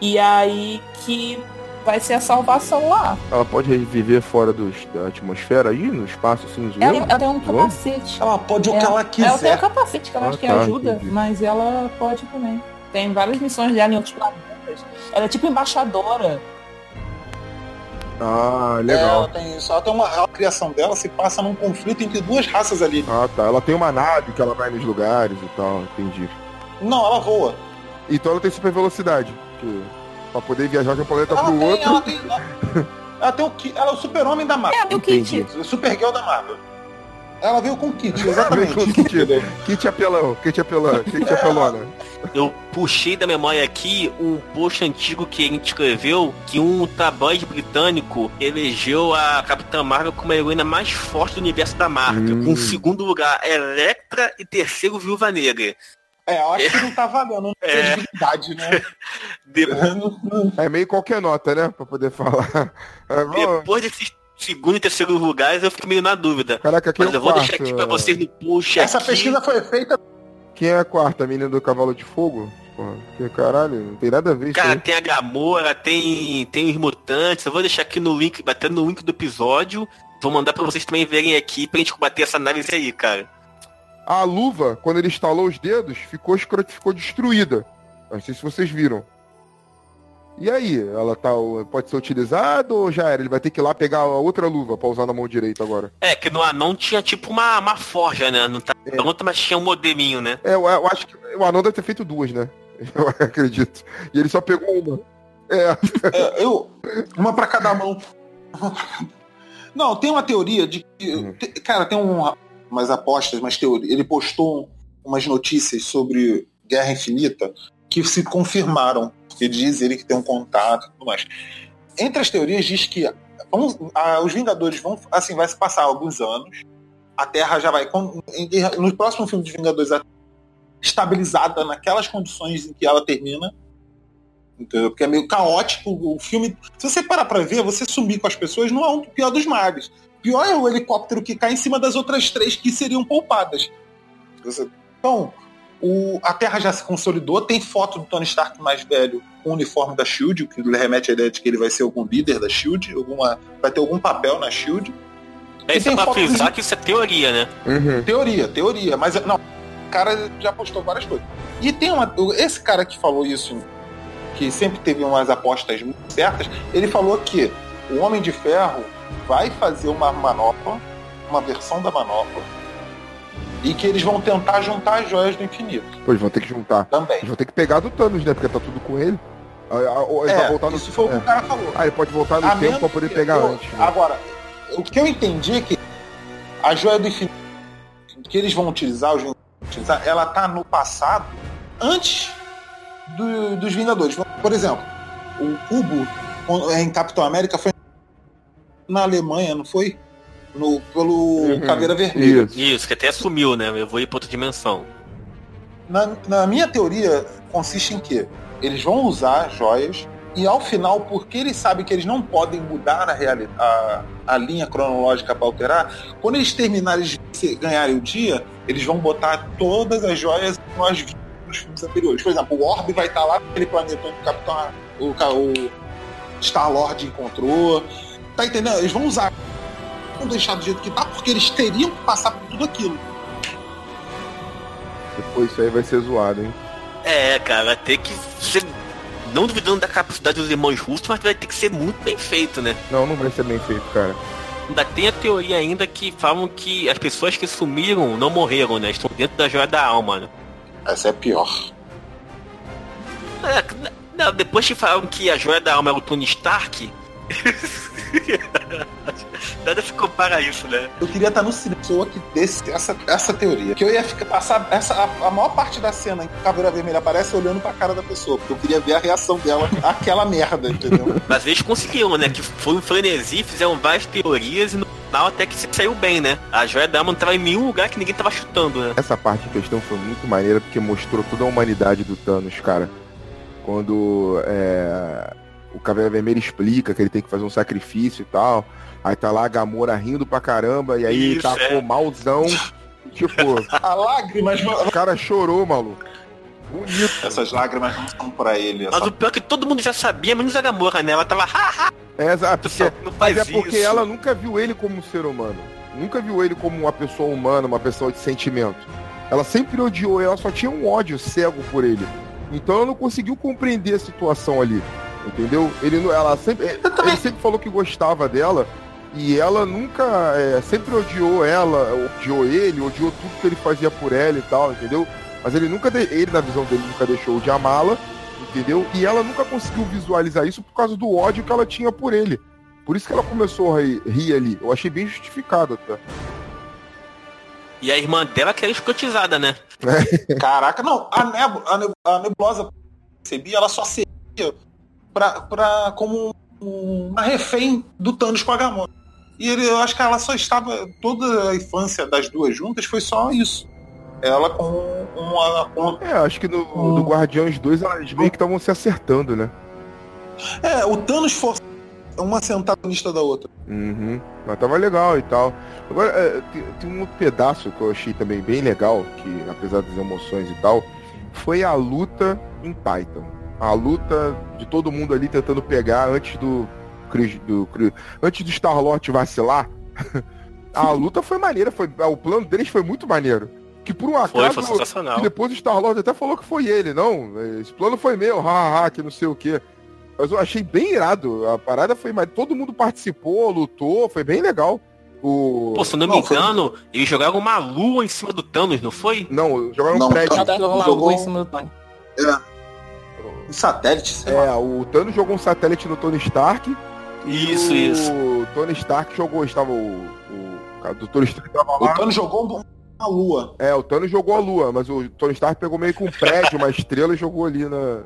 Speaker 4: E aí que vai ser a salvação lá.
Speaker 3: Ela pode viver fora dos, da atmosfera aí, no espaço, assim, zoando?
Speaker 4: Ela, ela tem um
Speaker 3: Zoando?
Speaker 4: capacete.
Speaker 1: Ela pode o que
Speaker 4: É,
Speaker 1: ela
Speaker 4: Ela tem
Speaker 1: quiser.
Speaker 4: um capacete que ela
Speaker 3: Ah,
Speaker 4: acho que
Speaker 3: tá,
Speaker 4: ajuda,
Speaker 3: entendi.
Speaker 4: mas ela pode também. Tem várias missões dela em outros planetas. Ela é tipo embaixadora.
Speaker 3: Ah,
Speaker 1: É,
Speaker 3: legal.
Speaker 1: ela tem isso. Ela tem uma, a criação dela se passa num conflito entre duas raças ali.
Speaker 3: Ah, tá. Ela tem uma nave que ela vai nos lugares e tal, entendi.
Speaker 1: Não, ela voa.
Speaker 3: Então ela tem super velocidade. Que, pra poder viajar de um planeta
Speaker 1: Ela
Speaker 3: pro
Speaker 1: tem,
Speaker 3: outro.
Speaker 1: ela tem. Ela, ela tem o ki- Ela é o super-homem da Marvel.
Speaker 4: É, tem o kit.
Speaker 1: Supergirl da Marvel. Ela veio com o kit, exatamente.
Speaker 3: com kit, kit apelão, kit apelão, kit apelona.
Speaker 2: Eu puxei da memória aqui um post antigo que a gente escreveu que um tabloide britânico elegeu a Capitã Marvel como a heroína mais forte do universo da Marvel.
Speaker 3: Hum.
Speaker 2: Com segundo lugar Electra e terceiro Viúva Negra.
Speaker 1: É, eu acho que não tá valendo, não tem
Speaker 2: É.
Speaker 1: credibilidade, né?
Speaker 2: De-
Speaker 3: É meio qualquer nota, né? Pra poder falar. É, vamos-
Speaker 2: depois desses segundo e terceiro lugares eu fico meio na dúvida.
Speaker 3: Caraca, quem
Speaker 2: Mas
Speaker 3: é
Speaker 2: eu
Speaker 3: o
Speaker 2: vou
Speaker 3: quarto?
Speaker 2: deixar aqui pra vocês no push
Speaker 1: Essa
Speaker 2: aqui.
Speaker 1: pesquisa foi feita.
Speaker 3: Quem é a quarta? A menina do cavalo de fogo? Porra, que caralho, não tem nada a ver isso
Speaker 2: Cara, tem a Gamora, tem, tem os mutantes. Eu vou deixar aqui no link, batendo no link do episódio. Vou mandar pra vocês também verem aqui pra gente bater essa análise aí, cara.
Speaker 3: A luva, quando ele estalou os dedos, ficou, ficou destruída. Não sei se vocês viram. E aí, ela tá, pode ser utilizada ou já era? Ele vai ter que ir lá pegar a outra luva pra usar na mão direita agora.
Speaker 2: É, que no anão tinha tipo uma, uma forja, né? Não tá pronta, mas tinha um modelinho, né?
Speaker 3: É, eu, eu acho que o Anão deve ter feito duas, né? Eu acredito. E ele só pegou uma. É.
Speaker 1: É, eu, uma pra cada mão. Não, tem uma teoria de que. te- Cara, tem um, umas apostas, umas teorias. Ele postou umas notícias sobre Guerra Infinita que se confirmaram. Que diz ele que tem um contato e tudo mais. Entre as teorias diz que ah, os Vingadores vão. Assim, vai se passar alguns anos. A Terra já vai. No próximo filme de Vingadores, a estabilizada naquelas condições em que ela termina. Entendeu? Porque é meio caótico o filme. Se você parar pra ver, você sumir com as pessoas não é o pior dos males. Pior é o helicóptero que cai em cima das outras três que seriam poupadas. Então, o- a Terra já se consolidou, tem foto do Tony Stark mais velho com o uniforme da Shield, o que lhe remete à ideia de que ele vai ser algum líder da Shield, alguma, vai ter algum papel na Shield.
Speaker 2: É
Speaker 1: E
Speaker 2: isso
Speaker 1: tem
Speaker 2: pra frisar
Speaker 1: de-
Speaker 2: que isso é teoria, né?
Speaker 1: Teoria, teoria, mas não, o cara já postou várias coisas. E tem uma. Esse cara que falou isso, que sempre teve umas apostas muito certas, ele falou que o Homem de Ferro vai fazer uma manopla, uma versão da manopla, e que eles vão tentar juntar as joias do infinito.
Speaker 3: Pois vão ter que juntar.
Speaker 1: Também.
Speaker 3: Eles vão ter que pegar do Thanos, né? Porque tá tudo com ele. Ele
Speaker 1: É,
Speaker 3: voltar no
Speaker 1: isso foi o que
Speaker 3: é.
Speaker 1: o cara falou.
Speaker 3: Ah, ele pode voltar no
Speaker 1: A
Speaker 3: tempo pra poder
Speaker 1: que
Speaker 3: pegar
Speaker 1: eu-
Speaker 3: antes. né?
Speaker 1: Agora, o que eu entendi é que a joia do infinito que eles vão utilizar, os utilizar, ela tá no passado, antes do- dos Vingadores. Por exemplo, o cubo quando- em Capitão América foi na Alemanha, não foi? No, pelo
Speaker 3: Uhum.
Speaker 1: Caveira Vermelha.
Speaker 2: Isso, que até sumiu, né? Eu vou ir pra outra dimensão.
Speaker 1: Na, na minha teoria, consiste em que eles vão usar joias e ao final, porque eles sabem que eles não podem mudar a, a, a linha cronológica para alterar, quando eles terminarem de ganharem o dia, eles vão botar todas as joias que nós vimos nos filmes anteriores. Por exemplo, o Orb vai estar lá naquele planeta onde o Capitão o, o Star-Lord encontrou. Tá entendendo? Eles vão usar. Vão deixar do jeito que tá, porque eles teriam que passar por tudo aquilo.
Speaker 3: Depois isso aí vai ser zoado, hein?
Speaker 2: É, cara, vai ter que ser. Não duvidando da capacidade dos irmãos russos, mas vai ter que ser muito bem feito, né?
Speaker 3: Não, não vai ser bem feito, cara.
Speaker 2: Ainda tem a teoria ainda que falam que as pessoas que sumiram não morreram, né? Estão dentro da joia da alma, né?
Speaker 1: Essa é pior.
Speaker 2: É, não, depois que falaram que a joia da alma é o Tony Stark. Nada se compara a isso, né?
Speaker 1: Eu queria estar no cinema pessoa que desse essa, essa teoria. Que eu ia ficar passar essa, a, a maior parte da cena em que a Caveira Vermelha aparece olhando pra cara da pessoa. Porque eu queria ver a reação dela àquela merda, entendeu?
Speaker 2: Mas eles conseguiram, né? Que foi um frenesi, fizeram várias teorias e no final até que se saiu bem, né? A joia da alma não tava em nenhum lugar que ninguém tava chutando, né?
Speaker 3: Essa parte em questão foi muito maneira porque mostrou toda a humanidade do Thanos, cara. Quando é, o Caveira Vermelha explica que ele tem que fazer um sacrifício e tal. Aí tá lá a Gamora rindo pra caramba, e aí
Speaker 1: Isso,
Speaker 3: tá
Speaker 1: é.
Speaker 3: com malzão. tipo,
Speaker 1: a lágrimas.
Speaker 3: o cara chorou, maluco. Bonito.
Speaker 1: Essas lágrimas não são pra ele.
Speaker 2: Mas o pior é que todo mundo já sabia, menos a Gamora, né? Ela tava.
Speaker 3: É, exato, porque,
Speaker 2: não
Speaker 3: mas é porque
Speaker 2: isso.
Speaker 3: ela nunca viu ele como um ser humano. Nunca viu ele como uma pessoa humana, uma pessoa de sentimento. Ela sempre odiou, ela só tinha um ódio cego por ele. Então ela não conseguiu compreender a situação ali. Entendeu? Ele, não- ela sempre, ele sempre falou que gostava dela. E ela nunca, é, sempre odiou ela, odiou ele, odiou tudo que ele fazia por ela e tal, entendeu? Mas ele nunca, ele na visão dele nunca deixou de amá-la, entendeu? E ela nunca conseguiu visualizar isso por causa do ódio que ela tinha por ele. Por isso que ela começou a rir, rir ali. Eu achei bem justificado até.
Speaker 2: E a irmã dela que era escrotizada, né?
Speaker 1: Caraca, não. A, neb a, neb- a nebulosa percebi, ela só seria pra, pra, como um- uma refém do Thanos com a Gamora. E ele, eu acho que ela só estava. Toda a infância das duas juntas foi só isso. Ela com uma. Com,
Speaker 3: É, acho que no, no Guardiões 2 elas meio que estavam se acertando, né?
Speaker 1: é, o Thanos força uma sentada da outra.
Speaker 3: Uhum. Mas tava legal e tal. Agora, é, tem, tem um outro pedaço que eu achei também bem legal, que apesar das emoções e tal, foi a luta em Titan. A luta de todo mundo ali tentando pegar antes do. Chris- do Chris- antes do Star-Lord vacilar. a luta foi maneira, foi, o plano deles foi muito maneiro. Que por um
Speaker 2: Foi,
Speaker 3: acaso.
Speaker 2: foi sensacional.
Speaker 3: que depois o Star-Lord até falou que foi ele, não. Esse plano foi meu, hahaha, que não sei o quê. Mas eu achei bem irado. A parada foi. Mas todo mundo participou, lutou, foi bem legal. O...
Speaker 2: Pô, se eu não me
Speaker 3: Não, foi-
Speaker 2: engano, eles jogaram uma lua em cima do Thanos, não foi?
Speaker 3: Não, jogaram
Speaker 1: Não,
Speaker 3: um prédio.
Speaker 1: Cada
Speaker 4: Jogou lua em cima do Tony.
Speaker 1: Um satélite, sei lá.
Speaker 3: É, o Thanos jogou um satélite no Tony Stark. e
Speaker 2: Isso,
Speaker 3: o
Speaker 2: isso.
Speaker 3: Tony Stark jogou, estava o. O cara do Tony Stark tava
Speaker 1: O
Speaker 3: lá.
Speaker 1: Thanos jogou uma lua.
Speaker 3: É, o Thanos jogou a lua, mas o Tony Stark pegou meio que um prédio, uma estrela e jogou ali na.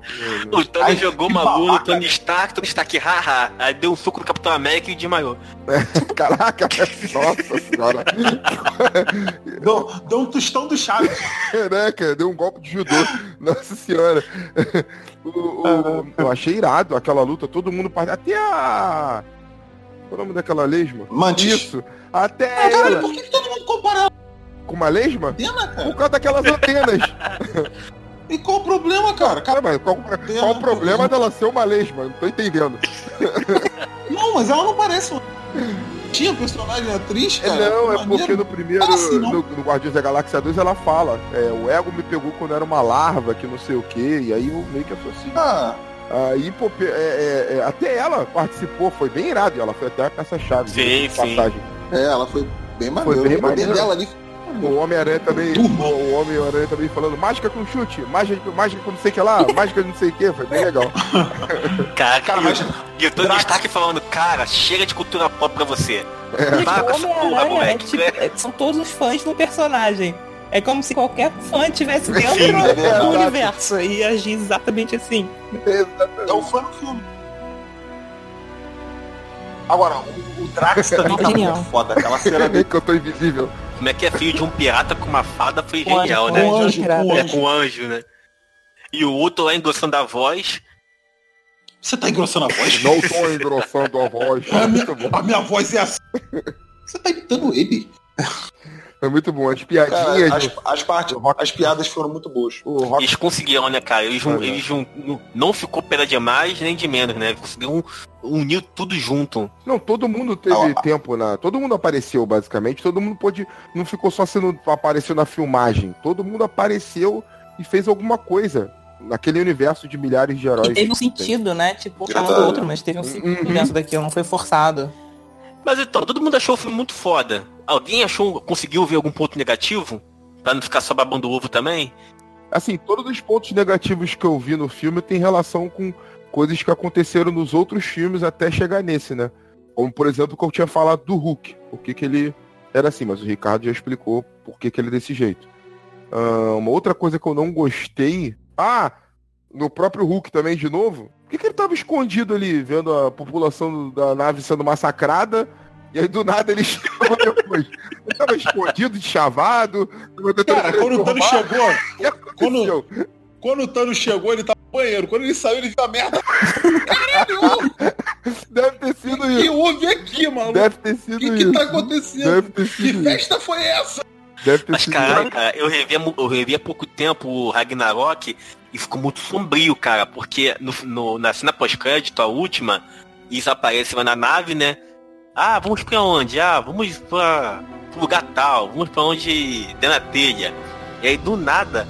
Speaker 2: O Thanos
Speaker 1: Ai,
Speaker 2: jogou
Speaker 1: que
Speaker 2: uma lua no Tony Stark, Tony Stark, haha. Aí deu um soco no Capitão América e desmaiou.
Speaker 3: Caraca, nossa senhora.
Speaker 1: Deu, deu um tostão do Chaves.
Speaker 3: Caraca, deu um golpe de judô. Nossa senhora. O- o- eu achei irado aquela luta, todo mundo Até a. Qual é o nome daquela lesma?
Speaker 1: Mantis.
Speaker 3: Isso. Até
Speaker 1: Cara,
Speaker 3: ela.
Speaker 1: por que que todo mundo compara ela
Speaker 3: Com uma lesma?
Speaker 1: antena,
Speaker 3: Por
Speaker 1: cara?
Speaker 3: causa daquelas antenas.
Speaker 1: E qual o problema, cara?
Speaker 3: Cara, mas qual, qual o problema dela ser uma lesma? Não tô entendendo.
Speaker 1: Não, mas ela não parece. uma- Tinha personagem atriz,
Speaker 3: É,
Speaker 1: cara?
Speaker 3: não, é
Speaker 1: maneiro.
Speaker 3: porque no primeiro,
Speaker 1: sim, não.
Speaker 3: no, no Guardiões da Galáxia 2, ela fala, é, o ego me pegou quando era uma larva, que não sei o que, e aí eu meio que associo.
Speaker 1: Ah,
Speaker 3: Aí, pô, é, é, é, até ela participou, foi bem irado, ela foi até a peça-chave.
Speaker 2: Sim, sim.
Speaker 3: passagem.
Speaker 1: é, ela foi bem
Speaker 3: Foi
Speaker 1: maneira.
Speaker 3: bem
Speaker 1: o poder
Speaker 3: maneiro.
Speaker 1: dela ali.
Speaker 3: O Homem-Aranha também,
Speaker 1: Turma.
Speaker 3: o Homem-Aranha também falando, mágica com chute, mágica, mágica com não sei o que lá, mágica de não sei o que, foi bem legal.
Speaker 2: Cara,
Speaker 1: Cara, mas.
Speaker 2: E o Tony Stark falando, cara, chega de cultura pop pra você.
Speaker 3: É.
Speaker 2: Essa porra,
Speaker 4: Homem-Aranha é, tipo, é, são todos os fãs do personagem. É como se qualquer fã tivesse dentro
Speaker 1: Sim,
Speaker 4: do,
Speaker 1: é
Speaker 4: do
Speaker 1: verdade.
Speaker 4: universo e agir exatamente assim.
Speaker 1: É o fã no filme. Agora, o, o Drax também tá muito foda. Aquela cena dele.
Speaker 3: que eu tô invisível.
Speaker 2: Como é que é filho de um pirata com uma fada foi
Speaker 4: Com
Speaker 2: genial,
Speaker 4: anjo,
Speaker 2: né?
Speaker 4: com anjo,
Speaker 1: com
Speaker 2: É
Speaker 1: anjo.
Speaker 2: com anjo, né? E o outro lá endossando a voz.
Speaker 1: Você tá engrossando a voz?
Speaker 3: Não tô engrossando a voz.
Speaker 1: A minha,
Speaker 3: Muito bom.
Speaker 1: a minha voz é assim. Você tá imitando ele.
Speaker 3: É muito bom. As
Speaker 1: Cara,
Speaker 3: piadinhas.
Speaker 1: as,
Speaker 3: do-
Speaker 1: as, partes, as piadas foram muito boas.
Speaker 3: o rock
Speaker 2: Eles conseguiram, né, cara? Eles,
Speaker 3: Ah,
Speaker 2: eles jun- não- não ficou pena de mais nem de menos, né? Conseguiram unir tudo junto.
Speaker 3: Não, todo mundo teve
Speaker 1: Ah,
Speaker 3: tempo na. Todo mundo apareceu, basicamente. Todo mundo pôde. Não ficou só sendo. apareceu na filmagem. Todo mundo apareceu e fez alguma coisa naquele universo de milhares de heróis.
Speaker 4: E teve um sentido, né? Tipo,
Speaker 1: Grata-
Speaker 4: cada outro, mas teve um sentido
Speaker 3: Uhum.
Speaker 4: dentro daquilo, não foi forçado.
Speaker 2: Mas então, todo mundo achou o filme muito foda. Alguém achou, conseguiu ver algum ponto negativo? Pra não ficar só babando ovo também?
Speaker 3: Assim, todos os pontos negativos que eu vi no filme tem relação com coisas que aconteceram nos outros filmes até chegar nesse, né? Como, por exemplo, que eu tinha falado do Hulk. Por que, que ele era assim, mas o Ricardo já explicou por que, que ele é desse jeito. Ah, uma outra coisa que eu não gostei. Ah! No próprio Hulk também, de novo. Por que, que ele tava escondido ali, vendo a população da nave sendo massacrada? E aí do nada ele chegou depois. Ele tava escondido, de chavado.
Speaker 1: Cara, quando o Thanos chegou, quando, quando o Thanos chegou, ele tava banheiro. Quando ele saiu, ele viu a merda. Caralho!
Speaker 3: Deve ter sido
Speaker 1: O que
Speaker 3: isso.
Speaker 1: houve aqui, mano?
Speaker 3: Deve ter sido
Speaker 1: O que,
Speaker 3: isso.
Speaker 1: que tá acontecendo?
Speaker 3: Deve ter
Speaker 1: Que
Speaker 3: sido isso.
Speaker 1: festa foi essa?
Speaker 3: Deve ter
Speaker 2: Mas
Speaker 3: sido
Speaker 2: caralho, cara, eu revi, eu revi há pouco tempo o Ragnarok e ficou muito sombrio, cara, porque no, no- na cena pós-crédito, a última, eles aparecem lá na nave, né? Ah, vamos pra onde? Ah, vamos pra lugar tal, vamos pra onde der na telha. E aí do nada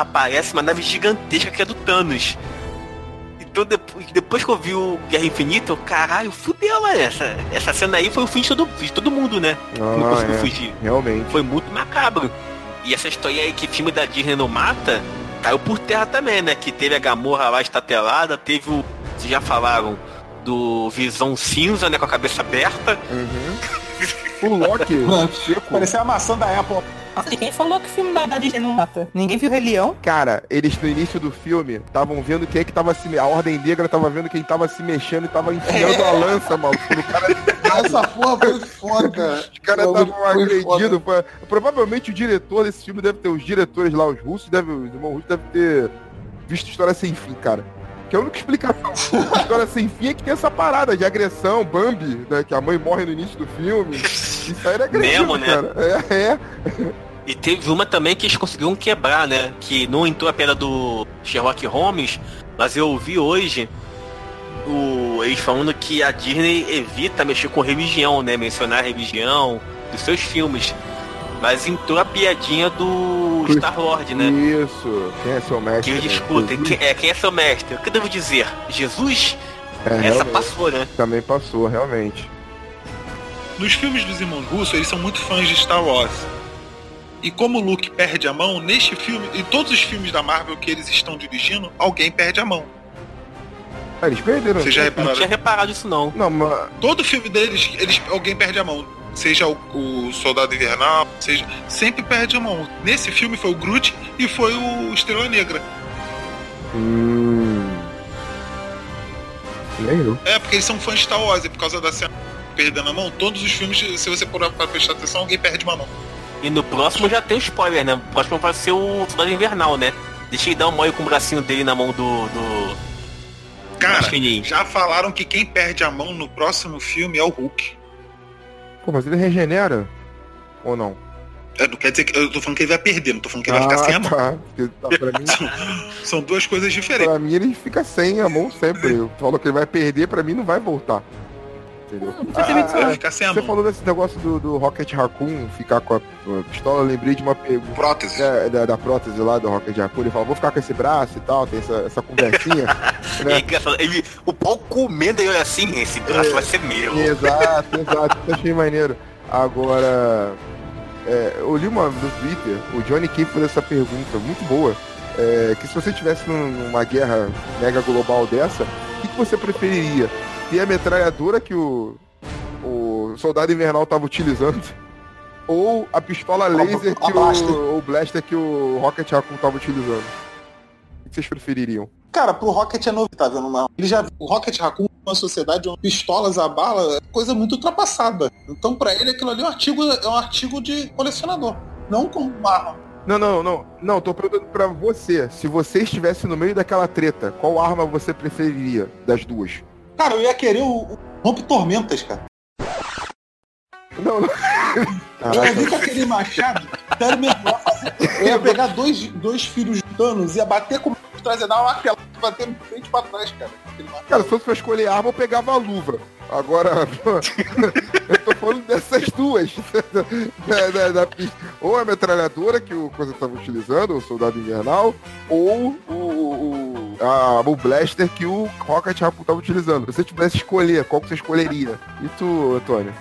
Speaker 2: aparece uma nave gigantesca que é do Thanos. Então depois, depois que eu vi o Guerra Infinita, eu, caralho, fudeu, mano. Essa, essa cena aí foi o fim de todo, de todo mundo, né? não
Speaker 3: Ah,
Speaker 2: conseguiu
Speaker 3: é.
Speaker 2: fugir
Speaker 3: Realmente.
Speaker 2: foi muito macabro. E essa história aí que filme da Disney não mata, caiu por terra também, né? Que teve a Gamorra lá estatelada, teve o. Vocês já falaram do Visão Cinza, né? Com a cabeça aberta.
Speaker 3: O Loki, seco.
Speaker 1: Parecia a maçã da Apple.
Speaker 4: E quem falou que o filme da, da Disney não mata? Ninguém viu Rei Leão?
Speaker 3: Cara, eles no início do filme estavam vendo quem é que tava se. A Ordem Negra tava vendo quem tava se mexendo e tava enfiando a lança, maluco. O cara,
Speaker 1: Essa porra foi foda.
Speaker 3: os caras estavam agredindo. Foi- Provavelmente o diretor desse filme deve ter, os diretores lá, os russos, deve, os irmãos russos devem ter visto História Sem Fim, cara. Que é a única explicação. História Sem Fim é que tem essa parada de agressão, Bambi, né? Que a mãe morre no início do filme. Isso aí era agressivo,
Speaker 2: Mesmo, né?
Speaker 3: cara. É, é.
Speaker 2: E teve uma também que eles conseguiram quebrar, né? Que não entrou a pedra do Sherlock Holmes, mas eu ouvi hoje o, eles falando que a Disney evita mexer com religião, né? Mencionar religião dos seus filmes. Mas entrou a piadinha do Star Lord, né?
Speaker 3: Isso. Quem é seu mestre?
Speaker 2: Que eles
Speaker 3: né?
Speaker 2: Quem é, quem é seu mestre? O que eu devo dizer? Jesus?
Speaker 3: É,
Speaker 2: Essa passou, né?
Speaker 3: Também passou, realmente.
Speaker 18: Nos filmes dos irmãos Russo, eles são muito fãs de Star Wars. E como o Luke perde a mão, neste filme, em todos os filmes da Marvel que eles estão dirigindo, alguém perde a mão.
Speaker 3: Ah, eles perderam.
Speaker 18: Vocês já
Speaker 2: Não
Speaker 18: repararam?
Speaker 2: tinha reparado isso não.
Speaker 3: Não, mas
Speaker 18: Todo filme deles, eles, alguém perde a mão. Seja o, o Soldado Invernal, seja. Sempre perde a mão. Nesse filme foi o Groot e foi o Estrela Negra.
Speaker 3: Hum. Legal.
Speaker 18: É, porque eles são fãs de Star Wars e por causa da cena perdendo a mão, todos os filmes, se você parar pra prestar atenção, alguém perde uma mão.
Speaker 2: E no próximo já tem spoiler, né? O próximo vai ser o Soldado Invernal, né? Deixa ele dar um molho com o bracinho dele na mão do. do...
Speaker 18: Cara, já falaram que quem perde a mão no próximo filme é o Hulk.
Speaker 3: Pô, mas ele regenera? Ou não?
Speaker 18: É, não quer dizer que eu tô falando que ele vai perder, não tô falando que ele vai ficar sem a mão.
Speaker 3: tá. Porque, tá, pra, mim,
Speaker 18: São duas coisas diferentes.
Speaker 3: pra mim ele fica sem a mão sempre. Eu falo que ele vai perder, pra mim não vai voltar. Entendeu?
Speaker 18: Ele vai ficar sem a
Speaker 3: Você
Speaker 18: mão.
Speaker 3: falou desse negócio do, do Rocket Raccoon ficar com a, com a pistola, eu lembrei de uma pergunta.
Speaker 18: Prótese.
Speaker 3: É, da, da prótese lá do Rocket Raccoon, ele fala, vou ficar com esse braço e tal, tem essa, essa conversinha.
Speaker 2: É
Speaker 3: né?
Speaker 2: Ele, o pau comendo ele olha assim, esse braço vai ser meu.
Speaker 3: Exato, exato. Achei maneiro. Agora, é, eu li uma no Twitter, o Johnny Cave fez essa pergunta muito boa. é, que se você tivesse num- numa guerra mega global dessa, o que, que você preferiria? Ter a metralhadora que o, o soldado invernal estava utilizando ou a pistola laser
Speaker 1: a
Speaker 3: que
Speaker 1: blaster.
Speaker 3: o, o blaster que o Rocket Raccoon tava utilizando? O que vocês prefeririam?
Speaker 1: Cara, pro Rocket é novo, tá vendo? Não. Ele já o Rocket Raccoon uma sociedade onde pistolas a bala é coisa muito ultrapassada. Então pra ele aquilo ali é um artigo, é um artigo de colecionador, não como uma arma.
Speaker 3: Não, não, não. Não, tô perguntando pra você. Se você estivesse no meio daquela treta, qual arma você preferiria das duas?
Speaker 1: Cara, eu ia querer o, o rompe tormentas, cara.
Speaker 3: Não, não.
Speaker 1: Eu ia vir com aquele machado, sério mesmo, eu ia, fazer- eu ia pegar dois, dois filhos de Thanos, ia bater com o trazer dar uma martelada, bater de frente pra trás, cara.
Speaker 3: Cara, se fosse pra escolher arma, eu pegava a luva. Agora, eu tô falando dessas duas. Da- da- da ou a metralhadora que o Coisa tava utilizando, o Soldado Invernal, ou o, o, a, o Blaster que o Rocket Raccoon tava utilizando. Se você tivesse que escolher, qual que você escolheria? E tu, Antônio?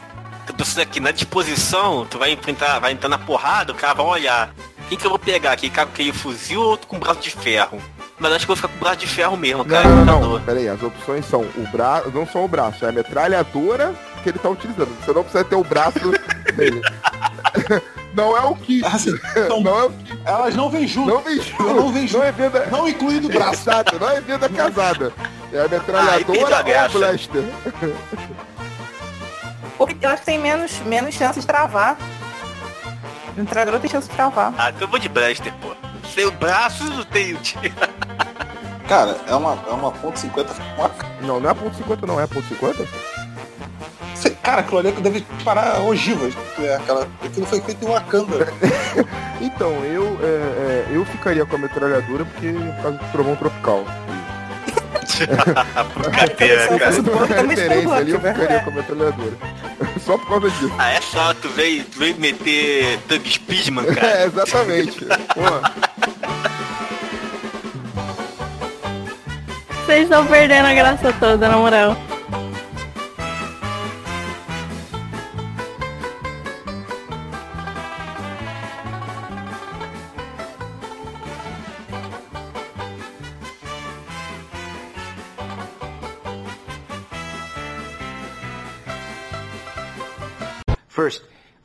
Speaker 2: Tu precisa aqui na disposição, tu vai enfrentar, vai entrar na porrada, o cara vai olhar. Quem que eu vou pegar aqui? Cara com aquele fuzil ou outro com braço de ferro? Mas acho que eu vou ficar com braço de ferro mesmo, cara.
Speaker 3: não, não, não. Pera aí, as opções são o braço, não só o braço, é a metralhadora que ele tá utilizando. Você não precisa ter o braço dele. Não é o kit. não é o kit.
Speaker 1: Elas não vêm junto.
Speaker 3: Não vem junto.
Speaker 1: Não vem junto.
Speaker 3: Não é venda.
Speaker 1: Não incluindo braço.
Speaker 3: Exato, não é venda casada. É a
Speaker 2: Ah,
Speaker 3: metralhadora ou a blaster.
Speaker 4: Porque eu acho que tem menos, menos chance de travar. O entrador tem chance de travar.
Speaker 2: Ah, então eu vou de Blaster, pô. Sem o braço, não tenho tiro.
Speaker 1: Cara, é uma, é uma ponto .50. Uma...
Speaker 3: Não, não é ponto .50 não, é ponto .50?
Speaker 1: Cara, aquilo ali deve parar ogivas. É aquela... Aquilo foi feito em Wakanda.
Speaker 3: Então, eu, é, é, eu ficaria com a metralhadora porque por causa do trovão tropical.
Speaker 2: Brincadeira, cara.
Speaker 3: Por referência ali, eu ficaria com a metralhadora. Só por causa disso.
Speaker 2: Ah, é só, tu veio, tu veio meter Doug Speedman, cara.
Speaker 3: É, exatamente.
Speaker 19: Vocês estão perdendo a graça toda, na moral.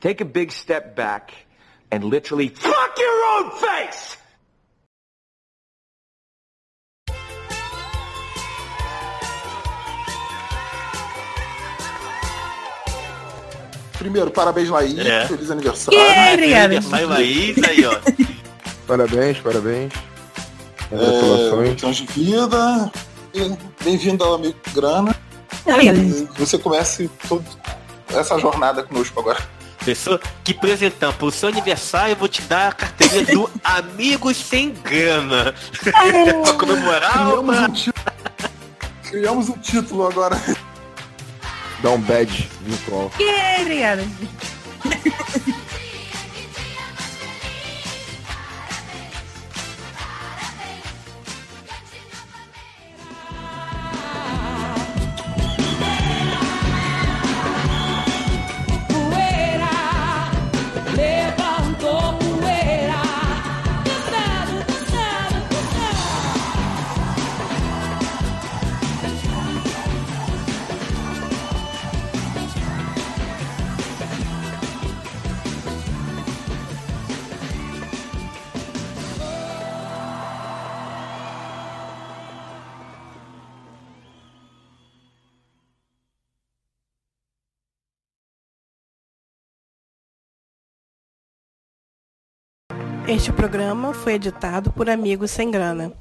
Speaker 20: Take a big step back and literally fuck your own face!
Speaker 1: Primeiro, parabéns, Laís.
Speaker 2: É.
Speaker 1: Feliz aniversário.
Speaker 2: Ah, feliz aniversário, Laís, aí, ó.
Speaker 3: parabéns, parabéns.
Speaker 1: É,
Speaker 3: Congratulações.
Speaker 1: anos de vida. Bem-vindo ao Amigo Grana.
Speaker 4: Ai,
Speaker 1: Você comece toda essa jornada conosco agora.
Speaker 2: Pessoa que apresentar pro seu aniversário, eu vou te dar a carteirinha do Amigos Sem Grana. pra comemorar,
Speaker 1: Criamos
Speaker 2: uma...
Speaker 1: um título. Criamos um título agora.
Speaker 3: Dá um badge virtual.
Speaker 4: Obrigada.
Speaker 8: Este programa foi editado por Amigos Sem Grana.